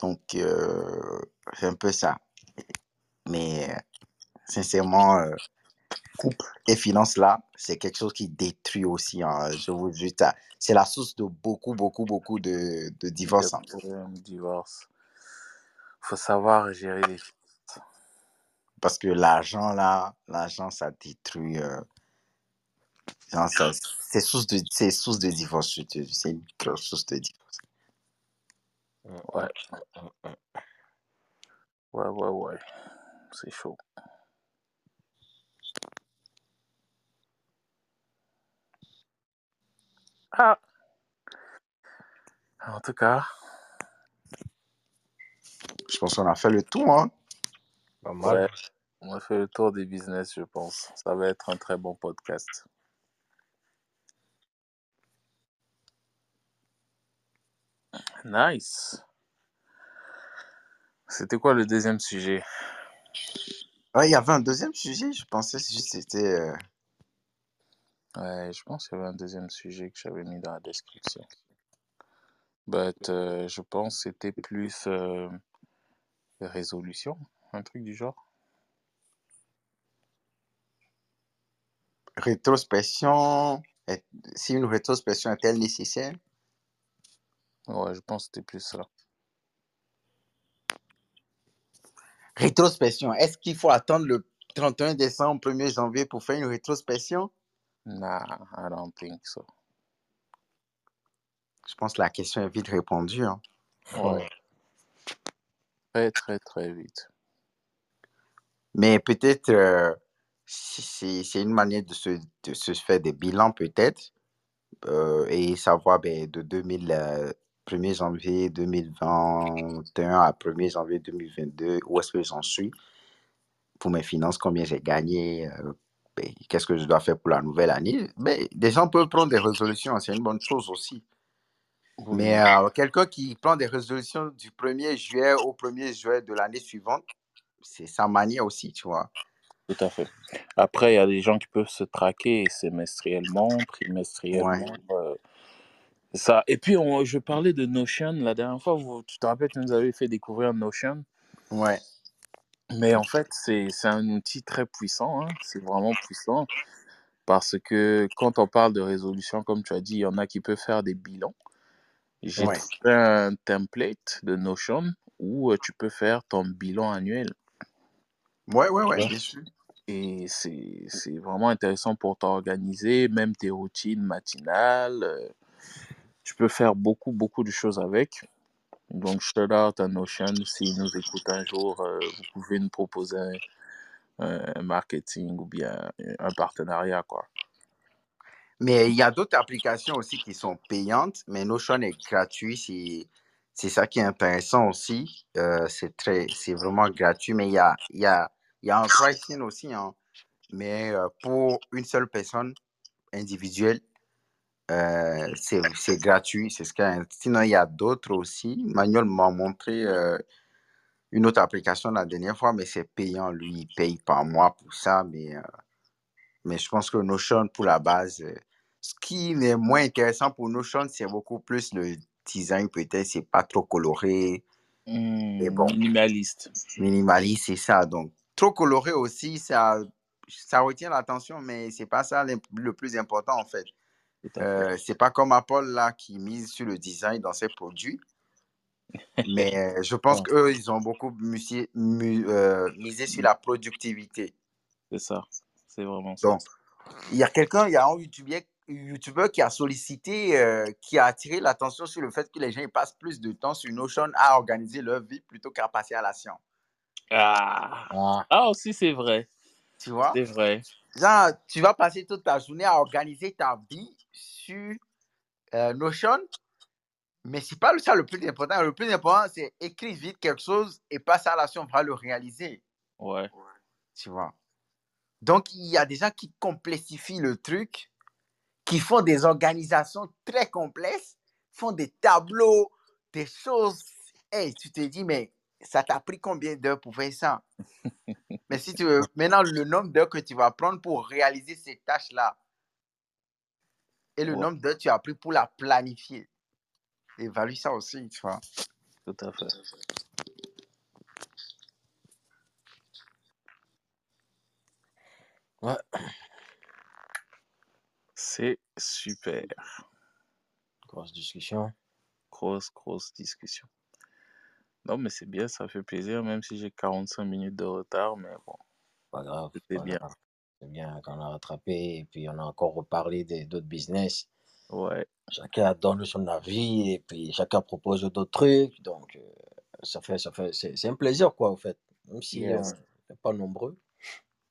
Donc, euh, c'est un peu ça. Mais euh, sincèrement, euh, couple et finances là, c'est quelque chose qui détruit aussi. hein, je vous dis ça. C'est la source de beaucoup, beaucoup, beaucoup de, de divorces. hein. divorce. Faut savoir gérer les. Parce que l'argent là, l'argent, ça détruit. euh, genre, ça- c'est source de, c'est source de divorce. je te dis, C'est une grosse source de divorce. Ouais. Ouais, ouais, ouais. C'est chaud. Ah. En tout cas, Je pense qu'on a fait le tour. Hein. Pas mal. ouais, on a fait le tour des business, je pense. Ça va être un très bon podcast. Nice. C'était quoi le deuxième sujet? Ouais, il y avait un deuxième sujet. Je pensais juste que c'était. euh, Ouais, je pense qu'il y avait un deuxième sujet que j'avais mis dans la description. But, euh, je pense que c'était plus euh, résolution, un truc du genre. rétrospection. Si une rétrospection est-elle nécessaire? Ouais, je pense que c'était plus ça. Rétrospection. Est-ce qu'il faut attendre le 31 décembre, 1er janvier pour faire une rétrospection? Nah, I don't think so. Je pense que la question est vite répondue. hein. Ouais, très, très, très vite. Mais peut-être euh, c'est c'est une manière de se, de se faire des bilans, peut-être, euh, et savoir ben, de 2000, euh, 1er janvier 2021 à 1er janvier 2022, où est-ce que j'en suis? Pour mes finances, combien j'ai gagné, euh, ben, qu'est-ce que je dois faire pour la nouvelle année? Ben, des gens peuvent prendre des résolutions, c'est une bonne chose aussi. Oui, Mais euh, quelqu'un qui prend des résolutions du 1er juillet au 1er juillet de l'année suivante, c'est sa manière aussi, tu vois. tout à fait. Après, il y a des gens qui peuvent se traquer semestriellement, trimestriellement. euh, ça. Et puis, on, je parlais de Notion la dernière fois. Vous, tu te rappelles, tu nous avais fait découvrir Notion? Ouais. Mais en fait, c'est un outil très puissant. hein. C'est vraiment puissant. Parce que quand on parle de résolution, comme tu as dit, il y en a qui peuvent faire des bilans. J'ai Ouais. trouvé un template de Notion où euh, tu peux faire ton bilan annuel. Ouais, ouais, ouais, vois? bien sûr. Et c'est vraiment intéressant pour t'organiser, même tes routines matinales. euh, Tu peux faire beaucoup, beaucoup de choses avec. Donc, shout out à Notion. S'ils nous écoutent un jour, euh, vous pouvez nous proposer un, un marketing ou bien un partenariat, quoi. Mais il y a d'autres applications aussi qui sont payantes, mais Notion est gratuit. C'est, c'est ça qui est intéressant aussi. Euh, c'est très, c'est vraiment gratuit, mais il y a, il y a, il y a un pricing aussi. hein. Mais euh, pour une seule personne individuelle, euh, c'est, gratuit. C'est ce qu'il y a. Sinon, il y a d'autres aussi. Manuel m'a montré euh, une autre application la dernière fois, mais c'est payant. Lui, il paye par mois pour ça. Mais, euh, mais je pense que Notion, pour la base, ce qui est moins intéressant pour Notion, c'est beaucoup plus le design, peut-être. C'est pas trop coloré. Hmm, bon. Minimaliste. Minimaliste, c'est ça. Donc, trop coloré aussi, ça, ça retient l'attention, mais c'est pas ça le, plus important, en fait. Euh, c'est pas comme Apple, là, qui mise sur le design dans ses produits. Mais euh, je pense qu'eux, ils ont beaucoup musé- mu- euh, misé sur la productivité. C'est ça. C'est vraiment ça. Donc, il y a quelqu'un, il y a un YouTuber, YouTuber qui a sollicité, euh, qui a attiré l'attention sur le fait que les gens ils passent plus de temps sur Notion à organiser leur vie plutôt qu'à passer à l'action. Ah, Ah, ah aussi, c'est vrai. Tu vois? C'est vrai. Genre, tu vas passer toute ta journée à organiser ta vie sur euh, Notion, mais c'est pas ça le plus important. Le plus important, c'est écrire vite quelque chose et passer à l'action, on va le réaliser. Ouais. Tu vois? Donc, il y a des gens qui complexifient le truc, qui font des organisations très complexes, font des tableaux, des choses. Hey, tu te dis, mais ça t'a pris combien d'heures pour faire ça? mais si tu veux, maintenant, le nombre d'heures que tu vas prendre pour réaliser ces tâches-là et le Ouais. nombre d'heures que tu as pris pour la planifier, évalue ça aussi, tu vois. Tout à fait. ouais. C'est super. Grosse discussion. Grosse, grosse discussion. Non, mais c'est bien, ça fait plaisir, même si j'ai 45 minutes de retard, mais bon, Pas grave. c'était bien. C'est bien qu'on a rattrapé et puis on a encore reparlé des- d'autres business. Ouais, Chacun donne son avis et puis chacun propose d'autres trucs. Donc, euh, ça fait, ça fait, c'est c'est un plaisir, quoi, en fait. Même si yes. on n'est pas nombreux.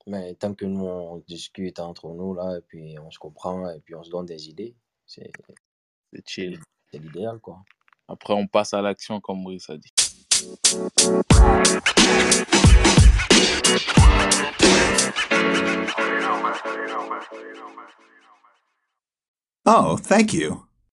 Mais tant que nous, on discute entre nous, là, et puis on se comprend, et puis on se donne des idées, c'est C'est c'est chill. c'est l'idéal, quoi. Après, on passe à l'action, comme Brice a dit. Oh, thank you.